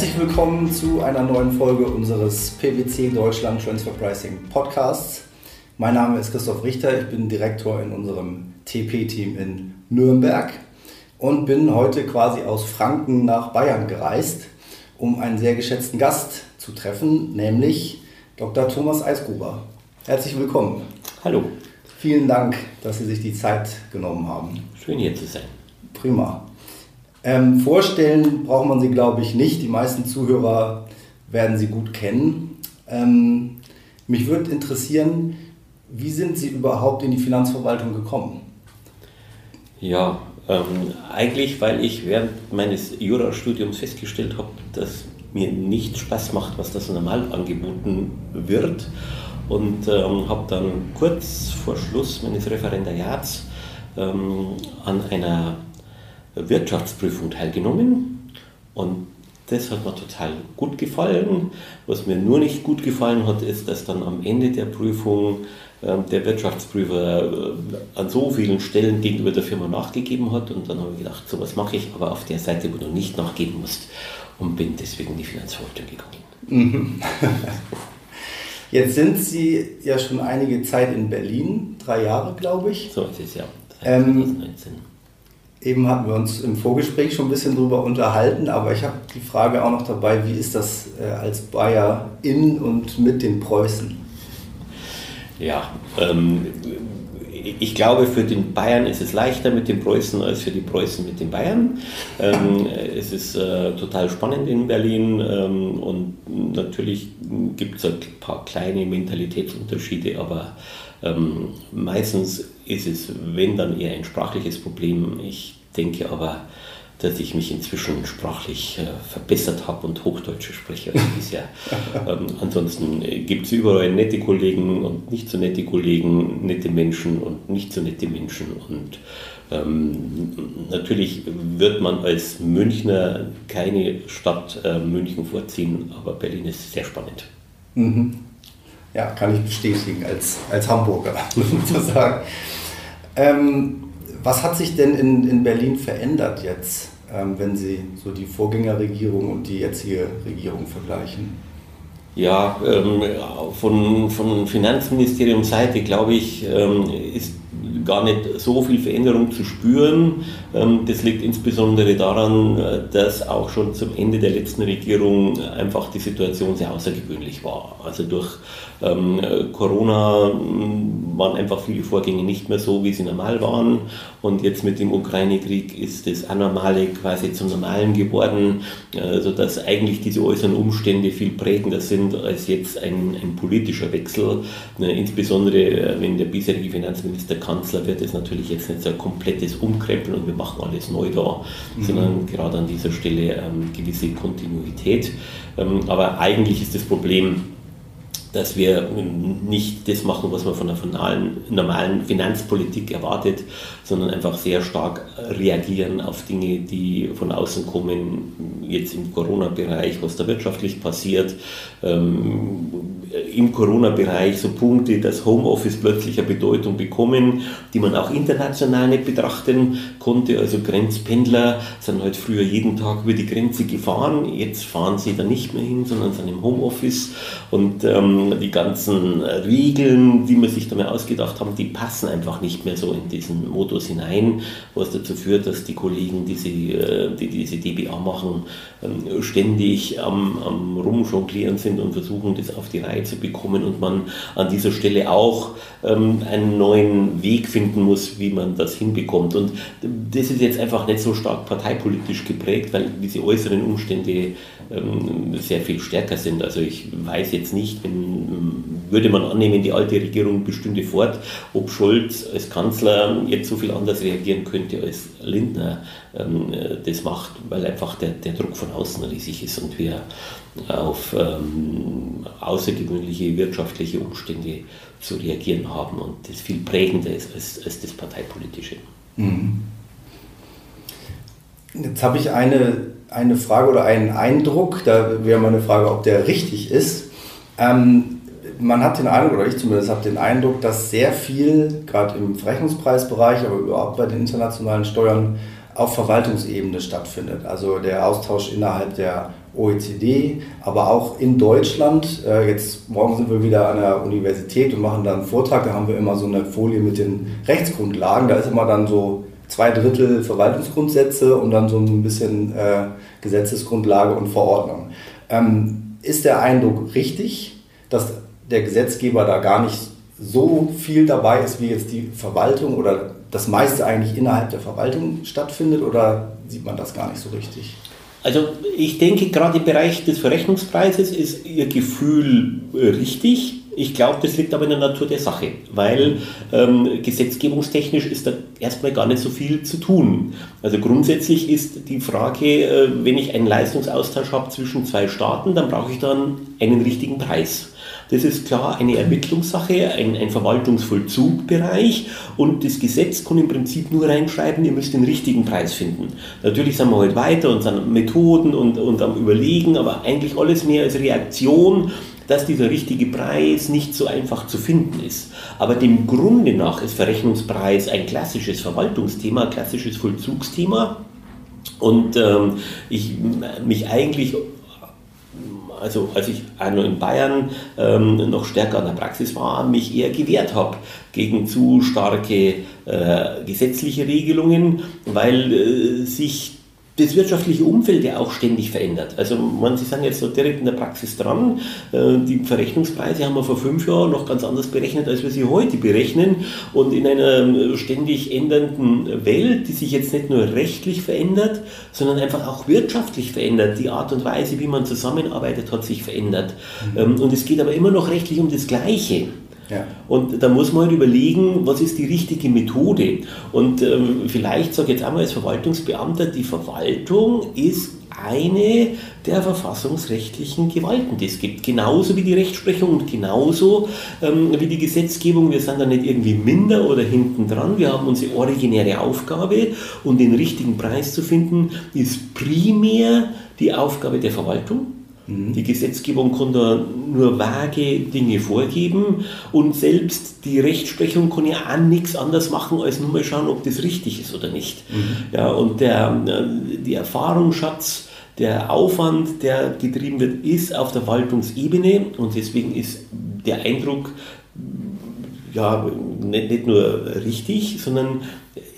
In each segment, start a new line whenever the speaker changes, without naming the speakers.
Herzlich willkommen zu einer neuen Folge unseres PwC Deutschland Transfer Pricing Podcasts. Mein Name ist Christoph Richter, ich bin Direktor in unserem TP-Team in Nürnberg und bin heute quasi aus Franken nach Bayern gereist, um einen sehr geschätzten Gast zu treffen, nämlich Dr. Thomas Eisgruber. Herzlich willkommen.
Hallo.
Vielen Dank, dass Sie sich die Zeit genommen haben.
Schön hier zu sein.
Prima. Ähm, vorstellen braucht man Sie, glaube ich, nicht. Die meisten Zuhörer werden Sie gut kennen. Ähm, mich würde interessieren, wie sind Sie überhaupt in die Finanzverwaltung gekommen?
Ja, ähm, eigentlich, weil ich während meines Jurastudiums festgestellt habe, dass mir nicht Spaß macht, was das normal angeboten wird. Und ähm, habe dann kurz vor Schluss meines Referendariats ähm, an einer Wirtschaftsprüfung teilgenommen. Und das hat mir total gut gefallen. Was mir nur nicht gut gefallen hat, ist, dass dann am Ende der Prüfung ähm, der Wirtschaftsprüfer äh, an so vielen Stellen gegenüber der Firma nachgegeben hat. Und dann habe ich gedacht, so was mache ich, aber auf der Seite, wo du nicht nachgeben musst. Und bin deswegen in die Finanzverwaltung gegangen. Mhm.
Jetzt sind Sie ja schon einige Zeit in Berlin, drei Jahre, glaube ich.
So ist es ja, seit 2019.
Ähm, Eben hatten wir uns im Vorgespräch schon ein bisschen drüber unterhalten, aber ich habe die Frage auch noch dabei, wie ist das äh, als Bayer in und mit den Preußen?
Ja, ähm, ich glaube, für den Bayern ist es leichter mit den Preußen als für die Preußen mit den Bayern. Ähm, es ist äh, total spannend in Berlin ähm, und natürlich gibt es ein paar kleine Mentalitätsunterschiede, aber ähm, meistens ist es, wenn dann eher ein sprachliches Problem. Ich denke aber, dass ich mich inzwischen sprachlich äh, verbessert habe und Hochdeutsche spreche als bisher. ähm, ansonsten äh, gibt es überall nette Kollegen und nicht so nette Kollegen, nette Menschen und nicht so nette Menschen. Und ähm, natürlich wird man als Münchner keine Stadt äh, München vorziehen, aber Berlin ist sehr spannend.
Mhm. Ja, kann ich bestätigen als, als Hamburger sozusagen. ähm, was hat sich denn in, in Berlin verändert jetzt, ähm, wenn Sie so die Vorgängerregierung und die jetzige Regierung vergleichen?
Ja, ähm, von, von Finanzministeriumseite glaube ich, ähm, ist gar nicht so viel Veränderung zu spüren. Ähm, das liegt insbesondere daran, äh, dass auch schon zum Ende der letzten Regierung einfach die Situation sehr außergewöhnlich war. Also durch ähm, Corona hm, waren einfach viele Vorgänge nicht mehr so, wie sie normal waren. Und jetzt mit dem Ukraine-Krieg ist das Anormale quasi zum Normalen geworden, äh, sodass eigentlich diese äußeren Umstände viel prägender sind als jetzt ein, ein politischer Wechsel. Äh, insbesondere wenn der bisherige Finanzminister Kanzler wird, ist natürlich jetzt nicht so ein komplettes Umkrempeln und wir machen alles neu da, mhm. sondern gerade an dieser Stelle ähm, gewisse Kontinuität. Ähm, aber eigentlich ist das Problem, dass wir nicht das machen, was man von einer normalen Finanzpolitik erwartet, sondern einfach sehr stark reagieren auf Dinge, die von außen kommen, jetzt im Corona-Bereich, was da wirtschaftlich passiert, ähm, im Corona-Bereich so Punkte, dass Homeoffice plötzlich eine Bedeutung bekommen, die man auch international nicht betrachten konnte. Also Grenzpendler sind halt früher jeden Tag über die Grenze gefahren, jetzt fahren sie da nicht mehr hin, sondern sind im Homeoffice und ähm, die ganzen Regeln, die man sich da mehr ausgedacht haben, die passen einfach nicht mehr so in diesen Modus hinein, was dazu führt, dass die Kollegen, die, sie, äh, die diese DBA machen, ähm, ständig am, am Rumjonglieren sind und versuchen, das auf die Reihe Zu bekommen und man an dieser Stelle auch ähm, einen neuen Weg finden muss, wie man das hinbekommt. Und das ist jetzt einfach nicht so stark parteipolitisch geprägt, weil diese äußeren Umstände ähm, sehr viel stärker sind. Also ich weiß jetzt nicht, wenn, würde man annehmen, die alte Regierung bestünde fort, ob Scholz als Kanzler jetzt so viel anders reagieren könnte als Lindner ähm, das macht, weil einfach der, der Druck von außen riesig ist und wir auf ähm, außergewöhnliche wirtschaftliche Umstände zu reagieren haben und das viel prägender ist als, als das Parteipolitische. Mhm.
Jetzt habe ich eine, eine Frage oder einen Eindruck, da wäre meine Frage, ob der richtig ist. Ähm, man hat den Eindruck, oder ich zumindest habe den Eindruck, dass sehr viel, gerade im Verrechnungspreisbereich, aber überhaupt bei den internationalen Steuern, auf Verwaltungsebene stattfindet. Also der Austausch innerhalb der OECD, aber auch in Deutschland. Äh, jetzt morgen sind wir wieder an der Universität und machen dann einen Vortrag. Da haben wir immer so eine Folie mit den Rechtsgrundlagen. Da ist immer dann so zwei Drittel Verwaltungsgrundsätze und dann so ein bisschen äh, Gesetzesgrundlage und Verordnung. Ähm, ist der Eindruck richtig, dass der Gesetzgeber da gar nicht so viel dabei ist, wie jetzt die Verwaltung oder das meiste eigentlich innerhalb der Verwaltung stattfindet oder sieht man das gar nicht so richtig?
Also ich denke, gerade im Bereich des Verrechnungspreises ist Ihr Gefühl äh, richtig. Ich glaube, das liegt aber in der Natur der Sache, weil ähm, gesetzgebungstechnisch ist da erstmal gar nicht so viel zu tun. Also grundsätzlich ist die Frage, äh, wenn ich einen Leistungsaustausch habe zwischen zwei Staaten, dann brauche ich dann einen richtigen Preis. Das ist klar eine Ermittlungssache, ein, ein Verwaltungsvollzugbereich und das Gesetz kann im Prinzip nur reinschreiben, ihr müsst den richtigen Preis finden. Natürlich sind wir heute halt weiter und sind Methoden und, und am Überlegen, aber eigentlich alles mehr als Reaktion dass dieser richtige Preis nicht so einfach zu finden ist. Aber dem Grunde nach ist Verrechnungspreis ein klassisches Verwaltungsthema, ein klassisches Vollzugsthema. Und ähm, ich mich eigentlich also als ich noch in Bayern ähm, noch stärker an der Praxis war, mich eher gewehrt habe gegen zu starke äh, gesetzliche Regelungen, weil äh, sich das wirtschaftliche Umfeld ja auch ständig verändert. Also man, Sie sind jetzt so direkt in der Praxis dran. Äh, die Verrechnungspreise haben wir vor fünf Jahren noch ganz anders berechnet, als wir sie heute berechnen. Und in einer ständig ändernden Welt, die sich jetzt nicht nur rechtlich verändert, sondern einfach auch wirtschaftlich verändert. Die Art und Weise, wie man zusammenarbeitet, hat sich verändert. Mhm. Ähm, und es geht aber immer noch rechtlich um das Gleiche. Und da muss man halt überlegen, was ist die richtige Methode. Und ähm, vielleicht sage ich jetzt einmal als Verwaltungsbeamter, die Verwaltung ist eine der verfassungsrechtlichen Gewalten, die es gibt. Genauso wie die Rechtsprechung und genauso ähm, wie die Gesetzgebung. Wir sind da nicht irgendwie minder oder hinten dran. Wir haben unsere originäre Aufgabe und den richtigen Preis zu finden, ist primär die Aufgabe der Verwaltung. Mhm. Die Gesetzgebung kann da nur vage Dinge vorgeben und selbst die Rechtsprechung kann ja auch nichts anderes machen, als nur mal schauen, ob das richtig ist oder nicht. Mhm. Ja, und der, äh, die Erfahrungsschatz, der Aufwand, der getrieben wird, ist auf der Verwaltungsebene und deswegen ist der Eindruck, ja, nicht, nicht nur richtig, sondern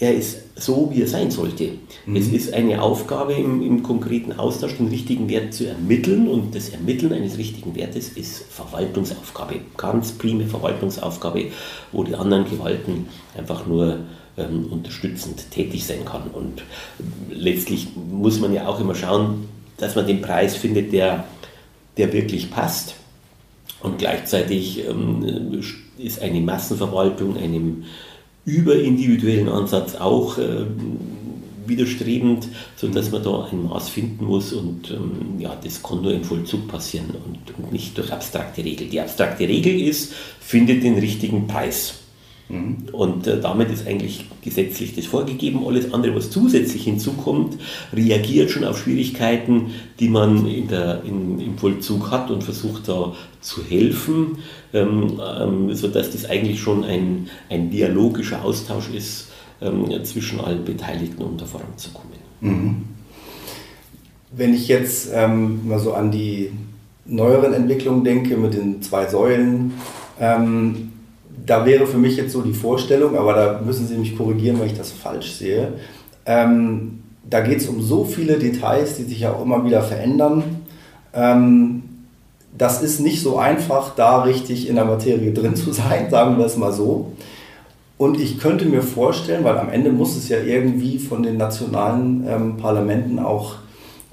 er ist so, wie er sein sollte. Mhm. Es ist eine Aufgabe im, im, konkreten Austausch, den richtigen Wert zu ermitteln und das Ermitteln eines richtigen Wertes ist Verwaltungsaufgabe, ganz prime Verwaltungsaufgabe, wo die anderen Gewalten einfach nur ähm, unterstützend tätig sein kann. Und letztlich muss man ja auch immer schauen, dass man den Preis findet, der, der wirklich passt. Und gleichzeitig ähm, ist eine Massenverwaltung einem überindividuellen Ansatz auch äh, widerstrebend, sodass man da ein Maß finden muss und ähm, ja, das kann nur im Vollzug passieren und, und nicht durch abstrakte Regel. Die abstrakte Regel ist, findet den richtigen Preis. Mhm. Und äh, damit ist eigentlich gesetzlich das vorgegeben. Alles andere, was zusätzlich hinzukommt, reagiert schon auf Schwierigkeiten, die man in der, in, im Vollzug hat und versucht da zu helfen, ähm, ähm, sodass das eigentlich schon ein, ein dialogischer Austausch ist ähm, zwischen allen Beteiligten, um da voranzukommen. Mhm.
Wenn ich jetzt ähm, mal so an die neueren Entwicklungen denke mit den zwei Säulen, ähm, da wäre für mich jetzt so die Vorstellung, aber da müssen Sie mich korrigieren, wenn ich das falsch sehe. Ähm, da geht es um so viele Details, die sich ja auch immer wieder verändern. Ähm, das ist nicht so einfach, da richtig in der Materie drin zu sein, sagen wir es mal so. Und ich könnte mir vorstellen, weil am Ende muss es ja irgendwie von den nationalen ähm, Parlamenten auch,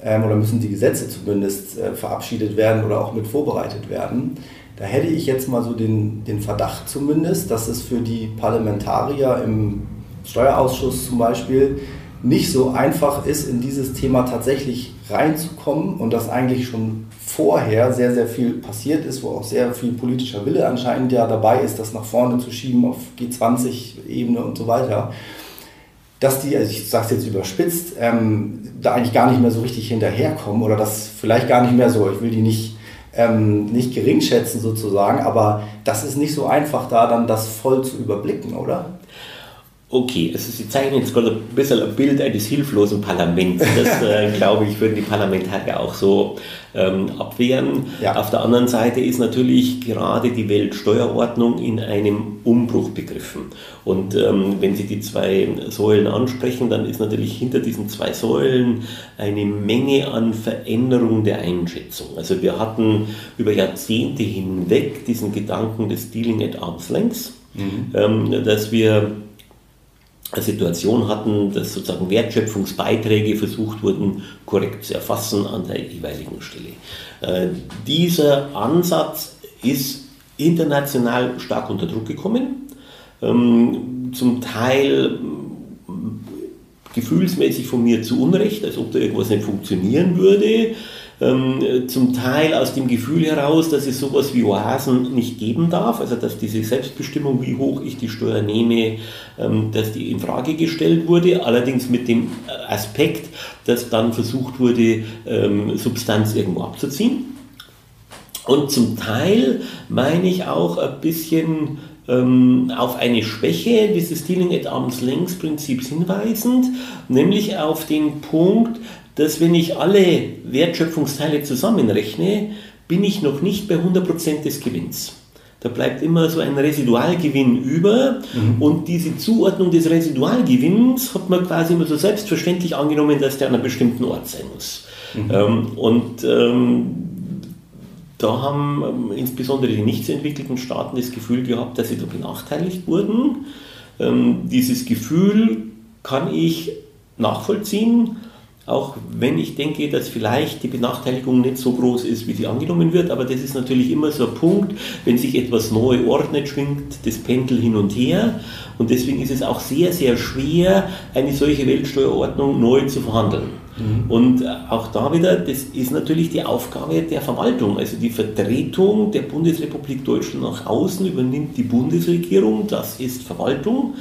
ähm, oder müssen die Gesetze zumindest äh, verabschiedet werden oder auch mit vorbereitet werden, da hätte ich jetzt mal so den, den Verdacht zumindest, dass es für die Parlamentarier im Steuerausschuss zum Beispiel nicht so einfach ist, in dieses Thema tatsächlich reinzukommen und dass eigentlich schon vorher sehr, sehr viel passiert ist, wo auch sehr viel politischer Wille anscheinend ja dabei ist, das nach vorne zu schieben auf G20-Ebene und so weiter, dass die, also ich sage es jetzt überspitzt, ähm, da eigentlich gar nicht mehr so richtig hinterherkommen oder das vielleicht gar nicht mehr so, ich will die nicht ähm, nicht geringschätzen sozusagen, aber das ist nicht so einfach da dann das voll zu überblicken, oder?
Okay, also Sie zeichnen jetzt gerade ein bisschen ein Bild eines hilflosen Parlaments. Das, äh, glaube ich, würden die Parlamentarier auch so ähm, abwehren. Ja. Auf der anderen Seite ist natürlich gerade die Weltsteuerordnung in einem Umbruch begriffen. Und ähm, wenn Sie die zwei Säulen ansprechen, dann ist natürlich hinter diesen zwei Säulen eine Menge an Veränderung der Einschätzung. Also wir hatten über Jahrzehnte hinweg diesen Gedanken des Dealing at Arm's Length, mhm. ähm, dass wir Situation hatten, dass sozusagen Wertschöpfungsbeiträge versucht wurden, korrekt zu erfassen an der jeweiligen Stelle. Äh, dieser Ansatz ist international stark unter Druck gekommen, ähm, zum Teil gefühlsmäßig von mir zu Unrecht, als ob da irgendwas nicht funktionieren würde ähm, zum Teil aus dem Gefühl heraus, dass es sowas wie Oasen nicht geben darf, also dass diese Selbstbestimmung, wie hoch ich die Steuer nehme, ähm, dass die in Frage gestellt wurde, allerdings mit dem Aspekt, dass dann versucht wurde, ähm, Substanz irgendwo abzuziehen. Und zum Teil meine ich auch ein bisschen ähm, auf eine Schwäche dieses Dealing at Arm's Length Prinzips hinweisend, nämlich auf den Punkt, dass wenn ich alle Wertschöpfungsteile zusammenrechne, bin ich noch nicht bei 100% des Gewinns. Da bleibt immer so ein Residualgewinn über mhm. und diese Zuordnung des Residualgewinns hat man quasi immer so selbstverständlich angenommen, dass der an einem bestimmten Ort sein muss. Mhm. Ähm, und ähm, da haben ähm, insbesondere die nicht so entwickelten Staaten das Gefühl gehabt, dass sie da benachteiligt wurden. Ähm, dieses Gefühl kann ich nachvollziehen auch wenn ich denke, dass vielleicht die Benachteiligung nicht so groß ist, wie sie angenommen wird, aber das ist natürlich immer so ein Punkt, wenn sich etwas neu ordnet, schwingt das Pendel hin und her und deswegen ist es auch sehr, sehr schwer, eine solche Weltsteuerordnung neu zu verhandeln. Mhm. Und auch da wieder, das ist natürlich die Aufgabe der Verwaltung. Also die Vertretung der Bundesrepublik Deutschland nach außen übernimmt die Bundesregierung, das ist Verwaltung.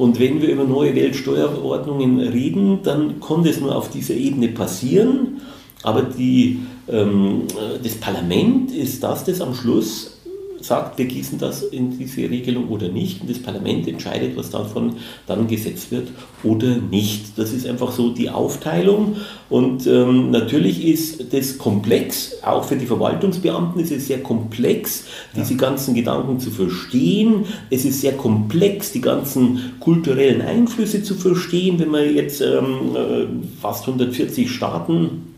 Und wenn wir über neue Weltsteuerordnungen reden, dann konnte es nur auf dieser Ebene passieren. Aber die, ähm, das Parlament ist das, das am Schluss sagt, wir gießen das in diese Regelung oder nicht. Und das Parlament entscheidet, was davon dann gesetzt wird oder nicht. Das ist einfach so die Aufteilung. Und ähm, natürlich ist das komplex, auch für die Verwaltungsbeamten ist es sehr komplex, diese ja. ganzen Gedanken zu verstehen. Es ist sehr komplex, die ganzen kulturellen Einflüsse zu verstehen, wenn man jetzt ähm, äh, fast 140 Staaten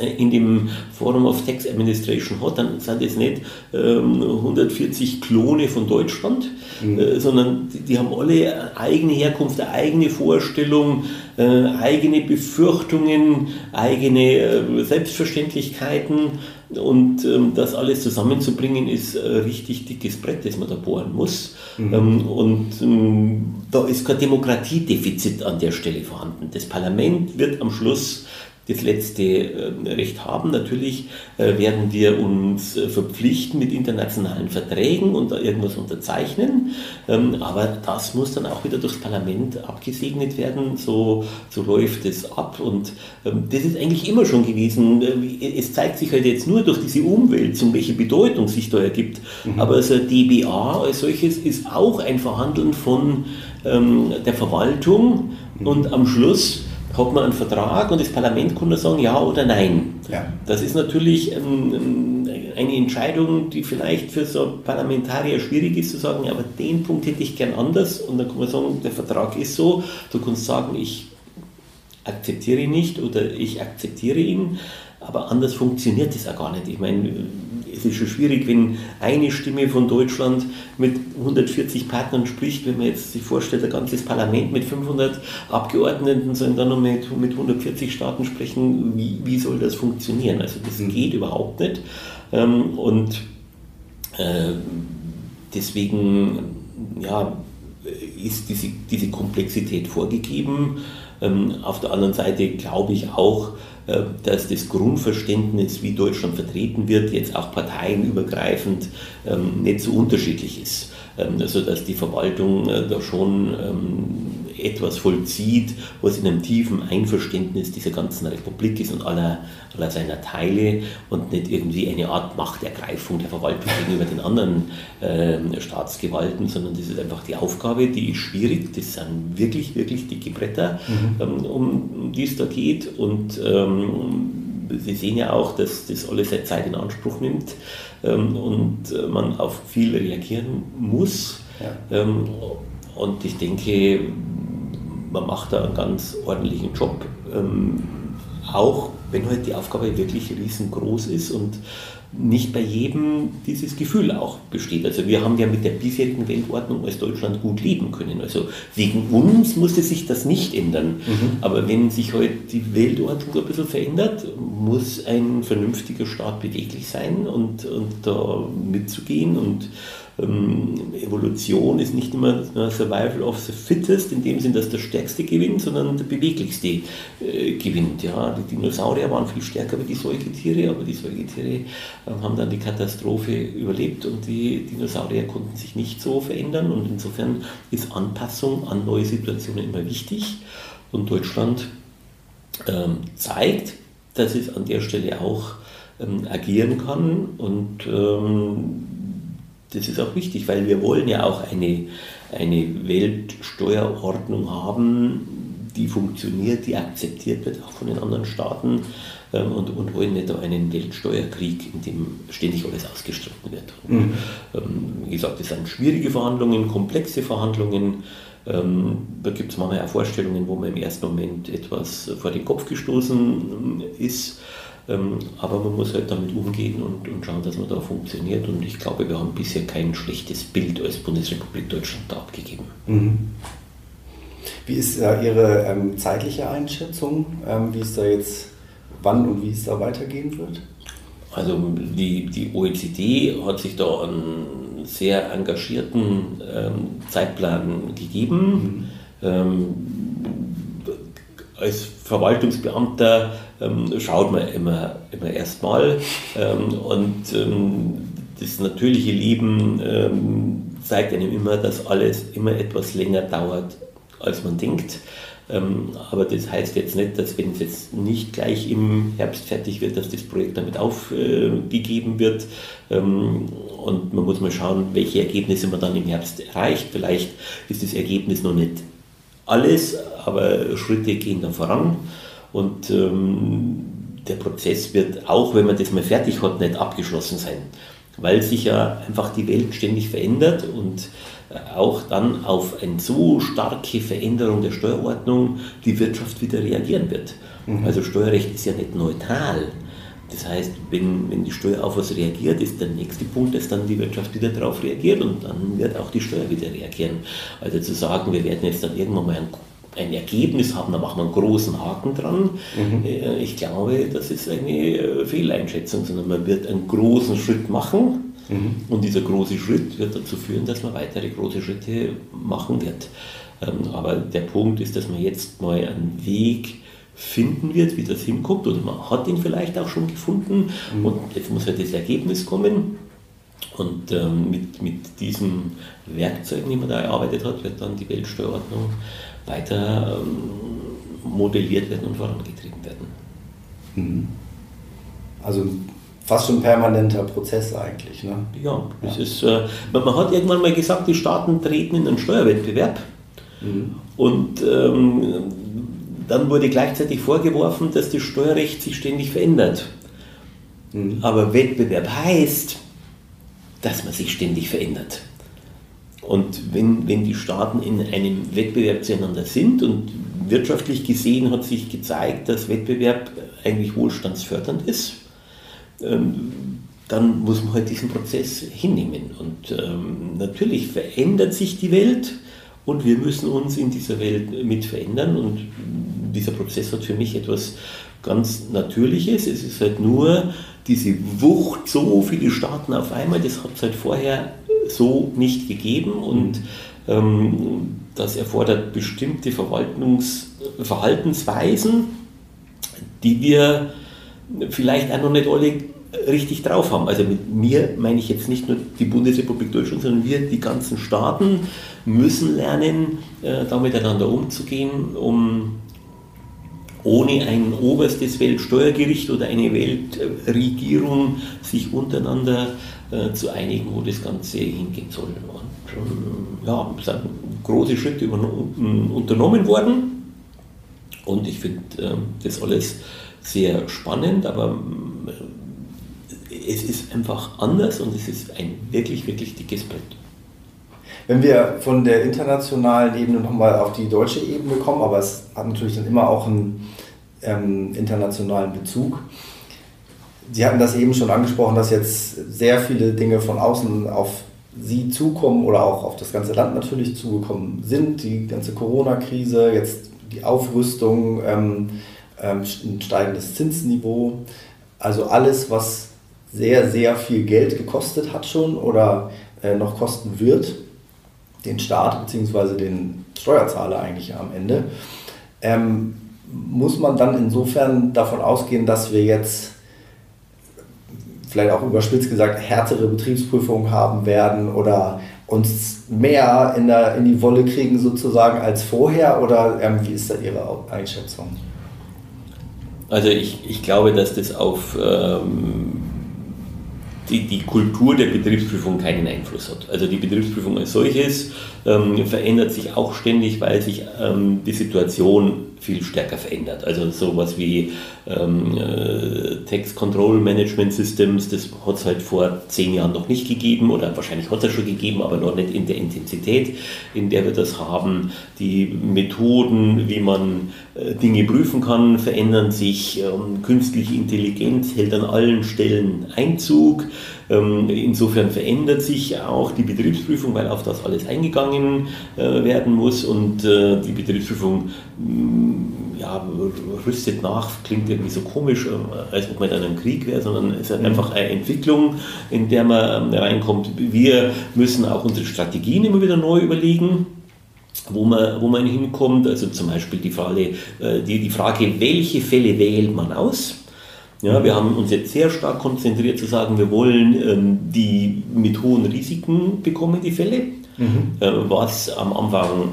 in dem Forum of Tax Administration hat, dann sind es nicht ähm, 140 Klone von Deutschland, mhm. äh, sondern die, die, haben alle eigene Herkunft, eigene Vorstellung, äh, eigene Befürchtungen, eigene äh, Selbstverständlichkeiten und ähm, das alles zusammenzubringen ist ein richtig dickes Brett, das man da bohren muss. Mhm. Ähm, und ähm, da ist kein Demokratiedefizit an der Stelle vorhanden. Das Parlament wird am Schluss das letzte ähm, Recht haben. Natürlich äh, werden wir uns äh, verpflichten mit internationalen Verträgen und irgendwas unterzeichnen, ähm, aber das muss dann auch wieder durchs Parlament abgesegnet werden. So, so läuft es ab und ähm, das ist eigentlich immer schon gewesen. Äh, es zeigt sich halt jetzt nur durch diese Umwälzung, welche Bedeutung sich da ergibt. Mhm. Aber also DBA als solches ist auch ein Verhandeln von der Verwaltung mhm. und am Schluss hat man einen Vertrag und das Parlament kann nur sagen ja oder nein. Ja. Das ist natürlich ähm, eine Entscheidung, die vielleicht für so Parlamentarier schwierig ist zu sagen, ja, aber den Punkt hätte ich gern anders und dann kann man sagen, der Vertrag ist so, du kannst sagen, ich akzeptiere ihn nicht oder ich akzeptiere ihn, aber anders funktioniert das auch gar nicht. Ich meine, ist schon schwierig, wenn eine Stimme von Deutschland mit 140 Partnern spricht, wenn man jetzt sich vorstellt, ein ganzes Parlament mit 500 Abgeordneten sollen dann noch mit, mit 140 Staaten sprechen, wie, wie soll das funktionieren? Also das mhm. geht überhaupt nicht. Ähm, und äh, deswegen ja, ist diese, diese Komplexität vorgegeben. Ähm, auf der anderen Seite glaube ich auch, dass das Grundverständnis, wie Deutschland vertreten wird, jetzt auch parteienübergreifend ähm, nicht so unterschiedlich ist. Ähm, also dass die Verwaltung äh, da schon etwas vollzieht, was in einem tiefen Einverständnis dieser ganzen Republik ist und aller, aller seiner Teile und nicht irgendwie eine Art Machtergreifung der Verwaltung gegenüber den anderen äh, Staatsgewalten, sondern das ist einfach die Aufgabe, die ist schwierig, das sind wirklich, wirklich dicke Bretter, mhm. ähm, um die es da geht und ähm, Sie sehen ja auch, dass das alles seine Zeit in Anspruch nimmt ähm, und äh, man auf viel reagieren muss. Ja. Ähm, und ich denke, man macht da einen ganz ordentlichen Job, ähm, auch wenn halt die Aufgabe wirklich riesengroß ist und nicht bei jedem dieses Gefühl auch besteht. Also wir haben ja mit der bisherigen Weltordnung als Deutschland gut leben können. Also wegen uns musste sich das nicht ändern. Mhm. Aber wenn sich heute halt die Weltordnung ein bisschen verändert, muss ein vernünftiger Staat beweglich sein und, und da mitzugehen und ähm, Evolution ist nicht immer Survival of the Fittest, in dem Sinn, dass der Stärkste gewinnt, sondern der Beweglichste äh, gewinnt. Ja, die Dinosaurier waren viel stärker wie die Säugetiere, aber die Säugetiere äh, haben dann die Katastrophe überlebt und die Dinosaurier konnten sich nicht so verändern und insofern ist Anpassung an neue Situationen immer wichtig und Deutschland ähm, zeigt, dass es an der Stelle auch ähm, agieren kann und ähm, das ist auch wichtig, weil wir wollen ja auch eine, eine Weltsteuerordnung haben, die funktioniert, die akzeptiert wird, auch von den anderen Staaten ähm, und, und wollen nicht einen Weltsteuerkrieg, in dem ständig alles ausgestritten wird. Mhm. Ähm, wie gesagt, das sind schwierige Verhandlungen, komplexe Verhandlungen. Ähm, da gibt es manchmal auch Vorstellungen, wo man im ersten Moment etwas vor den Kopf gestoßen ist. Ähm, aber man muss halt damit umgehen und, und, schauen, dass man da funktioniert. Und ich glaube, wir haben bisher kein schlechtes Bild als Bundesrepublik Deutschland da abgegeben. Mhm.
Wie ist da Ihre ähm, zeitliche Einschätzung, ähm, wie es da jetzt, wann und wie es da weitergehen wird?
Also die, die OECD hat sich da einen sehr engagierten ähm, Zeitplan gegeben. Mhm. Als Verwaltungsbeamter ähm, schaut man immer, immer erstmal ähm, und ähm, das natürliche Leben ähm, zeigt einem immer, dass alles immer etwas länger dauert, als man denkt. Ähm, aber das heißt jetzt nicht, dass wenn es jetzt nicht gleich im Herbst fertig wird, dass das Projekt damit aufgegeben wird. Ähm, und man muss mal schauen, welche Ergebnisse man dann im Herbst erreicht. Vielleicht ist das Ergebnis noch nicht alles, aber Schritte gehen dann voran und ähm, der Prozess wird, auch wenn man das mal fertig hat, nicht abgeschlossen sein, weil sich ja einfach die Welt ständig verändert und äh, auch dann auf eine so starke Veränderung der Steuerordnung die Wirtschaft wieder reagieren wird. Mhm. Also Steuerrecht ist ja nicht neutral. Das heißt, wenn, wenn die Steuer auf was reagiert, ist der nächste Punkt, dass dann die Wirtschaft wieder darauf reagiert und dann wird auch die Steuer wieder reagieren. Also zu sagen, wir werden jetzt dann irgendwann mal ein, ein Ergebnis haben, da machen wir einen großen Haken dran. Mhm. Äh, ich glaube, das ist eine äh, Fehleinschätzung, sondern man wird einen großen Schritt machen mhm. und dieser große Schritt wird dazu führen, dass man weitere große Schritte machen wird. Ähm, aber der Punkt ist, dass man jetzt mal einen Weg finden wird, wie das hinkommt, oder man hat ihn vielleicht auch schon gefunden mhm. und jetzt muss halt das Ergebnis kommen. Und ähm, mit, mit diesen Werkzeugen, die man da erarbeitet hat, wird dann die Weltsteuerordnung weiter ähm, modelliert werden und vorangetrieben werden.
Mhm. Also fast schon ein permanenter Prozess eigentlich. Ne?
Ja, das ja. ist, äh, man, man, hat irgendwann mal gesagt, die Staaten treten in einen Steuerwettbewerb. Mhm. Und ähm, dann wurde gleichzeitig vorgeworfen, dass das Steuerrecht sich ständig verändert. Mhm. Aber Wettbewerb heißt, dass man sich ständig verändert. Und wenn, wenn die Staaten in einem Wettbewerb zueinander sind und wirtschaftlich gesehen hat sich gezeigt, dass Wettbewerb eigentlich wohlstandsfördernd ist, ähm, dann muss man halt diesen Prozess hinnehmen. Und ähm, natürlich verändert sich die Welt und wir müssen uns in dieser Welt mit verändern. Und dieser Prozess hat für mich etwas ganz Natürliches. Es ist halt nur diese Wucht, so viele Staaten auf einmal, das hat es halt vorher so nicht gegeben und ähm, das erfordert bestimmte Verwaltungs Verhaltensweisen, die wir vielleicht auch noch nicht alle richtig drauf haben. Also mit mir meine ich jetzt nicht nur die Bundesrepublik Deutschland, sondern wir, die ganzen Staaten, müssen lernen, äh, da miteinander umzugehen, um ohne ein oberstes Weltsteuergericht oder eine Weltregierung sich untereinander äh, zu einigen, wo das Ganze hingehen soll. Und ja, sind große Schritte unternommen worden und ich finde äh, das alles sehr spannend, aber es ist einfach anders und es ist ein wirklich, wirklich dickes Brett.
Wenn wir von der internationalen Ebene nochmal auf die deutsche Ebene kommen, aber es hat natürlich dann immer auch einen ähm, internationalen Bezug. Sie hatten das eben schon angesprochen, dass jetzt sehr viele Dinge von außen auf Sie zukommen oder auch auf das ganze Land natürlich zugekommen sind. Die ganze Corona-Krise, jetzt die Aufrüstung, ähm, ähm, ein steigendes Zinsniveau. Also alles, was sehr, sehr viel Geld gekostet hat schon oder äh, noch kosten wird, den Staat bzw. den Steuerzahler eigentlich am Ende, ähm, muss man dann insofern davon ausgehen, dass wir jetzt vielleicht auch überspitzt gesagt härtere Betriebsprüfungen haben werden oder uns mehr in, der, in die Wolle kriegen sozusagen als vorher oder ähm, wie ist da Ihre Einschätzung?
Also ich, ich glaube, dass das auf ähm, die, die Kultur der Betriebsprüfung keinen Einfluss hat. Also die Betriebsprüfung als solches ähm, verändert sich auch ständig, weil sich ähm, die Situation viel stärker verändert. Also sowas wie ähm, äh, Text Control Management Systems, das hat es halt vor zehn Jahren noch nicht gegeben oder wahrscheinlich hat es schon gegeben, aber noch nicht in der Intensität, in der wir das haben. Die Methoden, wie man äh, Dinge prüfen kann, verändern sich. Ähm, künstliche Intelligenz hält an allen Stellen Einzug. Ähm, insofern verändert sich auch die Betriebsprüfung, weil auf das alles eingegangen äh, werden muss und äh, die Betriebsprüfung mm, ja, rüstet nach, klingt irgendwie so komisch, äh, als ob man in einem Krieg wäre, sondern es ist mhm. einfach eine Entwicklung, in der man ähm, reinkommt. Wir müssen auch unsere Strategien immer wieder neu überlegen wo man, wo man hinkommt. Also zum Beispiel die Frage, die, die Frage, welche Fälle wählt man aus? Ja, wir haben uns jetzt sehr stark konzentriert zu sagen, wir wollen ähm, die mit hohen Risiken bekommen, die Fälle, mhm. äh, was am Anfang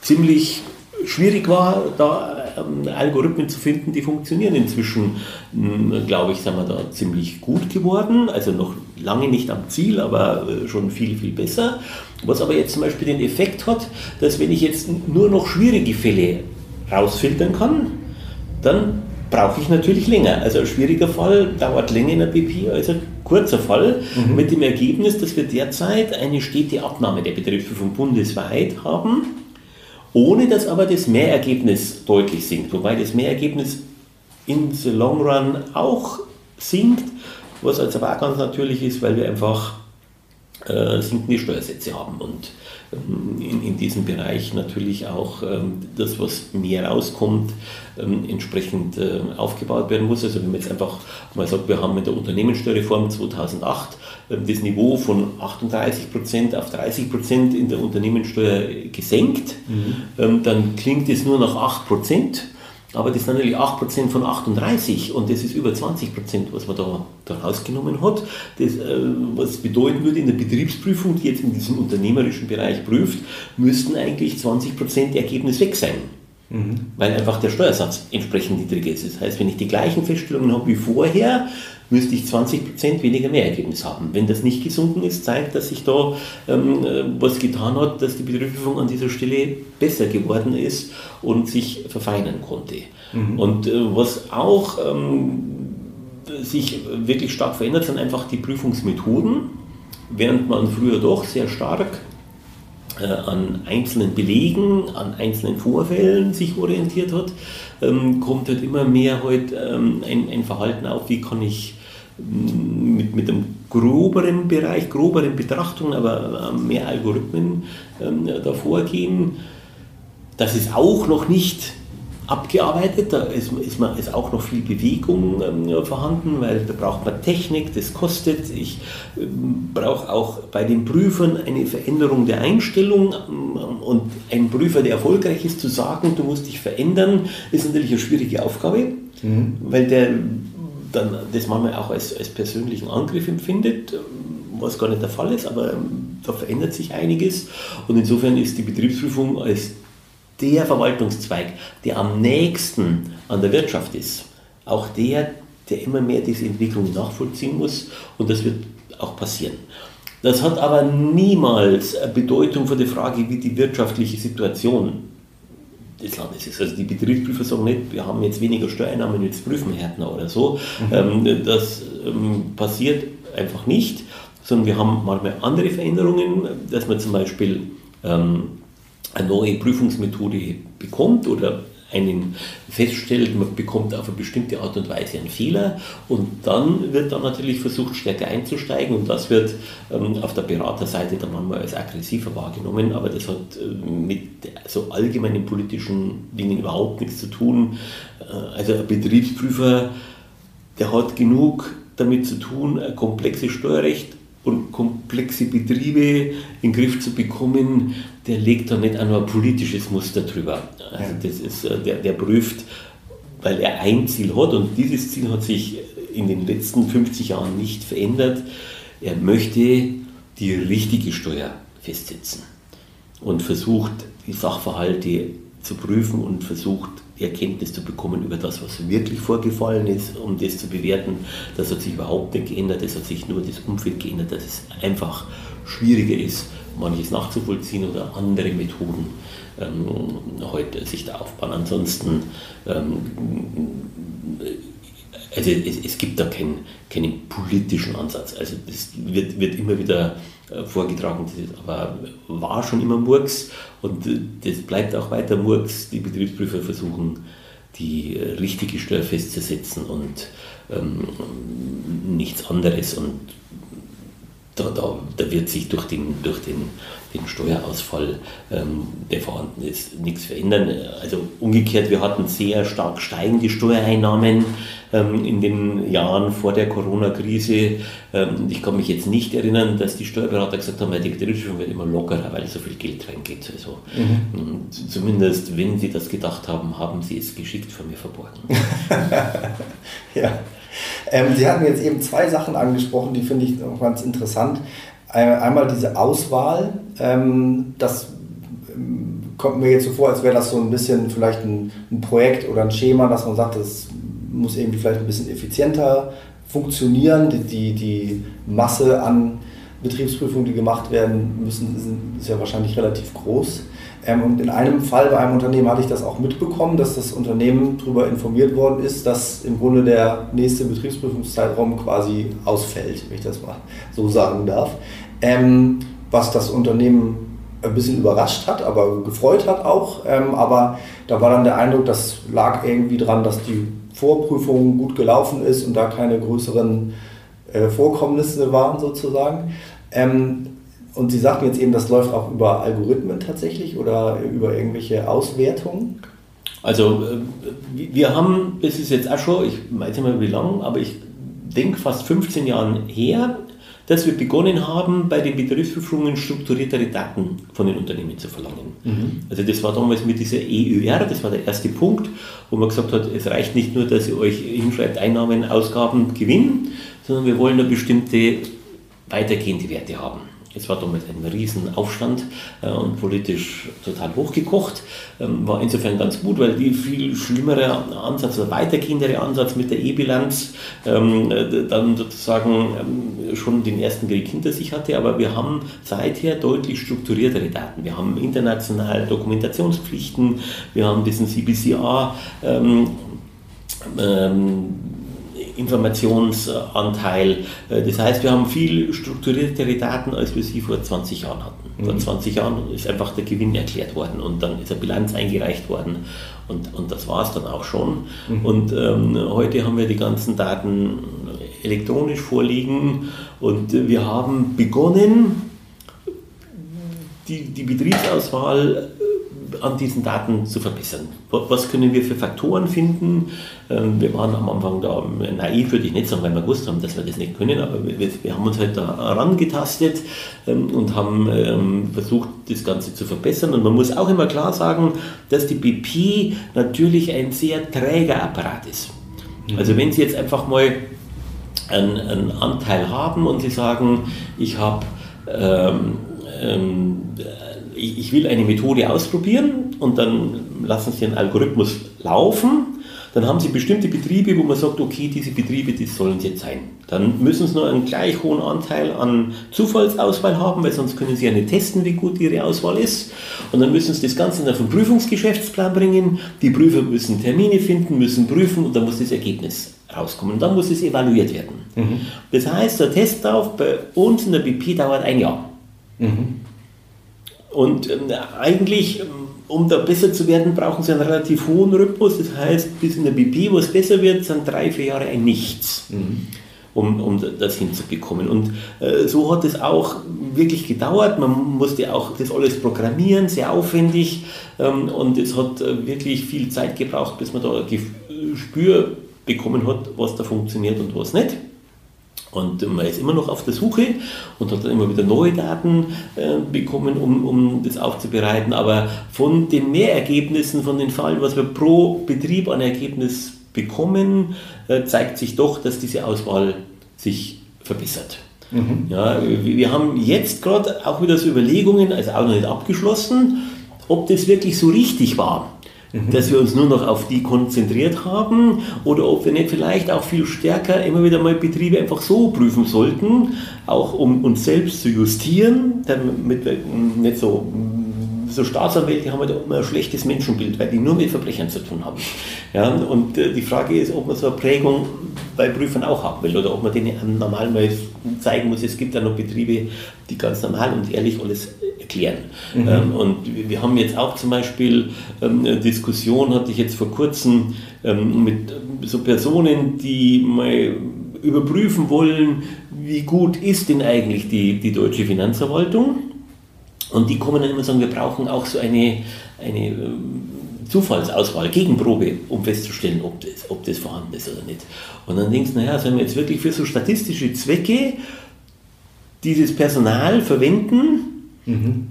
ziemlich schwierig war, da ähm, Algorithmen zu finden, die funktionieren. Inzwischen, hm, glaube ich, sind wir da ziemlich gut geworden, also noch lange nicht am Ziel, aber äh, schon viel, viel besser. Was aber jetzt zum Beispiel den Effekt hat, dass wenn ich jetzt nur noch schwierige Fälle rausfiltern kann, dann brauche ich natürlich länger. Also ein schwieriger Fall dauert länger in der BP als ein kurzer Fall, mhm. mit dem Ergebnis, dass wir derzeit eine stete Abnahme der Betriebsprüfung bundesweit haben, ohne dass aber das Mehrergebnis deutlich sinkt. Wobei das Mehrergebnis in the long run auch sinkt, was also auch ganz natürlich ist, weil wir einfach äh, sinkende Steuersätze haben und in, in diesem Bereich natürlich auch ähm, das, was mehr rauskommt, ähm, entsprechend äh, aufgebaut werden muss. Also wenn man jetzt einfach mal sagt, wir haben mit der Unternehmenssteuerreform 2008 das Niveau von 38 Prozent auf 30 Prozent in der Unternehmenssteuer gesenkt, mhm. dann klingt es nur nach 8 Prozent. Aber das sind natürlich 8% von 38 und das ist über 20%, was man da, da rausgenommen hat. Das, äh, was bedeuten würde, in der Betriebsprüfung, die jetzt in diesem unternehmerischen Bereich prüft, müssten eigentlich 20% Ergebnis weg sein. Mhm. Weil einfach der Steuersatz entsprechend niedrig ist. Das heißt, wenn ich die gleichen Feststellungen habe wie vorher, müsste ich 20% weniger Mehrergebnis haben. Wenn das nicht gesunken ist, zeigt, dass sich da ähm, äh, was getan hat, dass die Betriebsprüfung an dieser Stelle besser geworden ist und sich verfeinern konnte. Mhm. Und äh, was auch ähm, sich wirklich stark verändert, sind einfach die Prüfungsmethoden. Während man früher doch sehr stark äh, an einzelnen Belegen, an einzelnen Vorfällen sich orientiert hat, ähm, kommt halt immer mehr heute ähm, ein, ein, Verhalten auf, wie kann ich mit, mit einem groberen Bereich, groberen Betrachtungen, aber mehr Algorithmen ähm, davor gehen. Das ist auch noch nicht abgearbeitet. Da ist, ist, man, ist auch noch viel Bewegung ähm, vorhanden, weil da braucht man Technik, das kostet. Ich ähm, brauche auch bei den Prüfern eine Veränderung der Einstellung ähm, und ein Prüfer, der erfolgreich ist, zu sagen, du musst dich verändern, ist natürlich eine schwierige Aufgabe, mhm. weil der dann das manchmal auch als, als persönlichen Angriff empfindet, was gar nicht der Fall ist, aber da verändert sich einiges. Und insofern ist die Betriebsprüfung als der Verwaltungszweig, der am nächsten an der Wirtschaft ist, auch der, der immer mehr diese Entwicklung nachvollziehen muss und das wird auch passieren. Das hat aber niemals Bedeutung für die Frage, wie die wirtschaftliche Situation des Landes ist. Also die Betriebsprüfer sagen nicht, wir haben jetzt weniger Steuereinnahmen, jetzt prüfen härtner oder so. Mhm. Ähm, das ähm, passiert einfach nicht, sondern wir haben manchmal andere Veränderungen, dass man zum Beispiel ähm, eine neue Prüfungsmethode bekommt oder einen feststellt, man bekommt auf eine bestimmte Art und Weise einen Fehler und dann wird dann natürlich versucht, stärker einzusteigen und das wird ähm, auf der Beraterseite dann manchmal als aggressiver wahrgenommen, aber das hat äh, mit so allgemeinen politischen Dingen überhaupt nichts zu tun. Äh, also ein Betriebsprüfer, der hat genug damit zu tun, ein komplexes Steuerrecht und komplexe Betriebe in den Griff zu bekommen, der legt da nicht einmal ein politisches Muster drüber. Also das ist, äh, der, der prüft, weil er ein Ziel hat und dieses Ziel hat sich in den letzten 50 Jahren nicht verändert. Er möchte die richtige Steuer festsetzen und versucht, die Sachverhalte zu prüfen und versucht, Erkenntnis zu bekommen über das, was wirklich vorgefallen ist, um das zu bewerten. Das hat sich überhaupt nicht geändert, es hat sich nur das Umfeld geändert, dass es einfach schwieriger ist, manches nachzuvollziehen oder andere Methoden ähm, heute sich da aufbauen. Ansonsten, ähm, also es, es, gibt da keinen, keinen politischen Ansatz. Also das wird, wird immer wieder vorgetragen, aber war schon immer Murks und äh, das bleibt auch weiter Murks. Die Betriebsprüfer versuchen, die äh, richtige Steuer festzusetzen und ähm, nichts anderes. Und da, da, da, wird sich durch den, durch den, den Steuerausfall, ähm, der vorhanden ist, nichts verändern. Also umgekehrt, wir hatten sehr stark steigende Steuereinnahmen in den Jahren vor der Corona-Krise. Ähm, ich kann mich jetzt nicht erinnern, dass die Steuerberater gesagt haben, die Betriebsprüfung wird immer lockerer, weil so viel Geld reingeht. Also, mhm. Zumindest, wenn sie das gedacht haben, haben sie es geschickt von mir verborgen.
ja. Ähm, sie hatten jetzt eben zwei Sachen angesprochen, die finde ich auch ganz interessant. Einmal diese Auswahl, ähm, das ähm, kommt mir jetzt so vor, als wäre das so ein bisschen vielleicht ein, ein Projekt oder ein Schema, dass man sagt, das muss irgendwie vielleicht ein bisschen effizienter funktionieren. Die, die, die Masse an Betriebsprüfungen, die gemacht werden müssen, ist ja wahrscheinlich relativ groß. Ähm, und in einem Fall bei einem Unternehmen hatte ich das auch mitbekommen, dass das Unternehmen darüber informiert worden ist, dass im Grunde der nächste Betriebsprüfungszeitraum quasi ausfällt, wenn ich das mal so sagen darf. Ähm, was das Unternehmen ein bisschen überrascht hat, aber gefreut hat auch. Ähm, aber da war dann der Eindruck, das lag irgendwie dran, dass die Vorprüfung gut gelaufen ist und da keine größeren äh, Vorkommnisse waren sozusagen. Ähm, und Sie sagten jetzt eben, das läuft auch über Algorithmen tatsächlich oder über irgendwelche Auswertungen?
Also äh, wir haben, das ist jetzt auch schon, ich weiß nicht mehr wie lange, aber ich denke fast 15 Jahren her, dass wir begonnen haben, bei den Betriebsprüfungen strukturiertere Daten von den Unternehmen zu verlangen. Mhm. Also das war damals mit dieser EUR, das war der erste Punkt, wo man gesagt hat, es reicht nicht nur, dass ihr euch hinschreibt Einnahmen, Ausgaben, Gewinn, sondern wir wollen da bestimmte weitergehende Werte haben. Es war damals ein Riesenaufstand äh, und politisch total hochgekocht. Ähm, war insofern ganz gut, weil die viel schlimmere Ansatz oder weitergehendere Ansatz mit der E-Bilanz ähm, äh, dann sozusagen ähm, schon den ersten Krieg hinter sich hatte. Aber wir haben seither deutlich strukturiertere Daten. Wir haben international Dokumentationspflichten, wir haben diesen CBCA. Ähm, ähm, Informationsanteil. Äh, das heißt, wir haben viel strukturiertere Daten, als wir sie vor 20 Jahren hatten. Mhm. Vor 20 Jahren ist einfach der Gewinn erklärt worden und dann ist eine Bilanz eingereicht worden und, und das war es dann auch schon. Mhm. Und ähm, heute haben wir die ganzen Daten elektronisch vorliegen und wir haben begonnen, die, die Betriebsauswahl an diesen Daten zu verbessern. Was können wir für Faktoren finden? Ähm, wir waren am Anfang da naiv, würde ich nicht sagen, weil wir gewusst haben, dass wir das nicht können, aber wir, wir haben uns halt da herangetastet ähm, und haben ähm, versucht, das Ganze zu verbessern. Und man muss auch immer klar sagen, dass die BP natürlich ein sehr träger Apparat ist. Mhm. Also wenn Sie jetzt einfach mal einen, einen Anteil haben und Sie sagen, ich habe ähm, ähm, ich, ich will eine Methode ausprobieren und dann lassen Sie einen Algorithmus laufen dann haben Sie bestimmte Betriebe, wo man sagt, okay, diese Betriebe, die sollen es jetzt sein. Dann müssen Sie nur einen gleich hohen Anteil an Zufallsauswahl haben, weil sonst können Sie ja nicht testen, wie gut Ihre Auswahl ist. Und dann müssen Sie das Ganze in einen Prüfungsgeschäftsplan bringen. Die Prüfer müssen Termine finden, müssen prüfen und dann muss das Ergebnis rauskommen. Und dann muss es evaluiert werden. Mhm. Das heißt, der Testlauf bei uns in der BP dauert ein Jahr. Mhm. Und ähm, eigentlich ähm, um da besser zu werden, brauchen sie einen relativ hohen Rhythmus. Das heißt, bis in der BP, wo es besser wird, sind drei, vier Jahre ein Nichts. Mhm. Um, um das hinzubekommen. Und äh, so hat es auch wirklich gedauert. Man musste auch das alles programmieren, sehr aufwendig. Ähm, und es hat äh, wirklich viel Zeit gebraucht, bis man da ein Gespür bekommen hat, was da funktioniert und was nicht. Und man ist immer noch auf der Suche und hat dann immer wieder neue Daten äh, bekommen, um, um das aufzubereiten. Aber von den Mehrergebnissen, von den Fallen, was wir pro Betrieb an Ergebnis bekommen, äh, zeigt sich doch, dass diese Auswahl sich verbessert. Mhm. Ja, wir, wir haben jetzt gerade auch wieder so Überlegungen, also auch noch nicht abgeschlossen, ob das wirklich so richtig war Mhm. dass wir uns nur noch auf die konzentriert haben oder ob wir nicht vielleicht auch viel stärker immer wieder mal Betriebe einfach so prüfen sollten, auch um uns selbst zu justieren, damit wir nicht so so Staatsanwälte haben halt immer ein schlechtes Menschenbild, weil die nur mit Verbrechern zu tun haben. Ja, und äh, die Frage ist, ob man so eine Prägung bei Prüfern auch haben will oder ob man denen normal mal zeigen muss, es gibt ja noch Betriebe, die ganz normal und ehrlich alles erklären. Mhm. Ähm, und wir haben jetzt auch zum Beispiel ähm, eine Diskussion, hatte ich jetzt vor kurzem ähm, mit so Personen, die mal überprüfen wollen, wie gut ist denn eigentlich die, die deutsche Finanzverwaltung. Und die kommen dann immer und sagen, wir brauchen auch so eine, eine Zufallsauswahl, Gegenprobe, um festzustellen, ob das, ob das vorhanden ist oder nicht. Und dann denkst du, naja, sollen wir jetzt wirklich für so statistische Zwecke dieses Personal verwenden, mhm.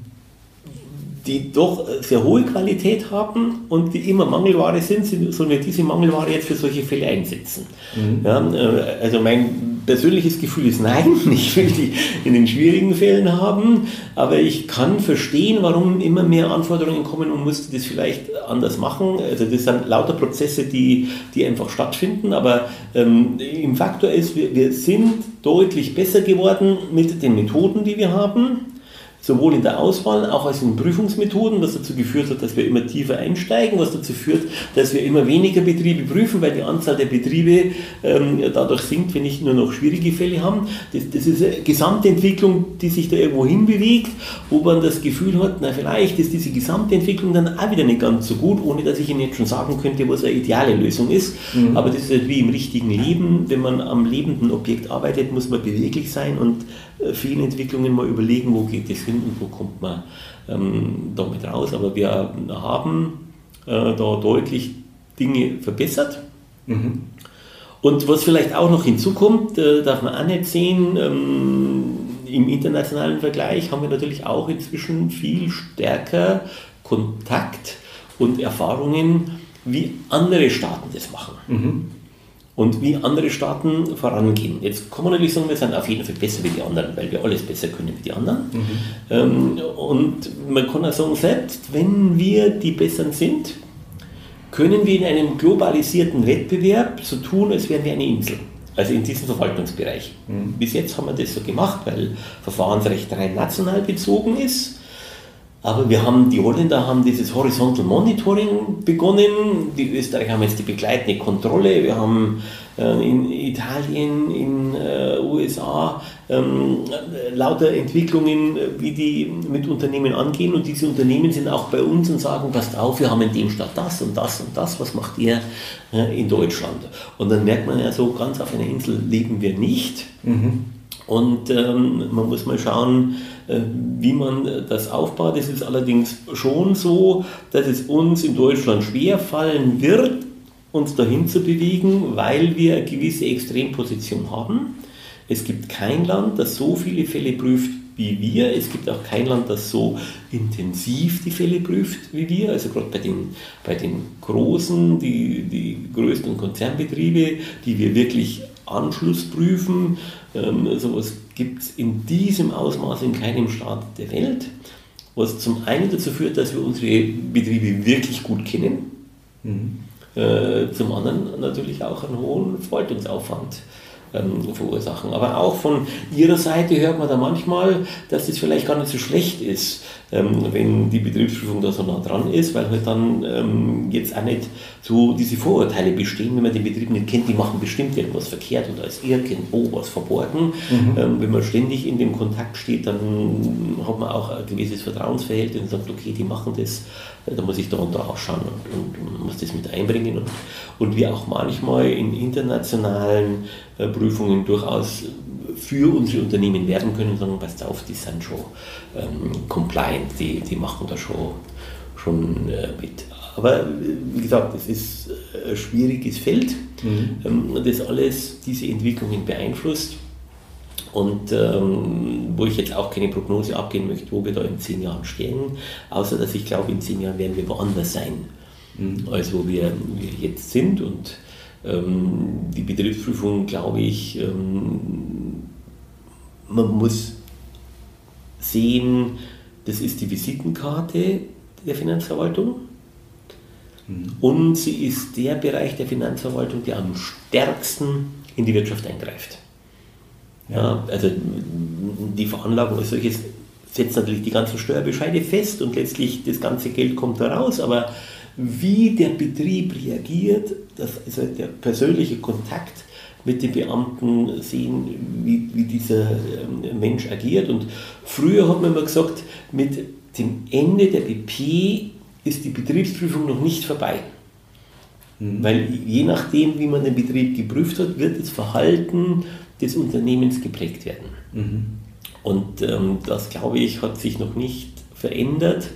Die doch sehr hohe Qualität haben und die immer Mangelware sind, sollen wir diese Mangelware jetzt für solche Fälle einsetzen. Mhm. Ja, äh, also mein persönliches Gefühl ist nein, ich will die in den schwierigen Fällen haben, aber ich kann verstehen, warum immer mehr Anforderungen kommen und musste das vielleicht anders machen. Also das sind lauter Prozesse, die, die einfach stattfinden, aber ähm, im Faktor ist, wir, wir sind deutlich besser geworden mit den Methoden, die wir haben sowohl in der Auswahl auch als in Prüfungsmethoden, was dazu geführt hat, dass wir immer tiefer einsteigen, was dazu führt, dass wir immer weniger Betriebe prüfen, weil die Anzahl der Betriebe ähm, dadurch sinkt, wenn nicht nur noch schwierige Fälle haben. Das, das, ist eine Gesamtentwicklung, die sich da irgendwo hinbewegt, wo man das Gefühl hat, na vielleicht ist diese Gesamtentwicklung dann auch wieder nicht ganz so gut, ohne dass ich Ihnen jetzt schon sagen könnte, was eine ideale Lösung ist. Mhm. Aber das ist halt wie im richtigen Leben, wenn man am lebenden Objekt arbeitet, muss man beweglich sein und Fehlentwicklungen mal überlegen, wo geht es hin und wo kommt man ähm, damit raus. Aber wir haben äh, da deutlich Dinge verbessert. Mhm. Und was vielleicht auch noch hinzukommt, äh, darf man auch nicht sehen, ähm, im internationalen Vergleich haben wir natürlich auch inzwischen viel stärker Kontakt und Erfahrungen, wie andere Staaten das machen. Mhm und wie andere Staaten vorangehen. Jetzt kann man natürlich sagen, wir sind auf jeden Fall besser wie die anderen, weil wir alles besser können wie die anderen. Mhm. Ähm, und man kann auch sagen, selbst wenn wir die Besseren sind, können wir in einem globalisierten Wettbewerb so tun, als wären wir eine Insel. Also in diesem Verwaltungsbereich. Mhm. Bis jetzt haben wir das so gemacht, weil Verfahrensrecht rein national bezogen ist. Aber wir haben, die Holländer haben dieses Horizontal Monitoring begonnen, die Österreicher haben jetzt die begleitende Kontrolle, wir haben äh, in Italien, in äh, USA ähm, lauter Entwicklungen, wie die mit Unternehmen angehen und diese Unternehmen sind auch bei uns und sagen, passt auf, wir haben in dem Stadt das und das und das, was macht ihr äh, in Deutschland? Und dann merkt man ja so, ganz auf einer Insel leben wir nicht. Mhm. Und ähm, man muss mal schauen, äh, wie man das aufbaut. Es ist allerdings schon so, dass es uns in Deutschland schwer fallen wird, uns dahin zu bewegen, weil wir eine gewisse Extremposition haben. Es gibt kein Land, das so viele Fälle prüft wie wir. Es gibt auch kein Land, das so intensiv die Fälle prüft wie wir. Also gerade bei den, bei den großen, die, die größten Konzernbetriebe, die wir wirklich Anschluss prüfen. Ähm, sowas gibt es in diesem Ausmaß in keinem Staat der Welt. Was zum einen dazu führt, dass wir unsere Betriebe wirklich gut kennen. Mhm. Äh, zum anderen natürlich auch einen hohen Verwaltungsaufwand ähm, verursachen. Aber auch von Ihrer Seite hört man da manchmal, dass es vielleicht gar nicht so schlecht ist, ähm, wenn die Betriebsprüfung da so nah dran ist, weil halt dann ähm, jetzt auch nicht so diese Vorurteile bestehen, wenn man den Betrieb nicht kennt, die machen bestimmt irgendwas verkehrt oder ist irgendwo was verborgen. Mhm. Ähm, wenn man ständig in dem Kontakt steht, dann hat man auch ein gewisses Vertrauensverhältnis und sagt, okay, die machen das, äh, da muss ich da und da auch schauen und, und muss das mit einbringen. Und, und wir auch manchmal in internationalen äh, Prüfungen durchaus für unsere Unternehmen werben können und sagen, passt auf, die sind schon ähm, compliant, die, die machen da schon, schon äh, mit. Aber wie gesagt, es ist ein schwieriges Feld, mhm. ähm, das alles diese Entwicklungen beeinflusst. Und ähm, wo ich jetzt auch keine Prognose abgeben möchte, wo wir da in zehn Jahren stehen, außer dass ich glaube, in zehn Jahren werden wir woanders sein, mhm. als wo wir, wir jetzt sind. Und ähm, die Betriebsprüfung, glaube ich, ähm, man muss sehen, das ist die Visitenkarte der Finanzverwaltung. Mhm. Und sie ist der Bereich der Finanzverwaltung, der am stärksten in die Wirtschaft eingreift. Ja, also die Veranlagung als solches setzt natürlich die ganzen Steuerbescheide fest und letztlich das ganze Geld kommt da raus, aber wie der Betrieb reagiert, das, also der persönliche Kontakt mit den Beamten sehen, wie, wie dieser ähm, Mensch agiert. Und früher hat man immer gesagt, mit dem Ende der BP ist die Betriebsprüfung noch nicht vorbei. Mhm. Weil je nachdem, wie man den Betrieb geprüft hat, wird das Verhalten des Unternehmens geprägt werden. Mhm. Und ähm, das, glaube ich, hat sich noch nicht verändert.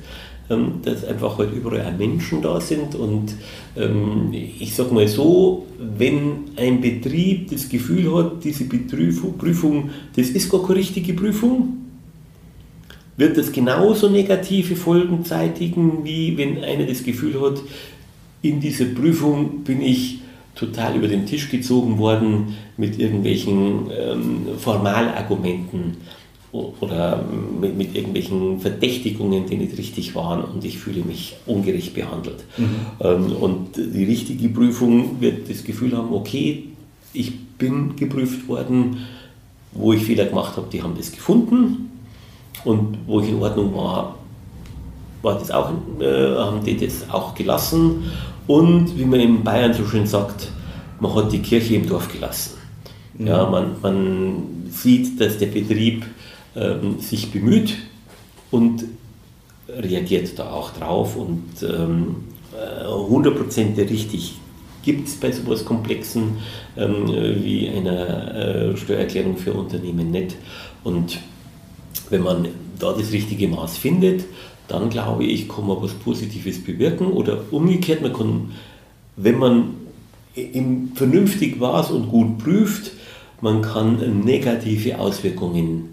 Ähm, dass einfach halt überall auch Menschen da sind. Und ähm, ich sage mal so, wenn ein Betrieb das Gefühl hat, diese Prüfung, das ist gar keine richtige Prüfung, wird das genauso negative Folgen zeitigen, wie wenn einer das Gefühl hat, in dieser Prüfung bin ich total über den Tisch gezogen worden mit irgendwelchen ähm, Formalargumenten oder mit, mit, irgendwelchen Verdächtigungen, die nicht richtig waren und ich fühle mich ungerecht behandelt. Mhm. Ähm, und die richtige Prüfung wird das Gefühl haben, okay, ich bin geprüft worden, wo ich Fehler gemacht habe, die haben das gefunden und wo ich in Ordnung war, war das auch, äh, haben die das auch gelassen und wie man in Bayern so schön sagt, man hat die Kirche im Dorf gelassen. Mhm. Ja, man, man sieht, dass der Betrieb ähm, sich bemüht und reagiert da auch drauf und ähm, 100% äh, richtig gibt es bei so etwas Komplexen ähm, wie einer äh, Steuererklärung für Unternehmen nicht. Und wenn man da das richtige Maß findet, dann glaube ich, kann man was Positives bewirken oder umgekehrt, man kann, wenn man im vernünftig war und gut prüft, man kann negative Auswirkungen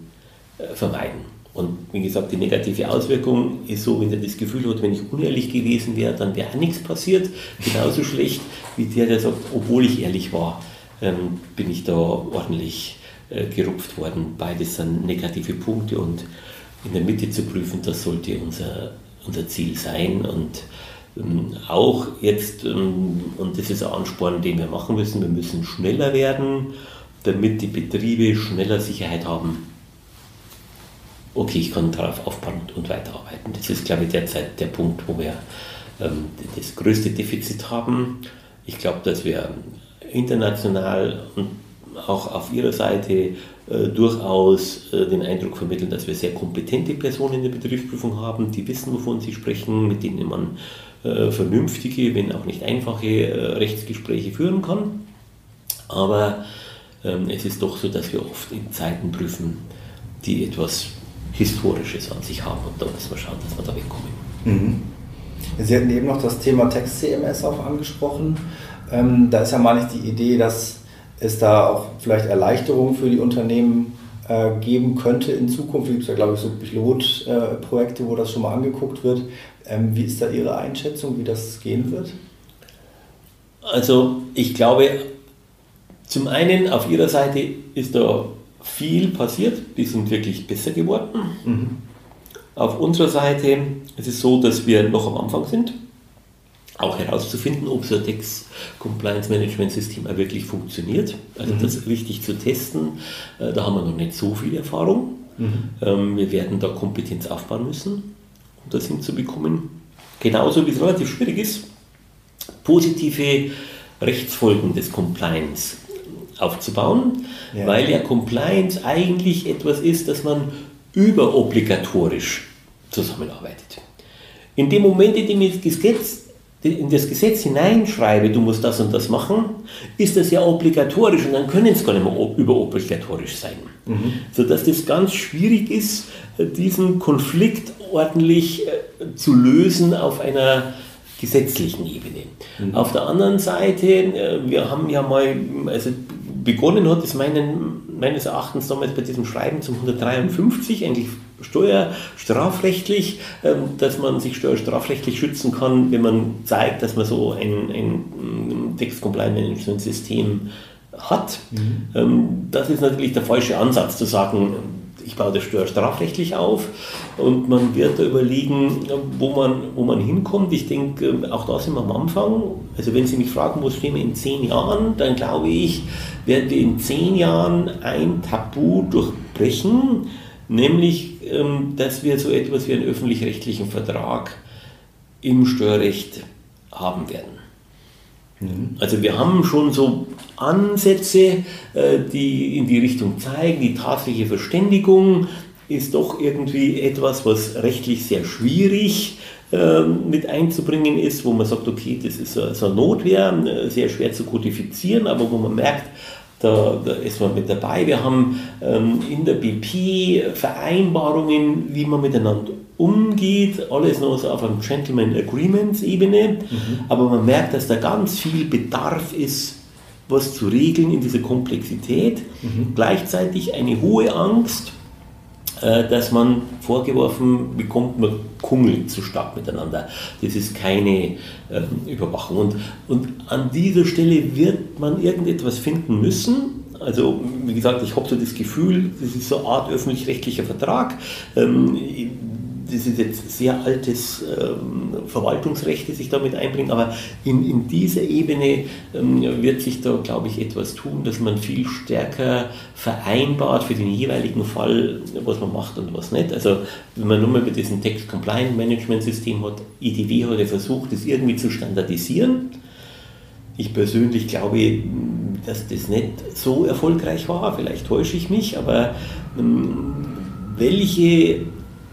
vermeiden. Und wie gesagt, die negative Auswirkung ist so, wenn er das Gefühl hat, wenn ich unehrlich gewesen wäre, dann wäre nichts passiert. Genauso schlecht wie der, der sagt, obwohl ich ehrlich war, ähm, bin ich da ordentlich äh, gerupft worden. Beides sind negative Punkte und in der Mitte zu prüfen, das sollte unser, unser Ziel sein. Und ähm, auch jetzt, ähm, und das ist ein Ansporn, den wir machen müssen, wir müssen schneller werden, damit die Betriebe schneller Sicherheit haben okay, ich kann darauf aufbauen und weiterarbeiten. Das ist, glaube ich, derzeit der Punkt, wo wir ähm, das größte Defizit haben. Ich glaube, dass wir international und auch auf Ihrer Seite äh, durchaus äh, den Eindruck vermitteln, dass wir sehr kompetente Personen in der Betriebsprüfung haben, die wissen, wovon sie sprechen, mit denen man äh, vernünftige, wenn auch nicht einfache äh, Rechtsgespräche führen kann. Aber ähm, es ist doch so, dass wir oft in Zeiten prüfen, die etwas Historisches an sich haben. Und da müssen wir schauen, dass wir da wegkommen. Mhm.
Sie hatten eben noch das Thema Text-CMS auch angesprochen. Ähm, da ist ja mal nicht die Idee, dass es da auch vielleicht Erleichterungen für die Unternehmen äh, geben könnte in Zukunft. Es gibt ja, glaube ich, so Pilotprojekte, wo das schon mal angeguckt wird. Ähm, wie ist da Ihre Einschätzung, wie das gehen wird?
Also ich glaube, zum einen auf Ihrer Seite ist da viel passiert, die sind wirklich besser geworden. Mhm. Auf unserer Seite ist es so, dass wir noch am Anfang sind, auch herauszufinden, ob so ein Text Compliance Management System auch wirklich funktioniert. Also mhm. das richtig zu testen, äh, da haben wir noch nicht so viel Erfahrung. Mhm. Ähm, wir werden da Kompetenz aufbauen müssen, um das hinzubekommen. Genauso wie es relativ schwierig ist, positive Rechtsfolgen des Compliance aufzubauen, ja. weil ja Compliance eigentlich etwas ist, das man überobligatorisch zusammenarbeitet. In dem Moment, in dem ich das Gesetz, in das Gesetz hineinschreibe, du musst das und das machen, ist das ja obligatorisch und dann können es gar nicht mehr überobligatorisch sein. Mhm. Sodass das ganz schwierig ist, diesen Konflikt ordentlich äh, zu lösen auf einer gesetzlichen Ebene. Mhm. Auf der anderen Seite, äh, wir haben ja mal, also begonnen hat es meinen, meines Erachtens damals bei diesem Schreiben zum 153, eigentlich steuerstrafrechtlich, ähm, dass man sich steuerstrafrechtlich schützen kann, wenn man zeigt, dass man so ein, ein Text-Compliance-Management-System hat. Mhm. Ähm, das ist natürlich der falsche Ansatz zu sagen, ich baue das steuerstrafrechtlich auf und man wird da überlegen, wo man, wo man hinkommt. Ich denke, auch da sind wir am Anfang. Also wenn Sie mich fragen, wo stehen wir in zehn Jahren, dann glaube ich, werden wir in zehn Jahren ein Tabu durchbrechen, nämlich, ähm, dass wir so etwas wie einen öffentlich-rechtlichen Vertrag im Steuerrecht haben werden. Mhm. Also wir haben schon so Ansätze, äh, die in die Richtung zeigen, die tatsächliche Verständigung ist doch irgendwie etwas, was rechtlich sehr schwierig ähm, mit einzubringen ist, wo man sagt, okay, das ist so eine Notwehr, äh, sehr schwer zu kodifizieren, aber wo man merkt, da, da, ist man mit dabei. Wir haben ähm, in der BP Vereinbarungen, wie man miteinander umgeht, alles noch so auf einem Gentleman Agreements Ebene, mhm. aber man merkt, dass da ganz viel Bedarf ist, was zu regeln in dieser Komplexität. Mhm. Gleichzeitig eine hohe Angst, äh, dass man vorgeworfen bekommt, man kungelt zu stark miteinander. Das ist keine äh, Überwachung. Und, und an dieser Stelle wird man irgendetwas finden müssen. Also, wie gesagt, ich habe so das Gefühl, das ist so eine Art öffentlich-rechtlicher Vertrag. Ähm, das ist jetzt sehr altes ähm, Verwaltungsrecht, das sich damit einbringt, aber in, in dieser Ebene ähm, wird sich da, glaube ich, etwas tun, dass man viel stärker vereinbart für den jeweiligen Fall, was man macht und was nicht. Also wenn man nur mal über diesen Text Compliance Management System hat, IDW hat ja versucht, das irgendwie zu standardisieren. Ich persönlich glaube, dass das nicht so erfolgreich war, vielleicht täusche ich mich, aber ähm, welche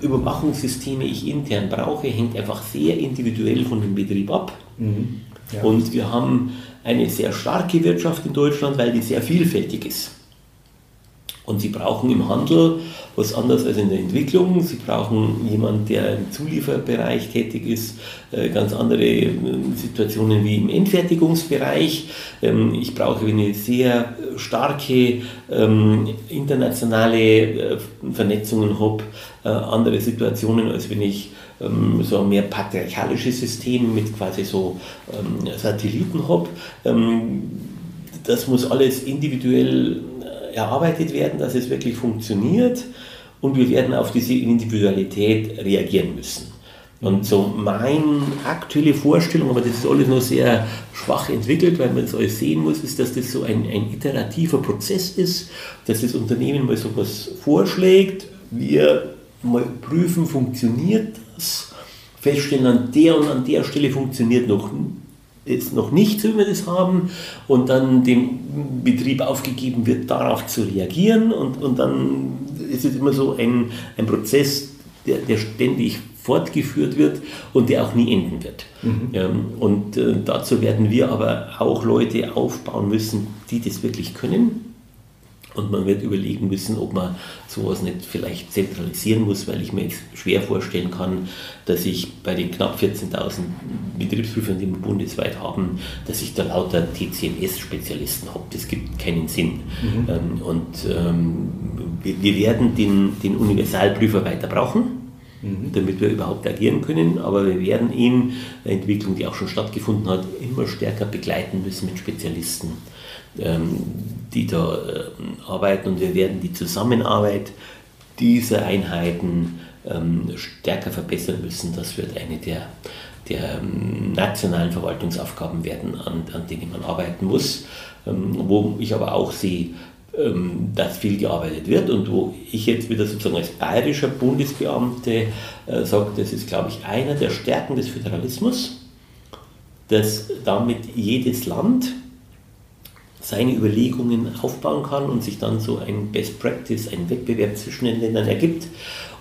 Überwachungssysteme ich intern brauche, hängt einfach sehr individuell von dem Betrieb ab. Mhm. Ja. Und wir haben eine sehr starke Wirtschaft in Deutschland, weil die sehr vielfältig ist. Und sie brauchen im Handel was anderes als in der Entwicklung. Sie brauchen jemanden, der im Zulieferbereich tätig ist, äh, ganz andere ähm, Situationen wie im Endfertigungsbereich. Ähm, ich brauche eine sehr starke ähm, internationale äh, Vernetzungen habe, äh, andere Situationen, als wenn ich so ein mehr patriarchalisches System mit quasi so Satelliten habe. das muss alles individuell erarbeitet werden, dass es wirklich funktioniert und wir werden auf diese Individualität reagieren müssen. Und so meine aktuelle Vorstellung, aber das ist alles noch sehr schwach entwickelt, weil man das alles sehen muss, ist, dass das so ein, ein iterativer Prozess ist, dass das Unternehmen mal so etwas vorschlägt, wir mal prüfen, funktioniert das, feststellen, an der und an der Stelle funktioniert noch ist noch nicht so, wie wir das haben, und dann dem Betrieb aufgegeben wird, darauf zu reagieren. Und, und dann ist es immer so ein, ein Prozess, der, der ständig fortgeführt wird und der auch nie enden wird. Mhm. Ähm, und äh, dazu werden wir aber auch Leute aufbauen müssen, die das wirklich können und man wird überlegen müssen, ob man sowas nicht vielleicht zentralisieren muss, weil ich mir jetzt schwer vorstellen kann, dass ich bei den knapp 14.000 Betriebsprüfern, die wir bundesweit haben, dass ich da lauter TCMS-Spezialisten habe. Das gibt keinen Sinn. Mhm. Ähm, und ähm, wir, werden den, den Universalprüfer weiter brauchen mhm. damit wir überhaupt agieren können. Aber wir werden ihn, eine Entwicklung, die auch schon stattgefunden hat, immer stärker begleiten müssen mit Spezialisten, ähm, die da äh, arbeiten. Und wir werden die Zusammenarbeit dieser Einheiten ähm, stärker verbessern müssen. Das wird eine der, der ähm, nationalen Verwaltungsaufgaben werden, an, an denen man arbeiten muss. wo ich aber auch sehe, ähm, dass viel gearbeitet wird und wo ich jetzt wieder sozusagen als bayerischer Bundesbeamte äh, sage, das ist, glaube ich, einer der Stärken des Föderalismus, dass damit jedes Land seine Überlegungen aufbauen kann und sich dann so ein Best Practice, ein Wettbewerb zwischen den Ländern ergibt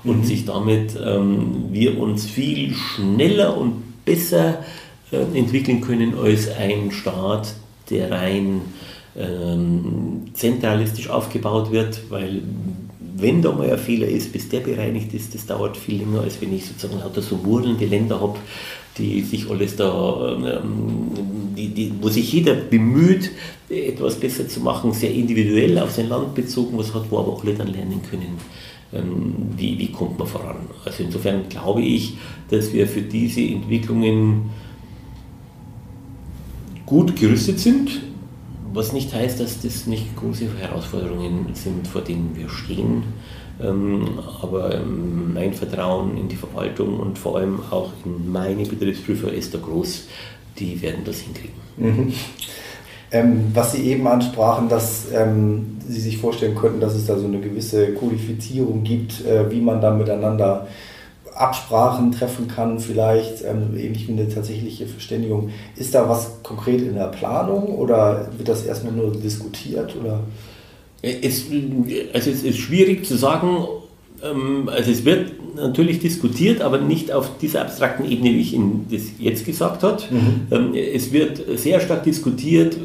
und mhm. sich damit ähm, wir uns viel schneller und besser äh, entwickeln können als ein Staat, der rein ähm, zentralistisch aufgebaut wird, weil wenn da mal ein Fehler ist, bis der bereinigt ist, das dauert viel länger, als wenn ich sozusagen lauter so murdelnde Länder habe, die sich alles da, ähm, die, die, wo sich jeder bemüht, etwas besser zu machen, sehr individuell auf sein Land bezogen, was hat, wo aber alle dann lernen können, ähm, wie, wie kommt man voran. Also insofern glaube ich, dass wir für diese Entwicklungen gut gerüstet sind. Was nicht heißt, dass das nicht große Herausforderungen sind, vor denen wir stehen. Ähm, aber ähm, mein Vertrauen in die Verwaltung und vor allem auch in meine Betriebsprüfer ist da groß. Die werden das hinkriegen. Mhm.
Ähm, was Sie eben ansprachen, dass Sie sich vorstellen könnten, dass es da so eine gewisse Kodifizierung gibt, äh, wie man da miteinander Absprachen treffen kann, vielleicht ähnlich wie eine tatsächliche Verständigung. Ist da was konkret in der Planung oder wird das erstmal nur diskutiert? Oder?
Es, also es ist schwierig zu sagen, ähm, also es wird natürlich diskutiert, aber nicht auf dieser abstrakten Ebene, wie ich Ihnen das jetzt gesagt habe. Mhm. Ähm, es wird sehr stark diskutiert,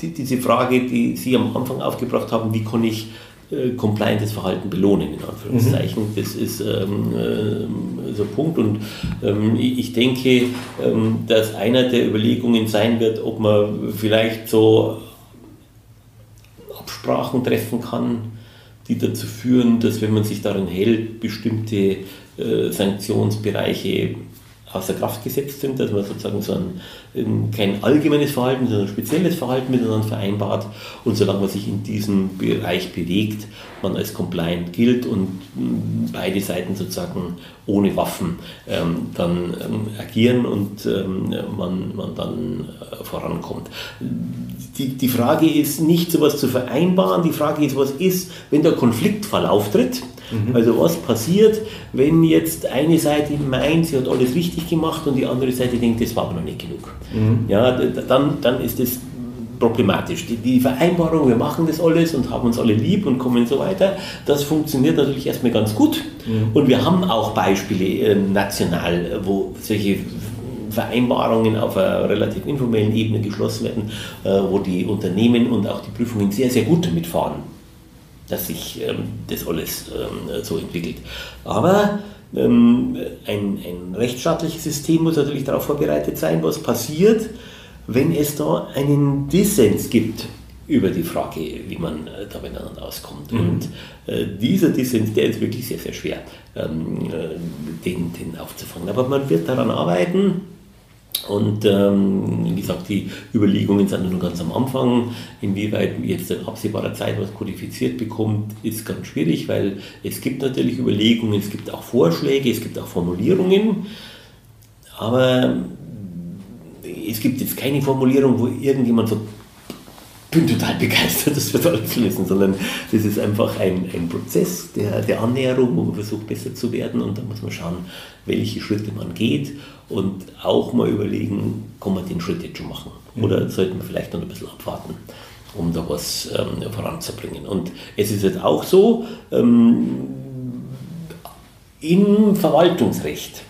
die, diese Frage, die Sie am Anfang aufgebracht haben, wie kann ich äh, compliantes Verhalten belohnen, in Anführungszeichen. Mhm. Das ist ähm, äh, so ein Punkt. Und ähm, ich denke, ähm, dass einer der Überlegungen sein wird, ob man vielleicht so Absprachen treffen kann, die dazu führen, dass wenn man sich daran hält, bestimmte äh, Sanktionsbereiche außer Kraft gesetzt sind, dass man sozusagen so ein, ähm, kein allgemeines Verhalten, sondern ein spezielles Verhalten miteinander vereinbart. Und solange man sich in diesem Bereich bewegt, man als compliant gilt und mm, beide Seiten sozusagen ohne Waffen ähm, dann ähm, agieren und ähm, man, man dann äh, vorankommt. Die, die Frage ist nicht, sowas zu vereinbaren, die Frage ist, was ist, wenn der Konfliktfall auftritt, Mhm. Also was passiert, wenn jetzt eine Seite meint, sie hat alles richtig gemacht und die andere Seite denkt, das war aber noch nicht genug. Mhm. Ja, dann, dann ist das problematisch. Die, die, Vereinbarung, wir machen das alles und haben uns alle lieb und kommen so weiter, das funktioniert natürlich erstmal ganz gut. Mhm. Und wir haben auch Beispiele äh, national, wo solche Vereinbarungen auf einer relativ informellen Ebene geschlossen werden, äh, wo die Unternehmen und auch die Prüfungen sehr, sehr gut damit fahren dass sich ähm, das alles ähm, so entwickelt. Aber ähm, ein, ein rechtsstaatliches System muss natürlich darauf vorbereitet sein, was passiert, wenn es da einen Dissens gibt über die Frage, wie man äh, da miteinander auskommt. Mhm. Und äh, dieser Dissens, der ist wirklich sehr, sehr schwer, ähm, äh, den, den aufzufangen. Aber man wird daran arbeiten und ähm, wie gesagt, die Überlegungen sind nur ganz am Anfang. Inwieweit jetzt in absehbarer Zeit was kodifiziert bekommt, ist ganz schwierig, weil es gibt natürlich Überlegungen, es gibt auch Vorschläge, es gibt auch Formulierungen. Aber es gibt jetzt keine Formulierung, wo irgendjemand sagt, bin total begeistert, das wird alles lesen, sondern das ist einfach ein, ein Prozess der, der Annäherung, wo man versucht, besser zu werden und da muss man schauen, welche Schritte man geht und auch mal überlegen, kann man den Schritt jetzt schon machen mhm. oder sollten wir vielleicht noch ein bisschen abwarten, um da was ähm, voranzubringen. Und es ist jetzt auch so, ähm, im Verwaltungsrecht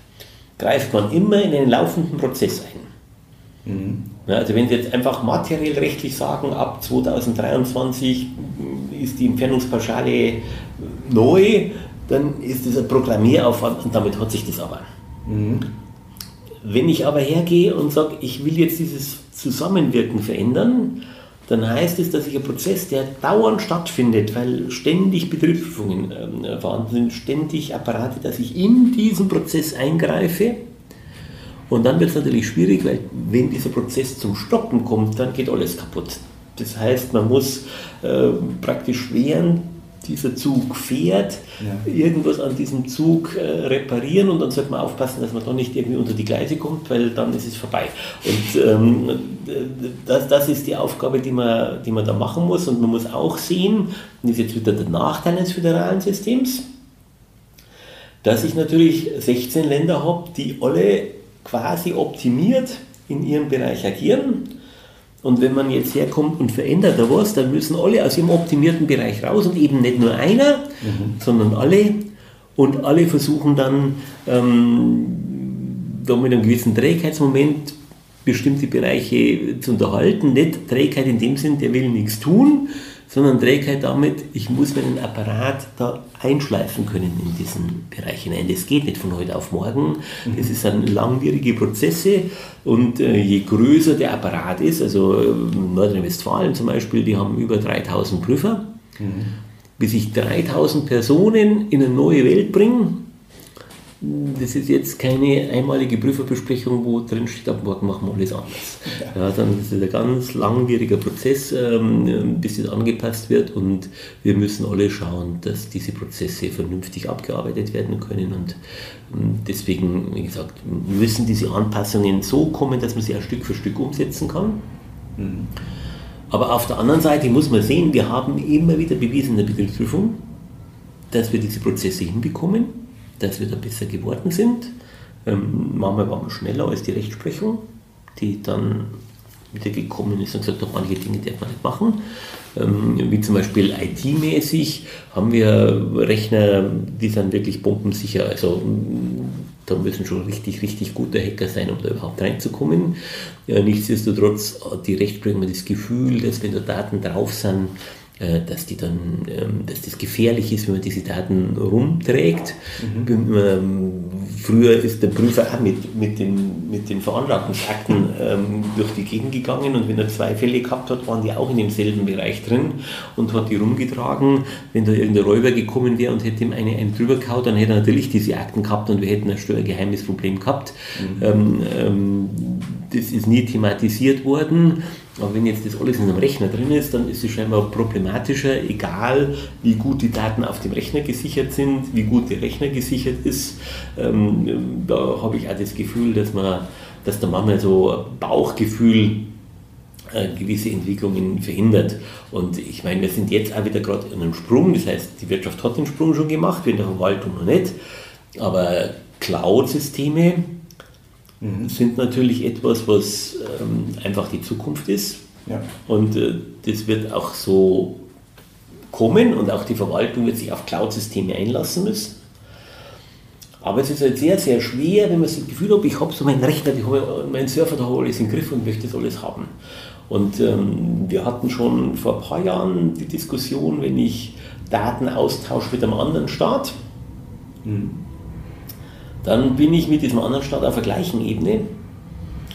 greift man immer in einen laufenden Prozess ein. Mhm. Also wenn Sie jetzt einfach materiell rechtlich sagen, ab 2023 ist die Entfernungspauschale neu, dann ist das ein Programmieraufwand und damit hat sich das aber. Mhm. Wenn ich aber hergehe und sage, ich will jetzt dieses Zusammenwirken verändern, dann heißt es, dass ich einen Prozess, der dauernd stattfindet, weil ständig Betriebsprüfungen ähm, vorhanden sind, ständig Apparate, dass ich in diesen Prozess eingreife. Und dann wird es natürlich schwierig, weil wenn dieser Prozess zum Stoppen kommt, dann geht alles kaputt. Das heißt, man muss äh, praktisch während dieser Zug fährt, ja. irgendwas an diesem Zug äh, reparieren und dann sollte man aufpassen, dass man da nicht irgendwie unter die Gleise kommt, weil dann ist es vorbei. Und ähm, das, das ist die Aufgabe, die man, die man da machen muss und man muss auch sehen, das ist jetzt wieder der Nachteil des föderalen Systems, dass ich natürlich 16 Länder habe, die alle quasi optimiert in ihrem Bereich agieren und wenn man jetzt herkommt und verändert da was, dann müssen alle aus ihrem optimierten Bereich raus und eben nicht nur einer, mhm. sondern alle. Und alle versuchen dann ähm, da mit einem gewissen Trägheitsmoment bestimmte Bereiche zu unterhalten. Nicht Trägheit in dem Sinn, der will nichts tun, sondern Trägheit damit, ich muss meinen Apparat da einschleifen können in diesen Bereich hinein. Das geht nicht von heute auf morgen. Das ist ein langwierige Prozesse und äh, je größer der Apparat ist, also äh, Nordrhein-Westfalen zum Beispiel, die haben über 3000 Prüfer. Mhm. Bis ich 3000 Personen in eine neue Welt bringe, das ist jetzt keine einmalige Prüferbesprechung, wo drin steht, ab morgen machen wir alles anders. Ja, dann ist es ein ganz langwieriger Prozess, ähm, bis das angepasst wird und wir müssen alle schauen, dass diese Prozesse vernünftig abgearbeitet werden können und ähm, deswegen, wie gesagt, müssen diese Anpassungen so kommen, dass man sie auch Stück für Stück umsetzen kann. Mhm. Aber auf der anderen Seite muss man sehen, wir haben immer wieder bewiesen in der Betriebsprüfung, dass wir diese Prozesse hinbekommen dass wir da besser geworden sind. Ähm, manchmal waren wir schneller als die Rechtsprechung, die dann wieder gekommen ist und gesagt hat, manche Dinge darf man nicht machen. Ähm, wie zum Beispiel IT-mäßig haben wir Rechner, die sind wirklich bombensicher. Also da müssen schon richtig, richtig gute Hacker sein, um da überhaupt reinzukommen. Ja, nichtsdestotrotz hat die Rechtsprechung das Gefühl, dass wenn da Daten drauf sind, äh, dass, die dann, ähm, dass das gefährlich ist, wenn man diese Daten rumträgt. Mhm. Ähm, früher ist der Prüfer auch mit, mit, den, mit den Veranlagungsakten ähm, durch die Gegend gegangen und wenn er zwei Fälle gehabt hat, waren die auch in demselben Bereich drin und hat die rumgetragen. Wenn da irgendein Räuber gekommen wäre und hätte ihm eine, einen drüber gehauen, dann hätte er natürlich diese Akten gehabt und wir hätten ein steuergeheimes Problem gehabt. Mhm. Ähm, ähm, das ist nie thematisiert worden. Aber wenn jetzt das alles in einem Rechner drin ist, dann ist es scheinbar problematischer, egal wie gut die Daten auf dem Rechner gesichert sind, wie gut der Rechner gesichert ist. Ähm, da habe ich auch das Gefühl, dass man, dass da manchmal so Bauchgefühl äh, gewisse Entwicklungen verhindert. Und ich meine, wir sind jetzt auch wieder gerade in einem Sprung, das heißt, die Wirtschaft hat den Sprung schon gemacht, wir in der Verwaltung noch nicht. Aber Cloud-Systeme, mhm. sind natürlich etwas, was ähm, einfach die Zukunft ist. Ja. Und äh, das wird auch so kommen und auch die Verwaltung wird sich auf Cloud-Systeme einlassen müssen. Aber es ist halt sehr, sehr schwer, wenn man das Gefühl hat, ich habe so meinen Rechner, ich habe meinen Surfer, da habe alles im Griff und möchte das alles haben. Und ähm, wir hatten schon vor ein paar Jahren die Diskussion, wenn ich Daten austausche mit einem anderen Staat, mhm dann bin ich mit diesem anderen Staat auf der gleichen Ebene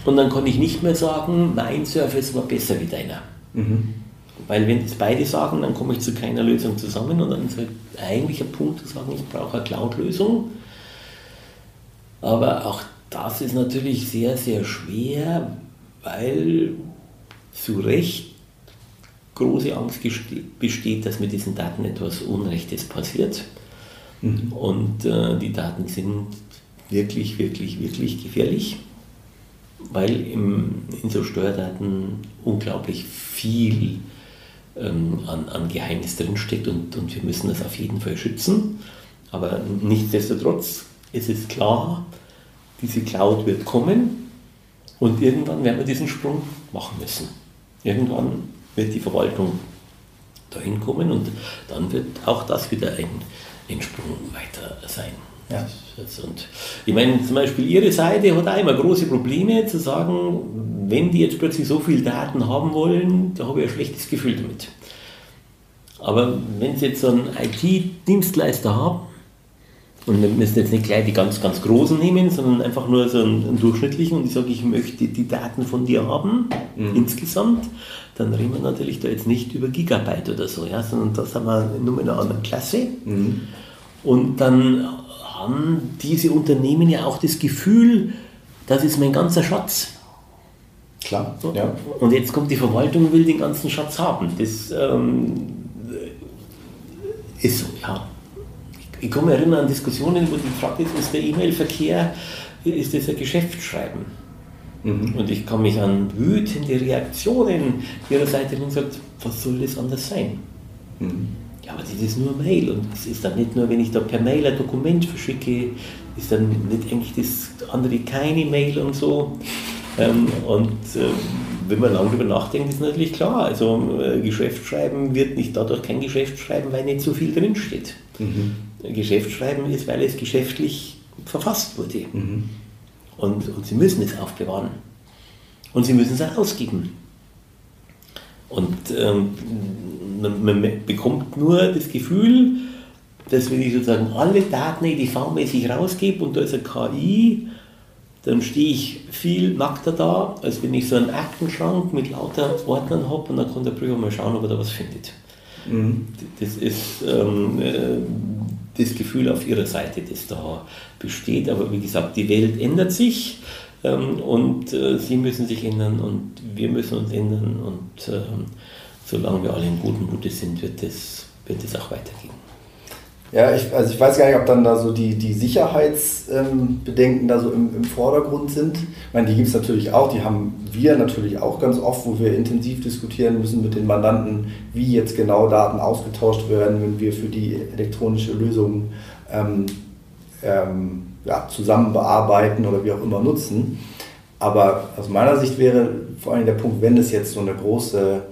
und dann kann ich nicht mehr sagen, mein Service war besser wie deiner. Mhm. Weil wenn das beide sagen, dann komme ich zu keiner Lösung zusammen und dann ist halt eigentlich ein Punkt zu sagen, ich brauche eine Cloud-Lösung. Aber auch das ist natürlich sehr, sehr schwer, weil zu Recht große Angst besteht, dass mit diesen Daten etwas Unrechtes passiert. Mhm. Und äh, die Daten sind wirklich, wirklich, wirklich gefährlich, weil im, in so Steuerdaten unglaublich viel ähm, an, an Geheimnis drinsteckt und, und wir müssen das auf jeden Fall schützen. Aber nichtsdestotrotz ist es klar, diese Cloud wird kommen und irgendwann werden wir diesen Sprung machen müssen. Irgendwann wird die Verwaltung dahin kommen und dann wird auch das wieder ein, ein Sprung weiter sein. Ja. Und ich meine, zum Beispiel Ihre Seite hat auch immer große Probleme zu sagen, wenn die jetzt plötzlich so viel Daten haben wollen, da habe ich ein schlechtes Gefühl damit. Aber wenn Sie jetzt so einen IT-Dienstleister haben, Und wir müssen jetzt nicht gleich die ganz, ganz großen nehmen, sondern einfach nur so einen, einen durchschnittlichen. Und ich sage, ich möchte die Daten von dir haben, mhm. insgesamt. Dann reden wir natürlich da jetzt nicht über Gigabyte oder so, ja, sondern das haben wir nur in einer anderen Klasse. Mhm. Und dann haben diese Unternehmen ja auch das Gefühl, das ist mein ganzer Schatz.
Klar, ja.
Und jetzt kommt die Verwaltung und will den ganzen Schatz haben. Das ähm, ist so, ja. Ich, kann mich erinnern an Diskussionen, wo die Frage ist, ist der E-Mail-Verkehr, ist das ein Geschäftsschreiben? Mhm. Und ich kann mich an wütende Reaktionen ihrer Seite und sagt, was soll das anders sein? Mhm. Ja, aber das ist nur Mail und es ist dann nicht nur, wenn ich da per Mail ein Dokument verschicke, ist dann nicht eigentlich das andere keine Mail und so. Ähm, und äh, wenn man lange darüber nachdenkt, ist natürlich klar, also äh, Geschäftsschreiben wird nicht dadurch kein Geschäftsschreiben, weil nicht so viel drinsteht. Mhm. Geschäftsschreiben ist, weil es geschäftlich verfasst wurde. Mhm. Und, und sie müssen es aufbewahren. Und sie müssen es auch ausgeben. Und ähm, man bekommt nur das Gefühl, dass wenn ich sozusagen alle Daten EDV-mäßig rausgebe und da ist eine KI, dann stehe ich viel nackter da, als wenn ich so einen Aktenschrank mit lauter Ordnern habe und dann kann der Prüfer mal schauen, ob er da was findet. Mhm. Das ist ähm, äh, das Gefühl auf ihrer Seite, das da besteht. Aber wie gesagt, die Welt ändert sich ähm, und äh, sie müssen sich ändern und wir müssen uns ändern und ähm, solange wir alle in guten Mutes sind, wird das, wird auch weitergehen.
Ja, ich, also ich weiß gar nicht, ob dann da so die, die Sicherheitsbedenken da so im, im Vordergrund sind. Ich meine, die gibt es natürlich auch, die haben wir natürlich auch ganz oft, wo wir intensiv diskutieren müssen mit den Mandanten, wie jetzt genau Daten ausgetauscht werden, wenn wir für die elektronische Lösung ähm, ähm, ja, zusammen bearbeiten oder wie auch immer nutzen. Aber aus meiner Sicht wäre vor allem der Punkt, wenn es jetzt so eine große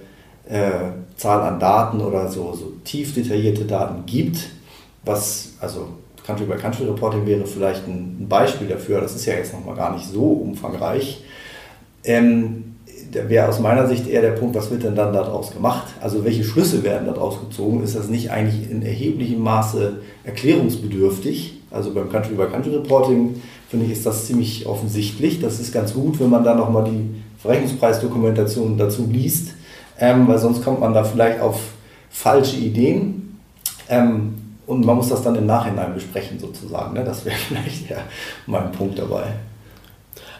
äh, Zahl an Daten oder so, so tief detaillierte Daten gibt, was, also Country by Country Reporting wäre vielleicht ein, Beispiel dafür, das ist ja jetzt nochmal gar nicht so umfangreich. Ähm, da wäre aus meiner Sicht eher der Punkt, was wird denn dann daraus gemacht? Also welche Schlüsse werden daraus gezogen? Ist das nicht eigentlich in erheblichem Maße erklärungsbedürftig? Also beim Country by Country Reporting finde ich, ist das ziemlich offensichtlich. Das ist ganz gut, wenn man dann nochmal die Verrechnungspreisdokumentation dazu liest, ähm, weil sonst kommt man da vielleicht auf falsche Ideen. Ähm, und man muss das dann im Nachhinein besprechen sozusagen. Ne? Das wäre vielleicht ja mein Punkt dabei.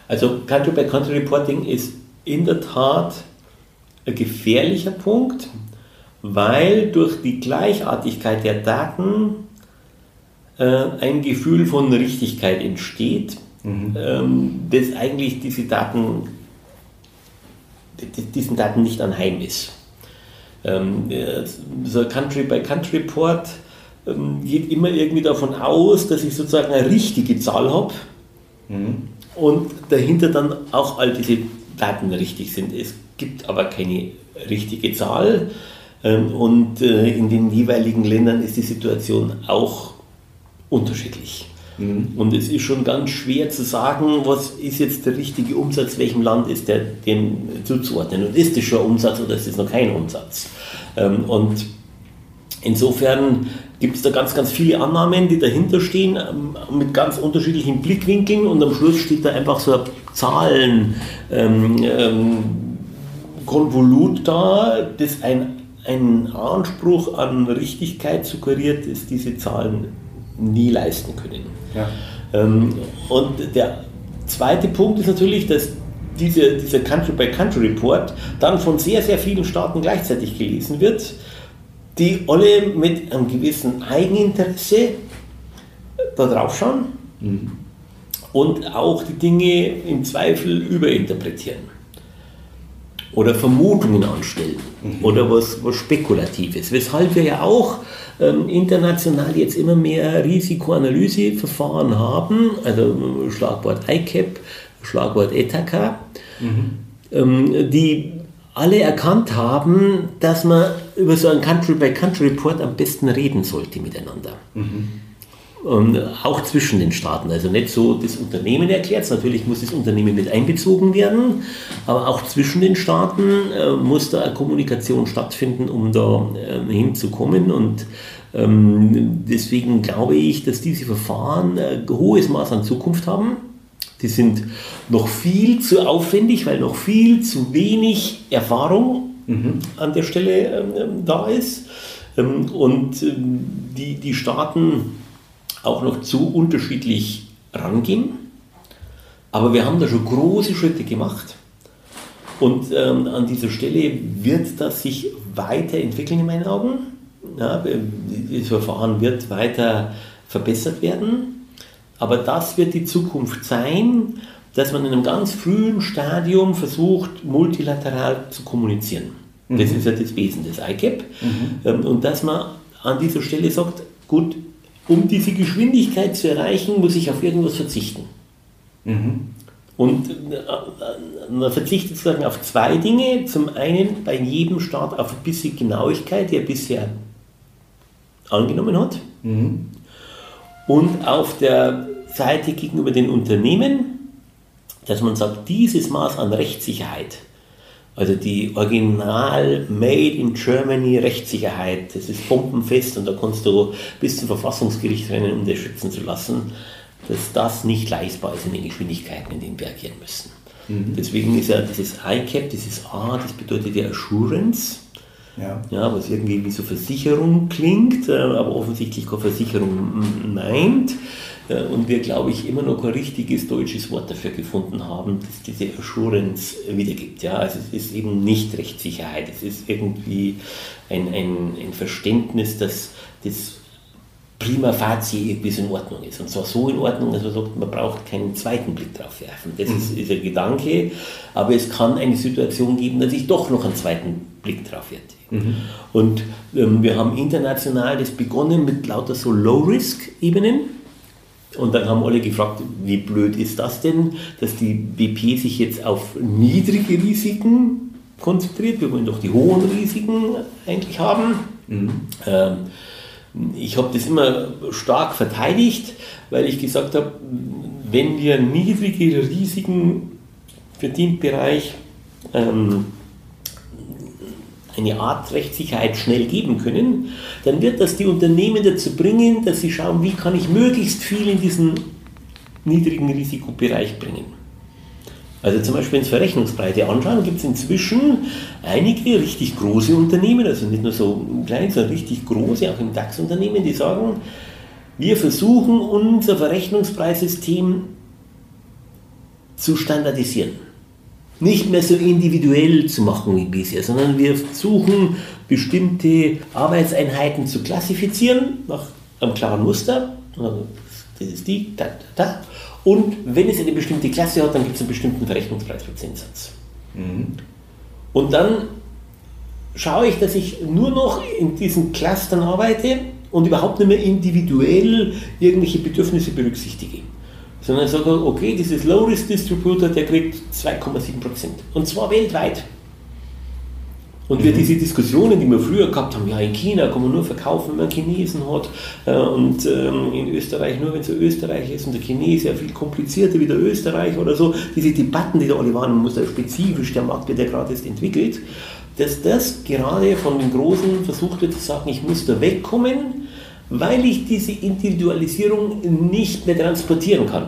Also Country by Country Reporting ist in der Tat ein gefährlicher Punkt, weil durch die Gleichartigkeit der Daten äh, ein Gefühl von Richtigkeit entsteht, mhm. ähm, das eigentlich diese Daten, diesen Daten nicht anheim ist. Ähm, so ein Country by Country Report ähm, geht immer irgendwie davon aus, dass ich sozusagen eine richtige Zahl habe mhm. und dahinter dann auch all diese Daten richtig sind. Es gibt aber keine richtige Zahl ähm, und äh, in den jeweiligen Ländern ist die Situation auch unterschiedlich. Mhm. Und es ist schon ganz schwer zu sagen, was ist jetzt der richtige Umsatz, welchem Land ist der dem zuzuordnen. Und ist das schon Umsatz oder ist das noch kein Umsatz? Ähm, und insofern gibt es da ganz, ganz viele Annahmen, die dahinter stehen, ähm, mit ganz unterschiedlichen Blickwinkeln und am Schluss steht da einfach so ein Zahlen ähm, da, das ein, einen Anspruch an Richtigkeit suggeriert, dass diese Zahlen nie leisten können. Ja. Ähm, und der zweite Punkt ist natürlich, dass diese, dieser Country-by-Country-Report dann von sehr, sehr vielen Staaten gleichzeitig gelesen wird die alle mit einem gewissen Eigeninteresse da drauf schauen mhm. und auch die Dinge im Zweifel überinterpretieren oder Vermutungen anstellen mhm. oder was, was Spekulatives. Weshalb wir ja auch ähm, international jetzt immer mehr Risikoanalyseverfahren haben, also Schlagwort ICAP, Schlagwort ETACA, mhm. ähm, die alle erkannt haben, dass man über so einen Country-by-Country-Report am besten reden sollte miteinander. Mhm. Und auch zwischen den Staaten. Also nicht so das Unternehmen erklärt, natürlich muss das Unternehmen mit einbezogen werden, aber auch zwischen den Staaten äh, muss da eine Kommunikation stattfinden, um da äh, hinzukommen. Und ähm, deswegen glaube ich, dass diese Verfahren ein hohes Maß an Zukunft haben. Die sind noch viel zu aufwendig, weil noch viel zu wenig Erfahrung mhm. an der Stelle ähm, da ist. Ähm, und ähm, die, die Staaten auch noch zu unterschiedlich rangehen. Aber wir haben da schon große Schritte gemacht. Und ähm, an dieser Stelle wird das sich weiterentwickeln in meinen Augen. Ja, das Verfahren wird weiter verbessert werden. Aber das wird die Zukunft sein, dass man in einem ganz frühen Stadium versucht, multilateral zu kommunizieren. Mhm. Das ist ja das Wesen des ICAP. Mhm. Ähm, und dass man an dieser Stelle sagt, gut, um diese Geschwindigkeit zu erreichen, muss ich auf irgendwas verzichten. Mhm. Und äh, man verzichtet sozusagen auf zwei Dinge. Zum einen bei jedem Staat auf ein bisschen Genauigkeit, die er bisher angenommen hat. Mhm. Und auf der Seite gegenüber den Unternehmen, dass man sagt, dieses Maß an Rechtssicherheit, also die Original Made in Germany Rechtssicherheit, das ist bombenfest und da kannst du bis zum Verfassungsgericht rennen, um das schützen zu lassen, dass das nicht leistbar ist in den Geschwindigkeiten, in denen wir agieren müssen. Mhm. Deswegen ist ja dieses ICAP, dieses A, das bedeutet ja Assurance. Ja. ja, was irgendwie wie so Versicherung klingt, äh, aber offensichtlich keine Versicherung meint. Äh, und wir, glaube ich, immer noch ein richtiges deutsches Wort dafür gefunden haben, das diese Assurance wiedergibt. Ja, also es ist eben nicht Rechtssicherheit, es ist irgendwie ein, ein, ein Verständnis, dass das prima facie irgendwie in Ordnung ist. Und zwar so in Ordnung, dass man sagt, man braucht keinen zweiten Blick drauf werfen. Das mhm. ist, ist ein Gedanke, aber es kann eine Situation geben, dass ich doch noch einen zweiten Blick drauf werde. Mhm. Und ähm, wir haben international das begonnen mit lauter so Low-Risk-Ebenen. Und dann haben alle gefragt, wie blöd ist das denn, dass die BP sich jetzt auf niedrige Risiken konzentriert. Wir wollen doch die hohen Risiken eigentlich haben. Mhm. Ähm, ich habe das immer stark verteidigt, weil ich gesagt habe, wenn wir niedrige Risiken für den Bereich ähm, eine Art Rechtssicherheit schnell geben können, dann wird das die Unternehmen dazu bringen, dass sie schauen, wie kann ich möglichst viel in diesen niedrigen Risikobereich bringen. Also zum Beispiel, wenn Sie Verrechnungsbreite anschauen, gibt es inzwischen einige richtig große Unternehmen, also nicht nur so klein, sondern richtig große, auch im DAX-Unternehmen, die sagen, wir versuchen unser Verrechnungspreissystem zu standardisieren. Nicht mehr so individuell zu machen wie bisher, sondern wir versuchen bestimmte Arbeitseinheiten zu klassifizieren nach einem klaren Muster. Das ist die, da, da, da und wenn es eine bestimmte Klasse hat, dann gibt es einen bestimmten Verrechnungspreisprozentsatz. Mhm. Und dann schaue ich, dass ich nur noch in diesen Clustern arbeite und überhaupt nicht mehr individuell irgendwelche Bedürfnisse berücksichtige. Sondern ich sage, okay, dieses Low-Risk-Distributor, der kriegt 2,7%. Und zwar weltweit. Und wir mhm. diese Diskussionen, die wir früher gehabt haben, ja in China kann man nur verkaufen, wenn man Chinesen hat äh, und ähm, in Österreich nur, wenn es Österreich ist und der Chinese ja viel komplizierter wie der Österreich oder so, diese Debatten, die da alle waren, man muss da spezifisch, der Markt ja gerade erst entwickelt, dass das gerade von den Großen versucht wird zu sagen, ich muss da wegkommen, weil ich diese Individualisierung nicht mehr transportieren kann.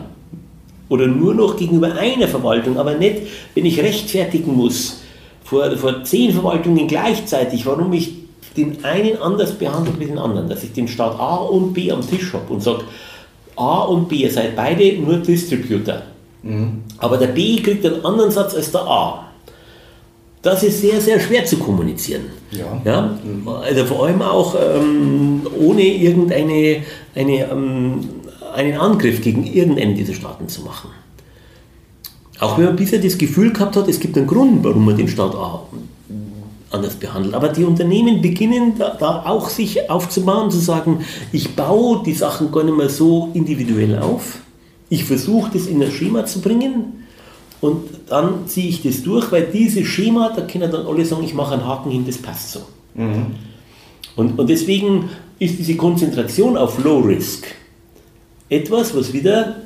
Oder nur noch gegenüber einer Verwaltung, aber nicht, wenn ich rechtfertigen muss, vor, vor zehn Verwaltungen gleichzeitig, warum ich den einen anders behandle wie den anderen. Dass ich den Staat A und B am Tisch habe und sage, A und B, ihr seid beide nur Distributor. Mhm. Aber der B kriegt einen anderen Satz als der A. Das ist sehr, sehr schwer zu kommunizieren. Ja. ja? Also vor allem auch ähm, ohne irgendeine eine, ähm, einen Angriff gegen irgendeinen dieser Staaten zu machen. Auch wenn man bisher das Gefühl gehabt hat, es gibt einen Grund, warum man den Staat anders behandelt. Aber die Unternehmen beginnen da, da, auch sich aufzubauen, zu sagen, ich baue die Sachen gar nicht mehr so individuell auf. Ich versuche das in ein Schema zu bringen und dann ziehe ich das durch, weil dieses Schema, da können dann alle sagen, ich mache einen Haken hin, das passt so. Mhm. Und, und deswegen ist diese Konzentration auf Low Risk etwas, was wieder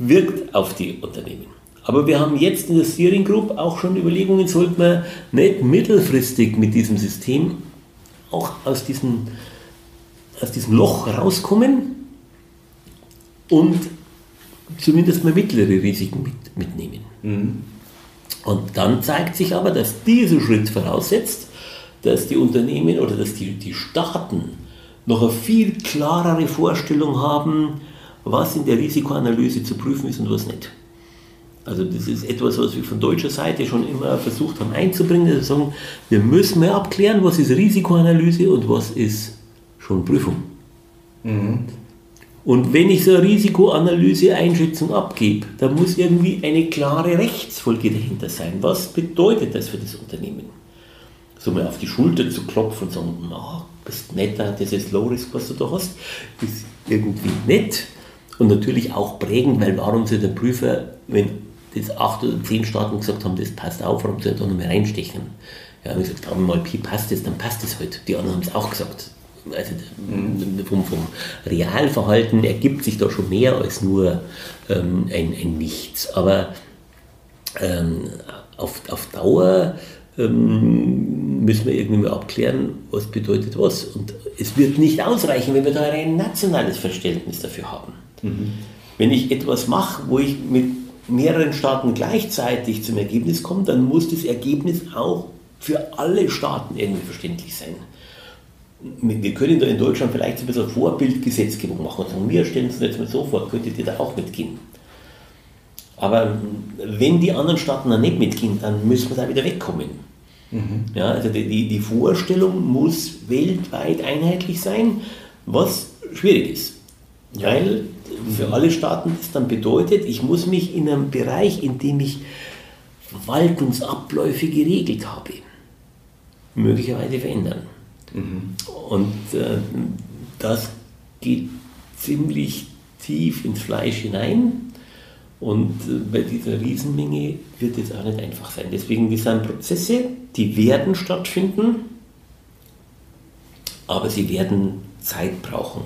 wirkt auf die Unternehmen. Aber wir haben jetzt in der Steering Group auch schon Überlegungen, sollten wir nicht mittelfristig mit diesem System auch aus diesem, aus diesem Loch rauskommen und zumindest mal mittlere Risiken mit, mitnehmen. Mhm. Und dann zeigt sich aber, dass dieser Schritt voraussetzt, dass die Unternehmen oder dass die, die Staaten noch eine viel klarere Vorstellung haben, was in der Risikoanalyse zu prüfen ist und was nicht. Also das ist etwas, was wir von deutscher Seite schon immer versucht haben einzubringen. Also sagen, wir müssen mehr abklären, was ist Risikoanalyse und was ist schon Prüfung. Mhm. Und wenn ich so eine Risikoanalyse-Einschätzung abgebe, dann muss irgendwie eine klare Rechtsfolge dahinter sein. Was bedeutet das für das Unternehmen? So mal auf die Schulter zu klopfen und sagen, na, bist netter, das ist Low Risk, was du da hast, ist irgendwie nett und natürlich auch prägend, weil warum soll der Prüfer, wenn das acht oder zehn Staaten gesagt haben, das passt auf, warum soll er da noch mehr reinstechen? Ja, haben gesagt, haben wir mal Pi passt das, dann passt das halt. Die anderen haben es auch gesagt. Also vom, vom Realverhalten ergibt sich da schon mehr als nur ähm, ein, ein Nichts. Aber ähm, auf, auf Dauer ähm, müssen wir irgendwie mal abklären, was bedeutet was. Und es wird nicht ausreichen, wenn wir da ein nationales Verständnis dafür haben. Mhm. Wenn ich etwas mache, wo ich mit mehreren Staaten gleichzeitig zum Ergebnis komme, dann muss das Ergebnis auch für alle Staaten irgendwie verständlich sein. Wir können da in Deutschland vielleicht ein bisschen Vorbildgesetzgebung machen und sagen, wir stellen uns jetzt mal so vor, könntet ihr da auch mitgehen. Aber wenn die anderen Staaten dann nicht mitgehen, dann müssen wir da wieder wegkommen. Mhm. Ja, also die, die Vorstellung muss weltweit einheitlich sein, was schwierig ist. Weil für alle Staaten das dann bedeutet, ich muss mich in einem Bereich, in dem ich Verwaltungsabläufe geregelt habe, möglicherweise verändern. Mhm. Und äh, das geht ziemlich tief ins Fleisch hinein. Und äh, bei dieser Riesenmenge wird es auch nicht einfach sein. Deswegen sind Prozesse, die werden stattfinden, aber sie werden Zeit brauchen.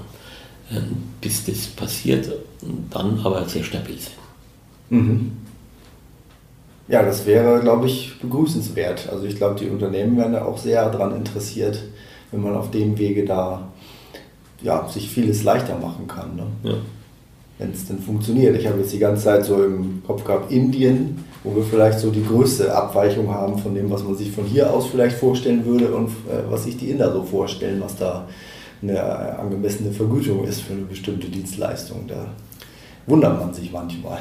Ähm, bis das passiert und dann aber sehr stabil sein. Mhm.
Ja, das wäre, glaube ich, begrüßenswert. Also ich glaube, die Unternehmen wären da auch sehr daran interessiert, wenn man auf dem Wege da ja, sich vieles leichter machen kann. Ne? Ja. Wenn es denn funktioniert. Ich habe jetzt die ganze Zeit so im Kopf gehabt, Indien, wo wir vielleicht so die größte Abweichung haben von dem, was man sich von hier aus vielleicht vorstellen würde und äh, was sich die Inder so vorstellen, was da eine angemessene Vergütung ist für eine bestimmte Dienstleistung. Da wundert man sich manchmal.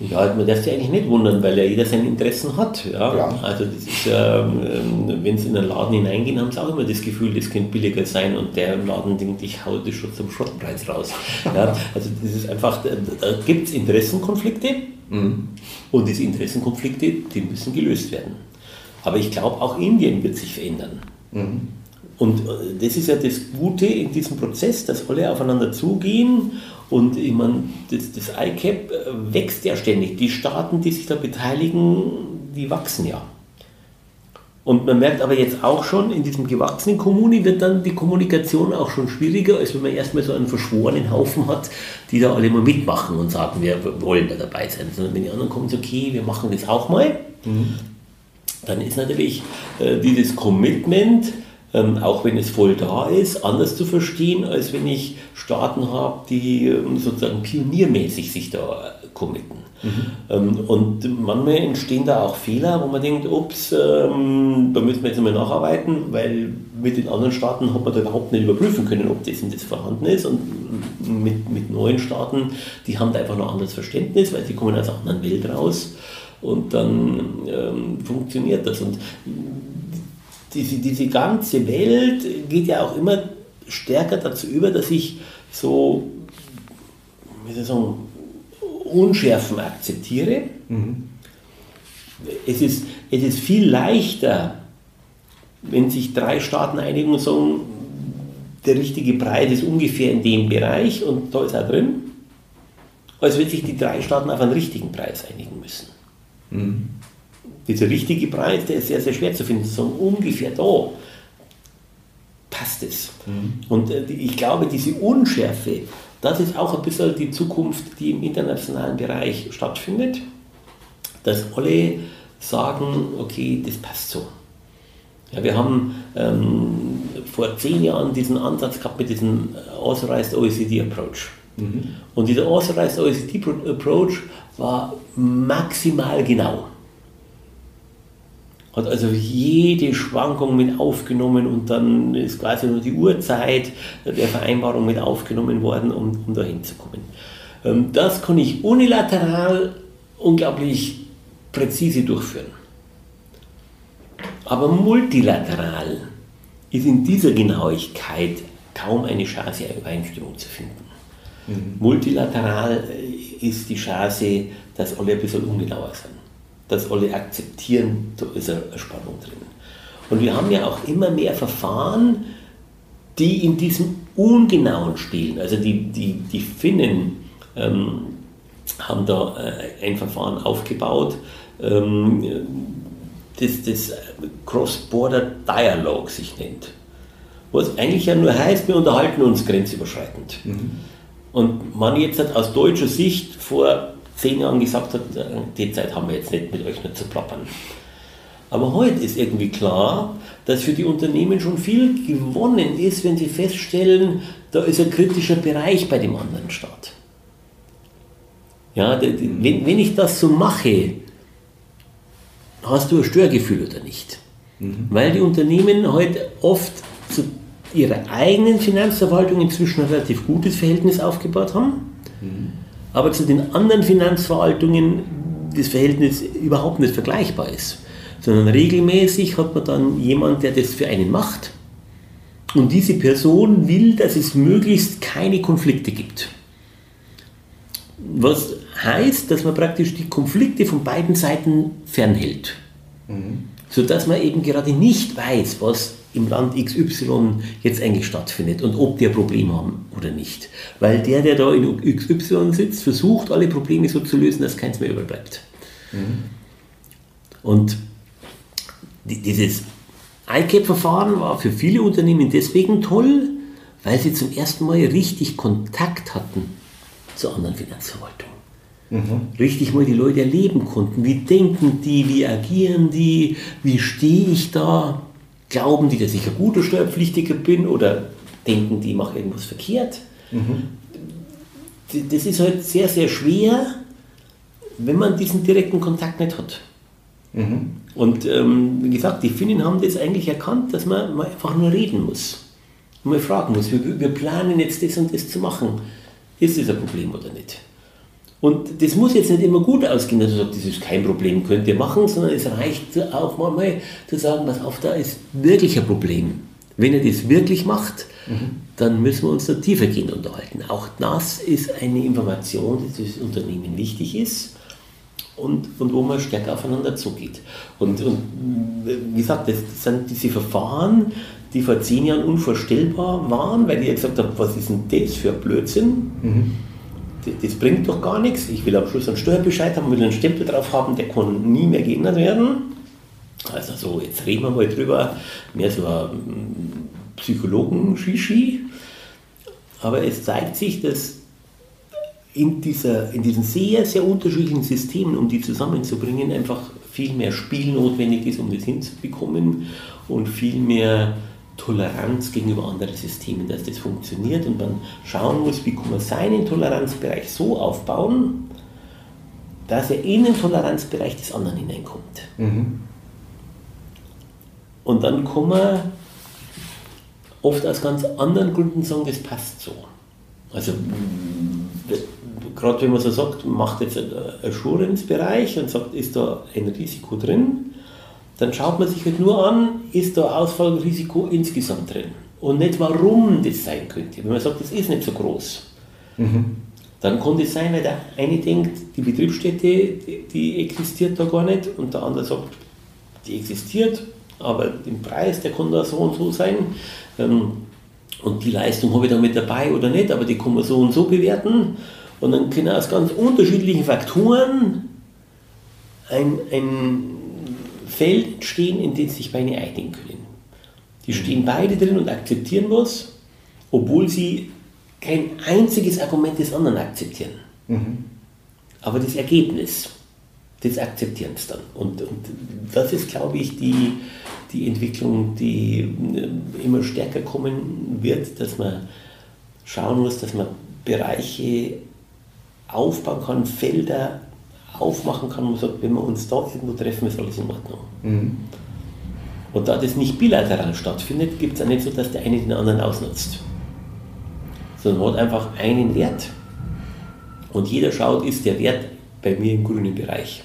Ja, man darf sich eigentlich nicht wundern, weil ja jeder seine Interessen hat. Ja? ja. Also das ist, ähm, wenn sie in einen Laden hineingehen, haben sie auch immer das Gefühl, das könnte billiger sein und der Laden denkt, ich hau das schon zum Schrottpreis raus. Ja? Also das ist einfach, da, da gibt es Interessenkonflikte mhm. und diese Interessenkonflikte, die müssen gelöst werden. Aber ich glaube, auch Indien wird sich verändern. Mhm. Und äh, das ist ja das Gute in diesem Prozess, dass alle aufeinander zugehen und ich meine, das, das ICAP wächst ja ständig. Die Staaten, die sich da beteiligen, die wachsen ja. Und man merkt aber jetzt auch schon, in diesem gewachsenen Kommuni wird dann die Kommunikation auch schon schwieriger, als wenn man erstmal so einen verschworenen Haufen hat, die da alle mal mitmachen und sagen, wir wollen da dabei sein. Sondern wenn die anderen kommen, so, okay, wir machen das auch mal, mhm. dann ist natürlich äh, dieses Commitment, ähm, auch wenn es voll da ist, anders zu verstehen, als wenn ich Staaten habe, die ähm, sozusagen pioniermäßig sich da äh, committen. Mhm. Ähm, und manchmal entstehen da auch Fehler, wo man denkt, ups, ähm, da müssen wir jetzt mal nacharbeiten, weil mit den anderen Staaten hat man da überhaupt nicht überprüfen können, ob das und das vorhanden ist. Und mit, mit neuen Staaten, die haben da einfach noch ein anderes Verständnis, weil sie kommen aus einer anderen Welt raus. Und dann ähm, funktioniert das. Und diese, diese ganze Welt geht ja auch immer stärker dazu über, dass ich so, wie soll ich sagen, Unschärfen akzeptiere. Mhm. Es, ist, es ist viel leichter, wenn sich drei Staaten einigen und sagen, der richtige Preis ist ungefähr in dem Bereich und da ist er drin, als wenn sich die drei Staaten auf einen richtigen Preis einigen müssen. Mhm dieser richtige Preis, der ist sehr, sehr schwer zu finden. So ungefähr da passt es. Mhm. Und äh, ich glaube, diese Unschärfe das ist auch ein bisschen die Zukunft, die im internationalen Bereich stattfindet, dass alle sagen, okay, das passt so. Ja, wir haben ähm, vor zehn Jahren diesen Ansatz gehabt mit diesem Authorized OECD Approach. Mhm. Und dieser Authorized OECD Approach war maximal genau. Hat also jede Schwankung mit aufgenommen und dann ist quasi nur die Uhrzeit der Vereinbarung mit aufgenommen worden, um, um da hinzukommen. Ähm, das kann ich unilateral unglaublich präzise durchführen. Aber multilateral ist in dieser Genauigkeit kaum eine Chance, eine Übereinstimmung zu finden. Mhm. Multilateral äh, ist die Chance, dass alle ein bisschen ungenauer sind. Dass alle akzeptieren, da ist eine Spannung drin. Und wir haben ja auch immer mehr Verfahren, die in diesem Ungenauen spielen. Also die, die, die Finnen ähm, haben da äh, ein Verfahren aufgebaut, ähm, das, das Cross-Border Dialogue sich nennt. Was eigentlich ja nur heißt, wir unterhalten uns grenzüberschreitend. Mhm. Und man jetzt hat aus deutscher Sicht vor zehn Jahren gesagt hat, äh, die Zeit haben wir jetzt nicht mit euch nur zu plappern. Aber heute ist irgendwie klar, dass für die Unternehmen schon viel gewonnen ist, wenn sie feststellen, da ist ein kritischer Bereich bei dem anderen Staat. Ja, wenn, wenn ich das so mache, hast du ein Störgefühl oder nicht? Mhm. Weil die Unternehmen heute oft zu ihrer eigenen Finanzverwaltung inzwischen ein relativ gutes Verhältnis aufgebaut haben, mhm. Aber zu den anderen Finanzverwaltungen das Verhältnis überhaupt nicht vergleichbar ist. Sondern regelmäßig hat man dann jemanden, der das für einen macht. Und diese Person will, dass es möglichst keine Konflikte gibt. Was heißt, dass man praktisch die Konflikte von beiden Seiten fernhält. Mhm. Sodass man eben gerade nicht weiß, was im Land XY jetzt eigentlich stattfindet und ob die ein Problem haben oder nicht. Weil der, der da in XY sitzt, versucht, alle Probleme so zu lösen, dass keins mehr überbleibt. Mhm. Und dieses ICAP-Verfahren war für viele Unternehmen deswegen toll, weil sie zum ersten Mal richtig Kontakt hatten zur anderen Finanzverwaltung. Mhm. Richtig mal die Leute erleben konnten. Wie denken die, wie agieren die, wie stehe ich da? Glauben die, dass ich ein guter Steuerpflichtiger bin oder denken die, ich mache irgendwas verkehrt? Mhm. Das ist halt sehr, sehr schwer, wenn man diesen direkten Kontakt nicht hat. Mhm. Und ähm, wie gesagt, die Finnen haben das eigentlich erkannt, dass man, man einfach nur reden muss. Und mal fragen muss, wir, wir planen jetzt das und das zu machen. Ist das ein Problem oder nicht? Und das muss jetzt nicht immer gut ausgehen, dass du sagst, das ist kein Problem, könnt ihr machen, sondern es reicht auch mal zu sagen, was auf, da ist wirklich ein Problem. Wenn ihr das wirklich macht, mhm. dann müssen wir uns da tiefergehend unterhalten. Auch das ist eine Information, die für das Unternehmen wichtig ist und, und wo man stärker aufeinander zugeht. Und, und wie gesagt, das sind diese Verfahren, die vor zehn Jahren unvorstellbar waren, weil die gesagt haben, was ist denn das für ein Blödsinn? Mhm das bringt doch gar nichts. Ich will am Schluss einen Steuerbescheid haben, will einen Stempel drauf haben, der kann nie mehr geändert werden. Also so, jetzt reden wir mal drüber, mehr so ein Psychologen-Shishi. Aber es zeigt sich, dass in, dieser, in diesen sehr, sehr unterschiedlichen Systemen, um die zusammenzubringen, einfach viel mehr Spiel notwendig ist, um das hinzubekommen und viel mehr Toleranz gegenüber anderen Systemen, dass das funktioniert und man schauen muss, wie kann man seinen Toleranzbereich so aufbauen, dass er in den Toleranzbereich des anderen hineinkommt. Mhm. Und dann kann man oft aus ganz anderen Gründen sagen, das passt so. Also gerade wenn man so sagt, macht jetzt einen Assurance-Bereich und sagt, ist da ein Risiko drin, dann schaut man sich halt nur an, ist da Ausfallrisiko insgesamt drin und nicht warum das sein könnte. Wenn man sagt, das ist nicht so groß, mhm. dann kann das sein, weil der eine denkt, die Betriebsstätte, die, die, existiert da gar nicht und der andere sagt, die existiert, aber den Preis, der kann da so und so sein. Ähm, und die Leistung habe ich da mit dabei oder nicht, aber die kann man so und so bewerten. Und dann können aus ganz unterschiedlichen Faktoren ein, ein Feld entstehen, in dem sich beide einigen können. Die stehen beide drin und akzeptieren was, obwohl sie kein einziges Argument des anderen akzeptieren. Mhm. Aber das Ergebnis, das akzeptieren sie dann. Und, und das ist, glaube ich, die, die Entwicklung, die äh, immer stärker kommen wird, dass man schauen muss, dass man Bereiche aufbauen kann, Felder aufmachen kann und sagt, wenn wir uns da irgendwo treffen, ist alles in Ordnung. Mhm. Und da das nicht bilateral stattfindet, gibt es auch nicht so, dass der eine den anderen ausnutzt. Sondern hat einfach einen Wert und jeder schaut, ist der Wert bei mir im grünen Bereich.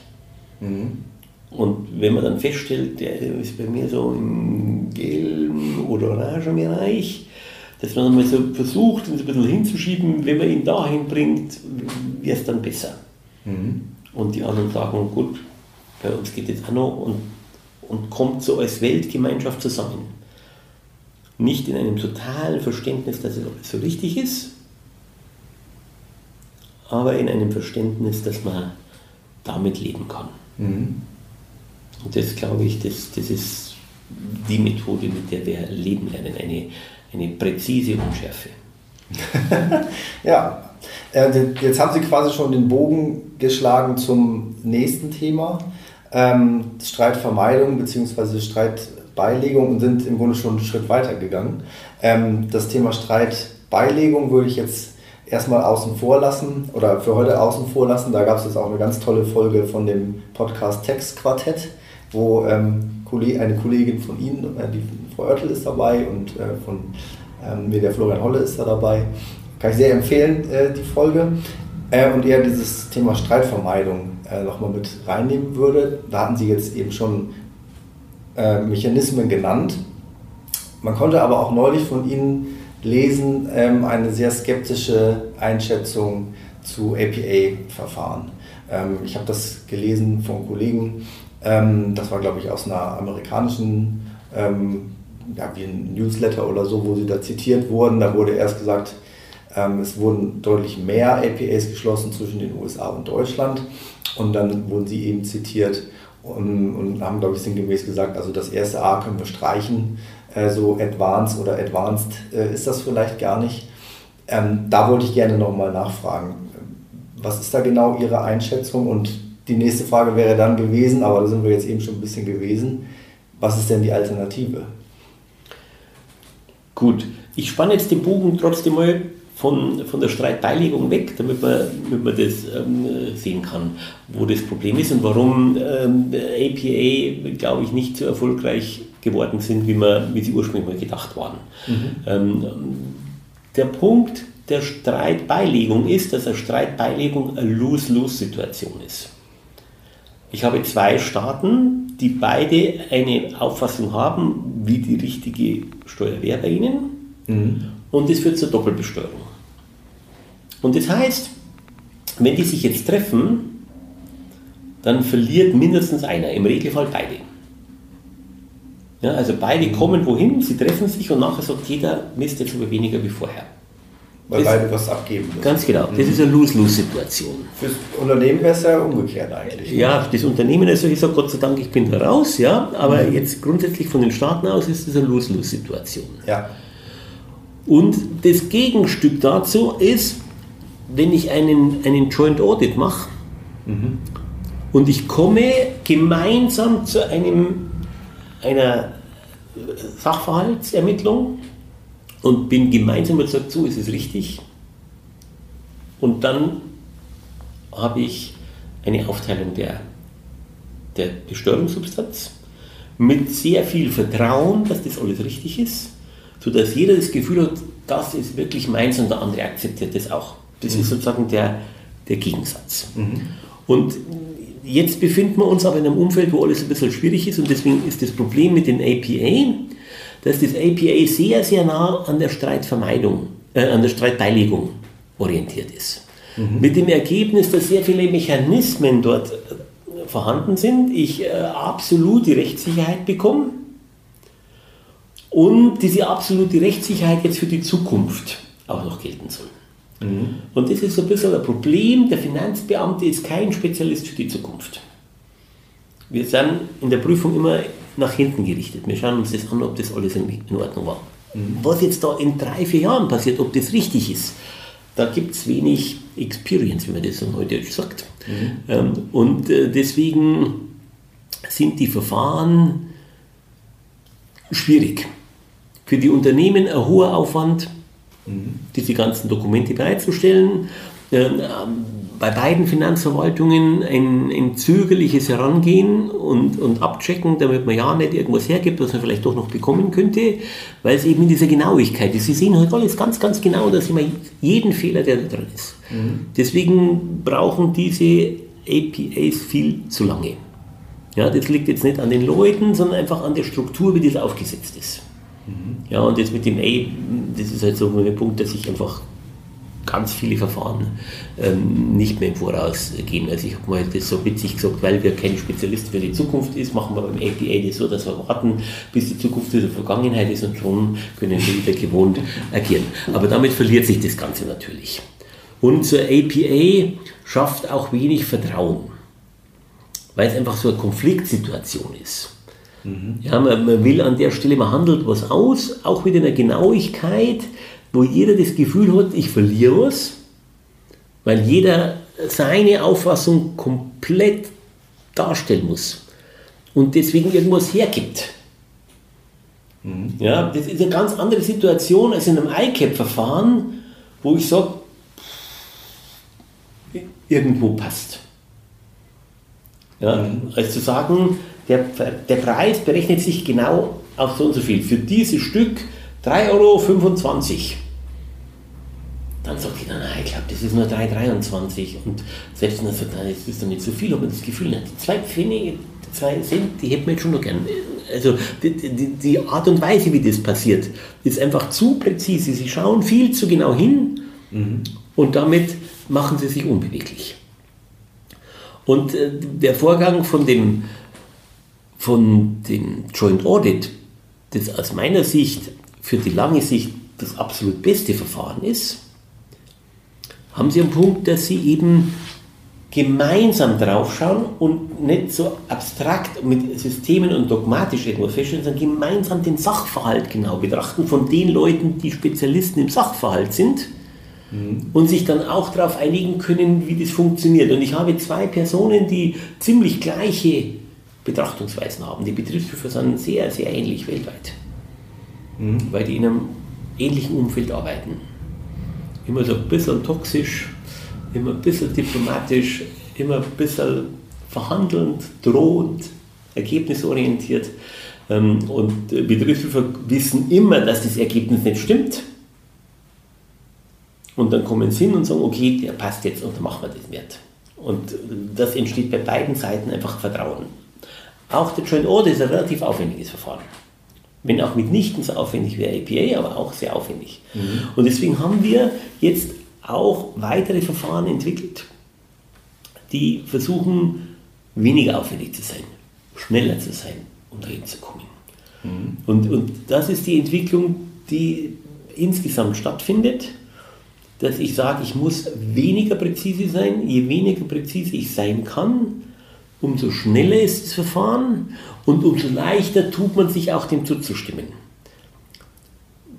Mhm. Und wenn man dann feststellt, der ist bei mir so im gelben oder orangen Bereich, dass man mal so versucht, ihn so ein bisschen hinzuschieben, wenn man ihn dahin bringt, wäre es dann besser. Mhm. Und die anderen sagen, gut, bei uns geht es auch noch und, und kommt so als Weltgemeinschaft zusammen. Nicht in einem totalen Verständnis, dass es alles so richtig ist, aber in einem Verständnis, dass man damit leben kann. Mhm. Und das glaube ich, das, das ist die Methode, mit der wir leben lernen, eine, eine präzise Unschärfe.
ja, jetzt haben Sie quasi schon den Bogen geschlagen zum nächsten Thema, ähm, Streitvermeidung bzw. Streitbeilegung und sind im Grunde schon einen Schritt weiter gegangen. Ähm, das Thema Streitbeilegung würde ich jetzt erstmal außen vor lassen oder für heute außen vor lassen. Da gab es jetzt auch eine ganz tolle Folge von dem Podcast Textquartett, wo ähm, eine Kollegin von Ihnen, äh, die Frau Oertel ist dabei und äh, von ähm, mir der Florian Holle ist da dabei. Kann ich sehr empfehlen, äh, die Folge. Äh, und eher dieses Thema Streitvermeidung äh, nochmal mit reinnehmen würde. Da hatten Sie jetzt eben schon äh, Mechanismen genannt. Man konnte aber auch neulich von Ihnen lesen ähm, eine sehr skeptische Einschätzung zu APA-Verfahren. Ähm, ich habe das gelesen von Kollegen, ähm, das war glaube ich aus einer amerikanischen, ähm, ja, wie ein Newsletter oder so, wo sie da zitiert wurden. Da wurde erst gesagt, es wurden deutlich mehr APAs geschlossen zwischen den USA und Deutschland und dann wurden sie eben zitiert und, und haben, glaube ich, sinngemäß gesagt, also das erste A können wir streichen, äh, so advanced oder advanced äh, ist das vielleicht gar nicht. Ähm, da wollte ich gerne nochmal nachfragen. Was ist da genau Ihre Einschätzung? Und die nächste Frage wäre dann gewesen, aber da sind wir jetzt eben schon ein bisschen gewesen. Was ist denn die Alternative?
Gut, ich spanne jetzt den Bogen trotzdem mal von, von der Streitbeilegung weg, damit man, damit man das ähm, sehen kann, wo das Problem ist und warum ähm, APA, glaube ich, nicht so erfolgreich geworden sind, wie, man, wie sie ursprünglich mal gedacht waren. Mhm. Ähm, der Punkt der Streitbeilegung ist, dass eine Streitbeilegung eine Lose-Lose-Situation ist. Ich habe zwei Staaten, die beide eine Auffassung haben, wie die richtige Steuer wäre bei ihnen. Mhm. Und es führt zur Doppelbesteuerung. Und das heißt, wenn die sich jetzt treffen, dann verliert mindestens einer, im Regelfall beide. Ja, also beide kommen wohin, sie treffen sich und nachher sagt jeder, Mist, jetzt aber weniger wie vorher.
Weil das, beide was abgeben müssen.
Ganz genau, das ist eine Lose-Lose-Situation.
Fürs Unternehmen wäre es ja umgekehrt eigentlich.
Ja, das Unternehmen, also ich sage Gott sei Dank, ich bin da raus, ja, aber mhm. jetzt grundsätzlich von den Staaten aus ist es eine Lose-Lose-Situation.
Ja.
Und das Gegenstück dazu ist, wenn ich einen, einen Joint Audit mache mhm. und ich komme gemeinsam zu einem einer Sachverhaltsermittlung und bin gemeinsam überzeugt, so ist es richtig. Und dann habe ich eine Aufteilung der, der Besteuerungssubstanz mit sehr viel Vertrauen, dass das alles richtig ist, sodass jeder das Gefühl hat, das ist wirklich meins und der andere akzeptiert das auch. Das mhm. ist sozusagen der, der Gegensatz. Mhm. Und Jetzt befinden wir uns aber in einem Umfeld, wo alles ein bisschen schwierig ist und deswegen ist das Problem mit den APA, dass das APA sehr, sehr nah an der Streitvermeidung, äh, an der Streitbeilegung orientiert ist. Mhm. Mit dem Ergebnis, dass sehr viele Mechanismen dort äh, vorhanden sind, ich äh, absolute Rechtssicherheit bekomme und diese absolute Rechtssicherheit jetzt für die Zukunft auch noch gelten soll. Mhm. Und das ist so ein bisschen ein Problem. Der Finanzbeamte ist kein Spezialist für die Zukunft. Wir sind in der Prüfung immer nach hinten gerichtet. Wir schauen uns das an, ob das alles in Ordnung war. Mhm. Was jetzt da in drei, vier Jahren passiert, ob das richtig ist, da gibt es wenig Experience, wie man das so neudeutsch sagt. Mhm. Ähm, und äh, deswegen sind die Verfahren schwierig. Für die Unternehmen ein hoher Aufwand, mhm. diese ganzen Dokumente bereitzustellen. Ähm, bei beiden Finanzverwaltungen ein, ein zögerliches Herangehen und, und Abchecken, damit man ja nicht irgendwas hergibt, was man vielleicht doch noch bekommen könnte, weil es eben in dieser Genauigkeit ist. Sie sehen halt alles ganz, ganz genau, dass immer jeden Fehler, der da drin ist. Mhm. Deswegen brauchen diese APAs viel zu lange. Ja, das liegt jetzt nicht an den Leuten, sondern einfach an der Struktur, wie das aufgesetzt ist. Mhm. Ja, und jetzt mit dem A, das ist halt so ein Punkt, dass ich einfach ganz viele Verfahren ähm, nicht mehr im Voraus gehen. Also ich habe mal das so witzig gesagt, weil wir kein Spezialist für die Zukunft ist, machen wir beim APA das so, dass wir warten, bis die Zukunft in der Vergangenheit ist und schon können wir wieder gewohnt agieren. Aber damit verliert sich das Ganze natürlich. Und zur APA schafft auch wenig Vertrauen, weil es einfach so eine Konfliktsituation ist. Mhm. Ja, man, man, will an der Stelle, man handelt was aus, auch mit einer Genauigkeit, wo jeder das Gefühl hat, ich verliere was, weil jeder seine Auffassung komplett darstellen muss und deswegen irgendwas hergibt. Mhm. Ja, das ist eine ganz andere Situation als in einem ICAP-Verfahren, wo ich sage, irgendwo passt. Ja, mhm. Als zu sagen, der, der Preis berechnet sich genau auf so und so viel. Für dieses Stück 3,25 Euro. Dann sagt jeder, nein, ich glaube, das ist nur 3,23. Und selbst wenn er sagt, nein, das ist doch nicht so viel, aber das Gefühl hat, die zwei Pfennige, zwei Cent, die hätten wir jetzt schon noch gern. Also die, die, die, Art und Weise, wie das passiert, ist einfach zu präzise. Sie schauen viel zu genau hin mhm. und damit machen sie sich unbeweglich. Und äh, der Vorgang von dem, von dem Joint Audit, das aus meiner Sicht für die lange Sicht das absolut beste Verfahren ist, haben Sie einen Punkt, dass Sie eben gemeinsam draufschauen und nicht so abstrakt mit Systemen und dogmatisch irgendwas feststellen, sondern gemeinsam den Sachverhalt genau betrachten von den Leuten, die Spezialisten im Sachverhalt sind mhm. und sich dann auch darauf einigen können, wie das funktioniert. Und ich habe zwei Personen, die ziemlich gleiche Betrachtungsweisen haben. Die Betriebsprüfer sind sehr, sehr ähnlich weltweit, mhm. weil die in einem ähnlichen Umfeld arbeiten immer so ein bisschen toxisch, immer ein bisschen diplomatisch, immer ein bisschen verhandelnd, drohend, ergebnisorientiert. Ähm, und Betriebsprüfer wissen immer, dass das Ergebnis nicht stimmt. Und dann kommen sie hin und sagen, okay, der passt jetzt und dann machen wir das wert. Und das entsteht bei beiden Seiten einfach Vertrauen. Auch der Joint Order ist ein relativ aufwendiges Verfahren wenn auch mitnichten so aufwendig wie APA, aber auch sehr aufwendig. Mhm. Und deswegen haben wir jetzt auch weitere Verfahren entwickelt, die versuchen, weniger aufwendig zu sein, schneller zu sein, um dahin zu kommen. Mhm. Und, und das ist die Entwicklung, die insgesamt stattfindet, dass ich sage, ich muss weniger präzise sein, je weniger präzise ich sein kann, umso schneller ist das Verfahren und umso leichter tut man sich auch dem zuzustimmen.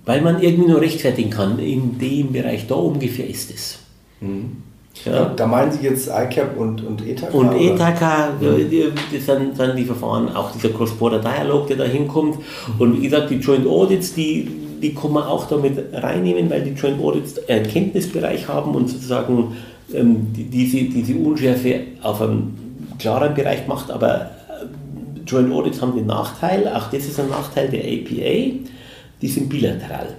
Weil man irgendwie nur rechtfertigen kann, in dem Bereich, da ungefähr ist es.
Mhm. Ja. Da meinen Sie jetzt ICAP und, und ETAK?
Und ETAK, mhm. das sind, sind die Verfahren, auch dieser Cross-Border-Dialog, der da hinkommt. Und wie gesagt, die Joint Audits, die, die kann man auch damit reinnehmen, weil die Joint Audits einen Kenntnisbereich haben und sozusagen ähm, diese, diese Unschärfe auf einem klaren Bereich macht, aber äh, Joint Audits haben den Nachteil, auch das ist ein Nachteil der APA, die sind bilateral.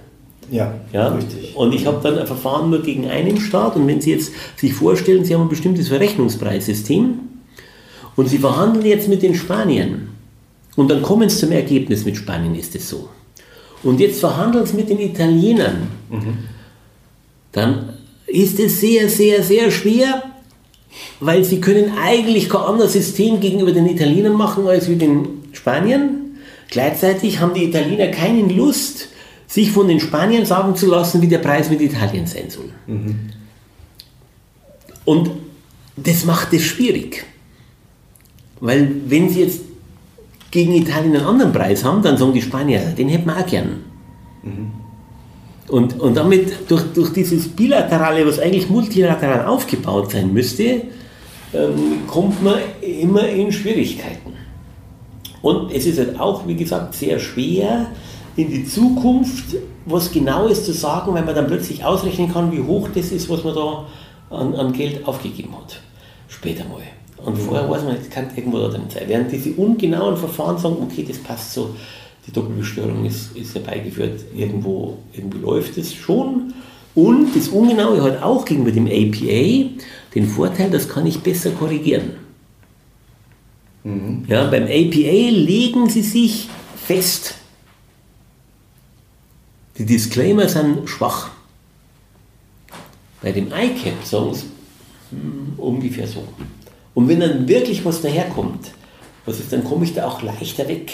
Ja,
ja, richtig. Und ich habe dann ein Verfahren nur gegen einen Staat und wenn Sie jetzt sich vorstellen, Sie haben ein bestimmtes Verrechnungspreissystem und Sie verhandeln jetzt mit den Spaniern und dann kommen Sie zum Ergebnis, mit Spanien ist es so. Und jetzt verhandeln Sie mit den Italienern, mhm. dann ist es sehr, sehr, sehr schwer, weil sie können eigentlich kein anderes System gegenüber den Italienern machen als wie den Spaniern. Gleichzeitig haben die Italiener keine Lust, sich von den Spaniern sagen zu lassen, wie der Preis mit Italien sein soll. Mhm. Und das macht es schwierig. Weil wenn sie jetzt gegen Italien einen anderen Preis haben, dann sagen die Spanier, den hätten wir auch gern. Mhm. Und, und damit durch, durch dieses Bilaterale, was eigentlich multilateral aufgebaut sein müsste, ähm, kommt man immer in Schwierigkeiten. Und es ist halt auch, wie gesagt, sehr schwer, in die Zukunft was Genaues zu sagen, weil man dann plötzlich ausrechnen kann, wie hoch das ist, was man da an, an Geld aufgegeben hat. Später mal. Und vorher weiß man, es kann irgendwo da drin sein. Während diese ungenauen Verfahren sagen, okay, das passt so, die Doppelbesteuerung ist, ist herbeigeführt, irgendwo, irgendwie läuft es schon. Und das Ungenaue hat auch gegenüber dem APA den Vorteil, das kann ich besser korrigieren. Mhm. Ja, beim APA legen sie sich fest. Die Disclaimer sind schwach. Bei dem ICAP sagen sie hm, ungefähr so. Und wenn dann wirklich was daherkommt, was ist, dann komme ich da auch leichter weg.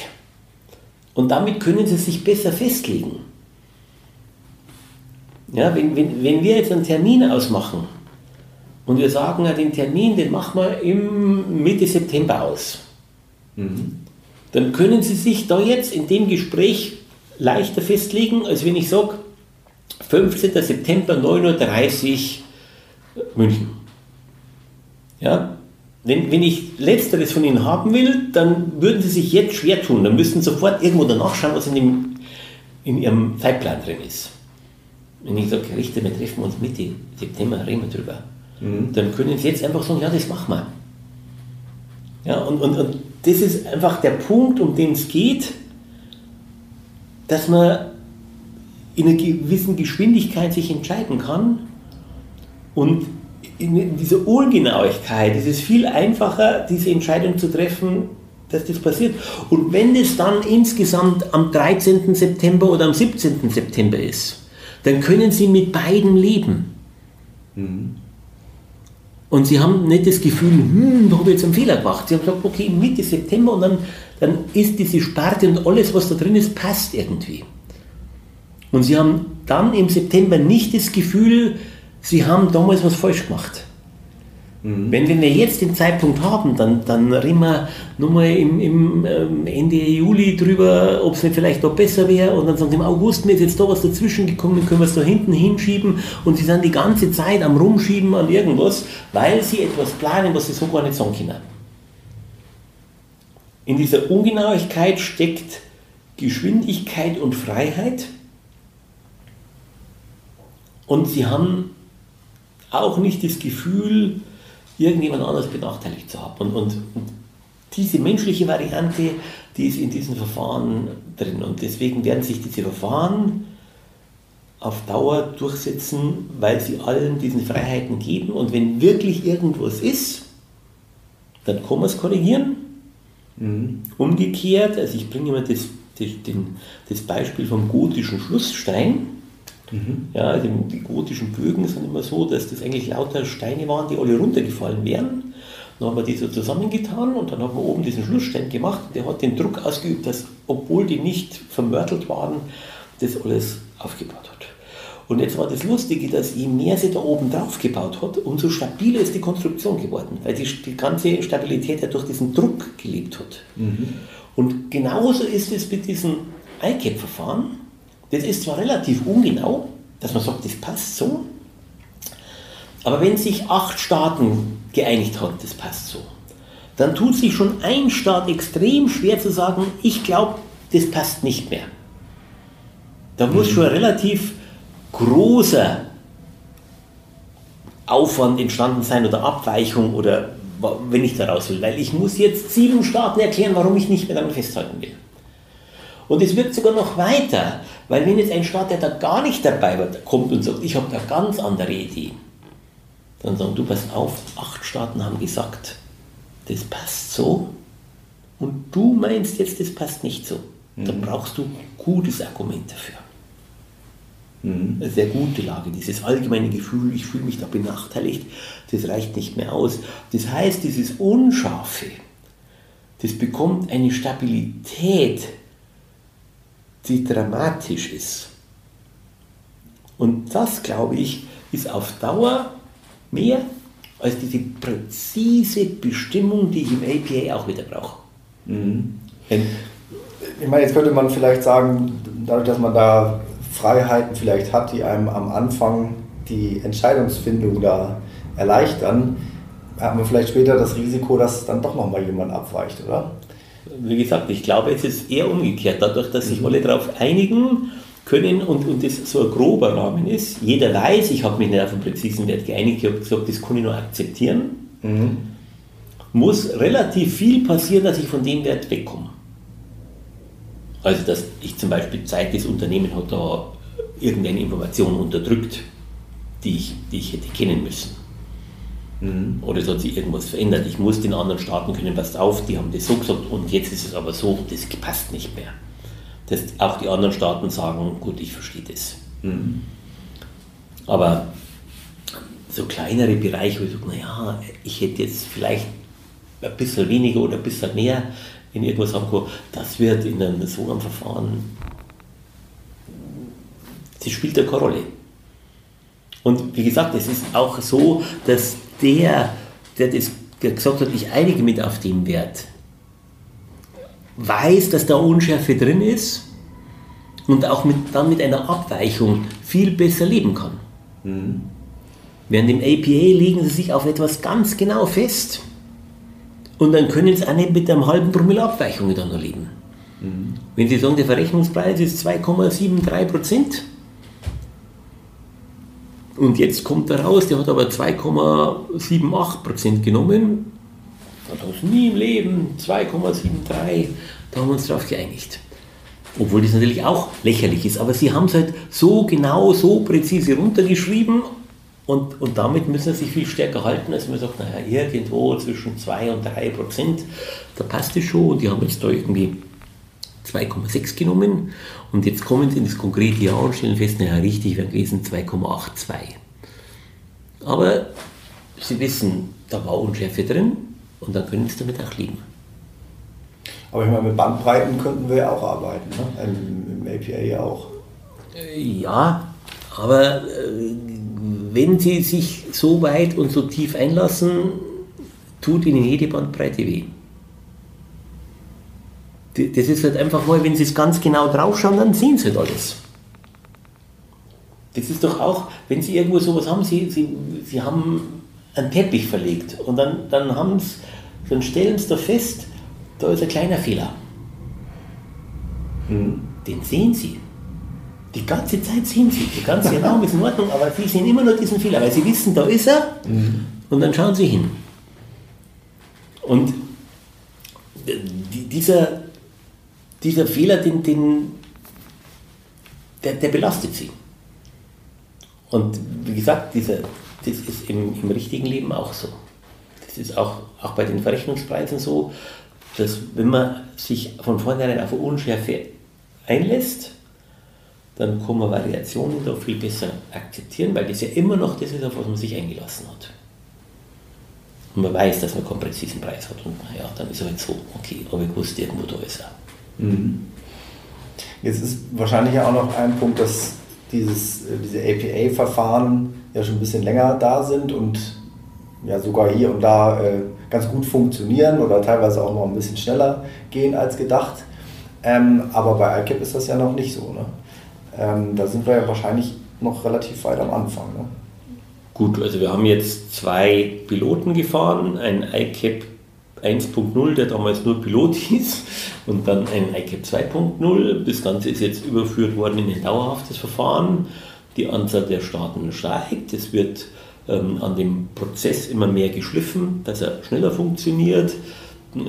Und damit können sie sich besser festlegen. Ja, wenn, wenn, wenn wir jetzt einen Termin ausmachen und wir sagen, ja, den Termin, den machen wir im Mitte September aus, mhm. dann können Sie sich da jetzt in dem Gespräch leichter festlegen, als wenn ich sage, 15. September 9.30 Uhr München. Ja, wenn, wenn ich Letzteres von Ihnen haben will, dann würden Sie sich jetzt schwer tun. Dann müssten Sie sofort irgendwo danach schauen, was in, dem, in Ihrem Zeitplan drin ist. Wenn ich sage, Richter, wir treffen uns Mitte September, reden wir drüber. Mhm. Dann können Sie jetzt einfach sagen, ja, das machen wir. Ja, und, und, und das ist einfach der Punkt, um den es geht, dass man in einer gewissen Geschwindigkeit sich entscheiden kann und in dieser Ungenauigkeit ist es viel einfacher, diese Entscheidung zu treffen, dass das passiert. Und wenn das dann insgesamt am 13. September oder am 17. September ist, dann können Sie mit beiden leben. Mhm. Und Sie haben nicht das Gefühl, hm, da habe ich jetzt einen Fehler gemacht. Sie haben gesagt, okay, Mitte September und dann, dann ist diese Sparte und alles, was da drin ist, passt irgendwie. Und Sie haben dann im September nicht das Gefühl, Sie haben damals was falsch gemacht. Mhm. Wenn, wenn wir jetzt den Zeitpunkt haben, dann, dann reden wir nochmal im, im ähm, Ende Juli drüber, ob es nicht vielleicht noch besser wäre. Und dann sagen sie, im August mir ist jetzt da was dazwischen gekommen, können wir es da hinten hinschieben. Und sie sind die ganze Zeit am Rumschieben an irgendwas, weil sie etwas planen, was sie so gar nicht sagen können. In dieser Ungenauigkeit steckt Geschwindigkeit und Freiheit. Und sie haben auch nicht das Gefühl, irgendjemand anders benachteiligt zu haben. Und, und, und diese menschliche Variante, die ist in diesen Verfahren drin. Und deswegen werden sich diese Verfahren auf Dauer durchsetzen, weil sie allen diesen Freiheiten geben. Und wenn wirklich irgendwas ist, dann kann man es korrigieren. Mhm. Umgekehrt, also ich bringe immer das, das, den, das Beispiel vom gotischen Schlussstein. Mhm. Ja, also die gotischen Bögen sind immer so, dass das eigentlich lauter Steine waren, die alle runtergefallen wären. Dann haben wir die so zusammengetan und dann haben wir oben diesen Schlussstein gemacht. Der hat den Druck ausgeübt, dass, obwohl die nicht vermörtelt waren, das alles aufgebaut hat. Und jetzt war das Lustige, dass je mehr sie da oben drauf gebaut hat, umso stabiler ist die Konstruktion geworden, weil die, die ganze Stabilität ja durch diesen Druck gelebt hat. Mhm. Und genauso ist es mit diesem ICAP-Verfahren. Das ist zwar relativ ungenau, dass man sagt, das passt so, aber wenn sich acht Staaten geeinigt haben, das passt so, dann tut sich schon ein Staat extrem schwer zu sagen, ich glaube, das passt nicht mehr. Da muss mhm. schon relativ großer Aufwand entstanden sein oder Abweichung oder wenn ich daraus will, weil ich muss jetzt sieben Staaten erklären, warum ich nicht mehr daran festhalten will. Und es wird sogar noch weiter, weil wenn jetzt ein Staat, der da gar nicht dabei war, kommt und sagt, ich habe da ganz andere Idee, dann sagen du, pass auf, acht Staaten haben gesagt, das passt so und du meinst jetzt, das passt nicht so. Mhm. Dann brauchst du gutes Argument dafür. Mhm. Eine sehr gute Lage. Dieses allgemeine Gefühl, ich fühle mich da benachteiligt, das reicht nicht mehr aus. Das heißt, dieses Unscharfe, das bekommt eine Stabilität die dramatisch ist. Und das, glaube ich, ist auf Dauer mehr als diese präzise Bestimmung, die ich im APA auch wieder brauche.
Mhm. Ich meine, jetzt könnte man vielleicht sagen, dadurch, dass man da Freiheiten vielleicht hat, die einem am Anfang die Entscheidungsfindung da erleichtern, hat man vielleicht später das Risiko, dass dann doch nochmal jemand abweicht, oder?
Wie gesagt, ich glaube, es ist eher umgekehrt. Dadurch, dass sich mhm. alle darauf einigen können und, und das so ein grober Rahmen ist, jeder weiß, ich habe mich nicht auf einen präzisen Wert geeinigt, ich habe gesagt, das kann ich nur akzeptieren, mhm. muss relativ viel passieren, dass ich von dem Wert wegkomme. Also, dass ich zum Beispiel zeige, das Unternehmen hat da irgendeine Information unterdrückt, die ich, die ich hätte kennen müssen. Mhm. Oder es hat sich irgendwas verändert. Ich muss den anderen Staaten können, passt auf, die haben das so gesagt und jetzt ist es aber so, das passt nicht mehr. Dass auch die anderen Staaten sagen, gut, ich verstehe das. Mhm. Aber so kleinere Bereiche, wo ich sage, naja, ich hätte jetzt vielleicht ein bisschen weniger oder ein bisschen mehr in irgendwas haben kann, das wird in einem so einem Verfahren, das spielt ja keine Rolle. Und wie gesagt, es ist auch so, dass der, der das gesagt hat, ich einige mit auf den Wert, weiß, dass da Unschärfe drin ist und auch mit, dann mit einer Abweichung viel besser leben kann. Mhm. Während im APA legen sie sich auf etwas ganz genau fest und dann können sie auch nicht mit einem halben Promille Abweichung dann noch leben. Mhm. Wenn Sie sagen, der Verrechnungspreis ist 2,73 Prozent, und jetzt kommt er raus, der hat aber 2,78% genommen. Hat uns nie im Leben 2,73, da haben wir uns darauf geeinigt. Obwohl das natürlich auch lächerlich ist, aber sie haben es halt so genau, so präzise runtergeschrieben und, und damit müssen sie sich viel stärker halten, als man sagt, naja, irgendwo zwischen 2 und 3 Prozent, da passt es schon und die haben jetzt da irgendwie 2,6 genommen und jetzt kommen sie in das konkrete Jahr und stellen fest, naja, richtig wäre gewesen 2,82. Aber sie wissen, da war Unschärfe drin und dann können sie damit auch leben.
Aber ich meine, mit Bandbreiten könnten wir ja auch arbeiten, ne? Im, im APA ja auch.
Ja, aber äh, wenn sie sich so weit und so tief einlassen, tut ihnen jede Bandbreite weh das ist halt einfach mal, wenn Sie es ganz genau draufschauen, dann sehen Sie halt alles. Das ist doch auch, wenn Sie irgendwo sowas haben, Sie, Sie, Sie haben einen Teppich verlegt und dann, dann, haben's, dann stellen Sie da fest, da ist ein kleiner Fehler. Hm. Den sehen Sie. Die ganze Zeit sehen Sie. Der ganze Raum ist in Ordnung, aber Sie sehen immer nur diesen Fehler, weil Sie wissen, da ist er mhm. und dann schauen Sie hin. Und dieser, dieser Fehler, den, den, der, der belastet sie. Und wie gesagt, dieser, das ist im, im richtigen Leben auch so. Das ist auch, auch bei den Verrechnungspreisen so, dass wenn man sich von vornherein auf Unschärfe einlässt, dann kann man Variationen da viel besser akzeptieren, weil das ja immer noch das ist, auf was man sich eingelassen hat. Und man weiß, dass man keinen präzisen Preis hat. Und naja, dann ist er halt so, okay, aber ich wusste, irgendwo da ist er. Mhm.
Jetzt ist wahrscheinlich ja auch noch ein Punkt, dass dieses, äh, diese APA-Verfahren ja schon ein bisschen länger da sind und ja sogar hier und da äh, ganz gut funktionieren oder teilweise auch noch ein bisschen schneller gehen als gedacht. Ähm, aber bei ICAP ist das ja noch nicht so. Ne? Ähm, da sind wir ja wahrscheinlich noch relativ weit am Anfang. Ne?
Gut, also wir haben jetzt zwei Piloten gefahren, ein ICAP 1.0, der damals nur Pilot hieß, und dann ein ICAP 2.0. Das Ganze ist jetzt überführt worden in ein dauerhaftes Verfahren. Die Anzahl der Staaten steigt. Es wird ähm, an dem Prozess immer mehr geschliffen, dass er schneller funktioniert.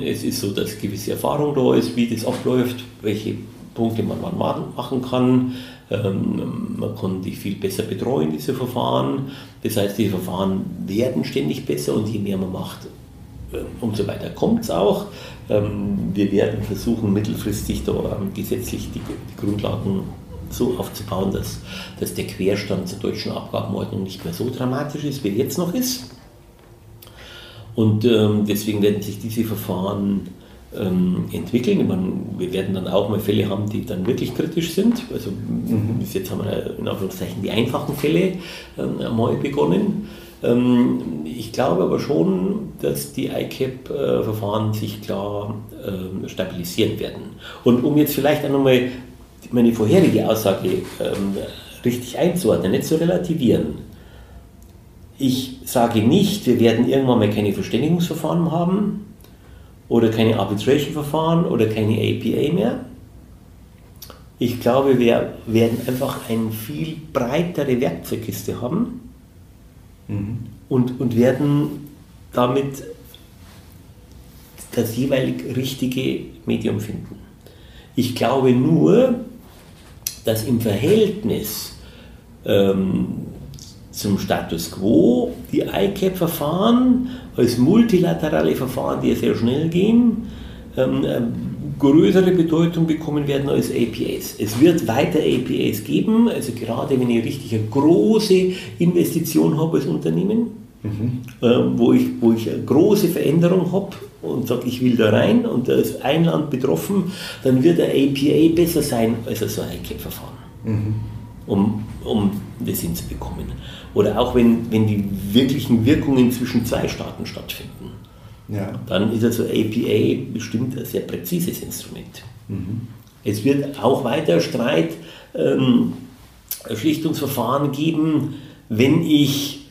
Es ist so, dass gewisse Erfahrung da ist, wie das abläuft, welche Punkte man wann machen kann. Ähm, man kann die viel besser betreuen, diese Verfahren. Das heißt, die Verfahren werden ständig besser und je mehr man macht, und so weiter kommt es auch. Ähm, wir werden versuchen, mittelfristig da ähm, gesetzlich die, Grundlagen so aufzubauen, dass, dass der Querstand zur deutschen Abgabenordnung nicht mehr so dramatisch ist, wie er jetzt noch ist. Und ähm, deswegen werden sich diese Verfahren entwickeln. Meine, wir werden dann auch mal Fälle haben, die dann wirklich kritisch sind. Also mhm. bis jetzt haben wir in Anführungszeichen die einfachen Fälle mal begonnen. Ähm, ich glaube aber schon, dass die ICAP-Verfahren sich klar ähm, stabilisieren werden. Und um jetzt vielleicht auch nochmal meine vorherige Aussage ähm, richtig einzuordnen, nicht zu relativieren. Ich sage nicht, wir werden irgendwann mal keine Verständigungsverfahren haben oder keine Arbitration-Verfahren oder keine APA mehr. Ich glaube, wir werden einfach eine viel breitere Werkzeugkiste haben mhm. und, und werden damit das jeweilig richtige Medium finden. Ich glaube nur, dass im Verhältnis ähm, zum Status quo die ICAP-Verfahren als multilaterale Verfahren, die sehr schnell gehen, ähm, äh, größere Bedeutung bekommen werden als APAs. Es wird weiter APAs geben, also gerade wenn ich richtig eine große Investition habe als Unternehmen, mhm. äh, wo, ich, wo ich eine große Veränderung habe und sage, ich will da rein und da ist ein Land betroffen, dann wird ein APA besser sein als so ein ICAP-Verfahren, mhm. um, um das hinzubekommen. Oder auch wenn, wenn die wirklichen Wirkungen zwischen zwei Staaten stattfinden. Ja. Dann ist also APA bestimmt ein sehr präzises Instrument. Mhm. Es wird auch weiter Streit, ähm, Schlichtungsverfahren geben, wenn ich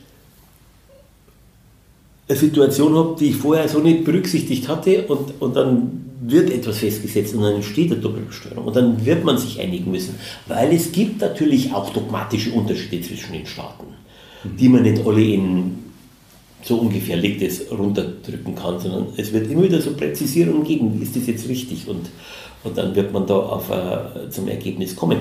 eine Situation habe, die ich vorher so nicht berücksichtigt hatte und, und dann wird etwas festgesetzt und dann entsteht eine Doppelbesteuerung und dann wird man sich einigen müssen, weil es gibt natürlich auch dogmatische Unterschiede zwischen den Staaten die man nicht alle in so ungefähr liegt es runterdrücken kann, sondern es wird immer wieder so Präzisierungen geben, ist das jetzt richtig und, und dann wird man da auf, uh, zum Ergebnis kommen.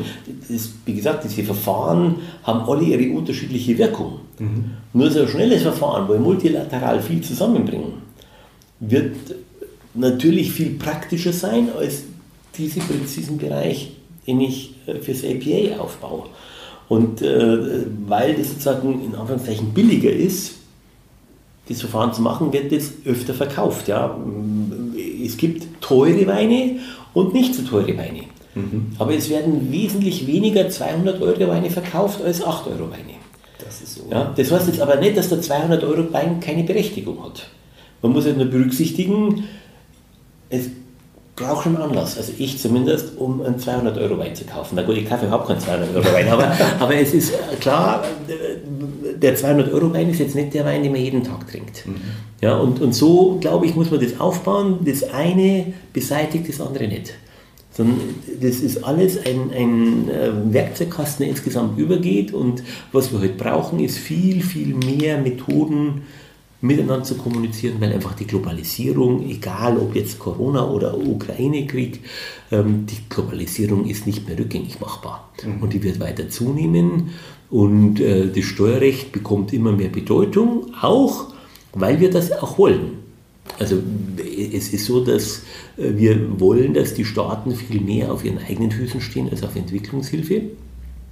Das, wie gesagt, diese Verfahren haben alle ihre unterschiedliche Wirkung. Mhm. Nur so ein schnelles Verfahren, wo wir multilateral viel zusammenbringen, wird natürlich viel praktischer sein als diesen präzisen Bereich, den ich äh, fürs APA aufbaue. Und äh, weil das sozusagen in Anführungszeichen billiger ist, das Verfahren zu machen, wird das öfter verkauft. Ja? Es gibt teure Weine und nicht so teure Weine. Mhm. Aber es werden wesentlich weniger 200 Euro Weine verkauft als 8 Euro Weine. Das ist so. Ja, das heißt jetzt aber nicht, dass der 200 Euro Wein keine Berechtigung hat. Man muss ja nur berücksichtigen, es brauche einen Anlass, also ich zumindest, um einen 200 Euro Wein zu kaufen. Na gut, ich kaufe überhaupt keinen 200 Euro Wein, aber, aber es ist klar, der 200 Euro Wein ist jetzt nicht der Wein, den man jeden Tag trinkt. Mhm. Ja, und, und so, glaube ich, muss man das aufbauen. Das eine beseitigt das andere nicht. Sondern das ist alles ein, ein äh, Werkzeugkasten, der insgesamt übergeht und was wir heute brauchen, ist viel, viel mehr Methoden, miteinander zu kommunizieren, weil einfach die Globalisierung, egal ob jetzt Corona oder Ukraine-Krieg, ähm, die Globalisierung ist nicht mehr rückgängig machbar. Mhm. Und die wird weiter zunehmen und äh, das Steuerrecht bekommt immer mehr Bedeutung, auch weil wir das auch wollen. Also es ist so, dass äh, wir wollen, dass die Staaten viel mehr auf ihren eigenen Füßen stehen als auf Entwicklungshilfe.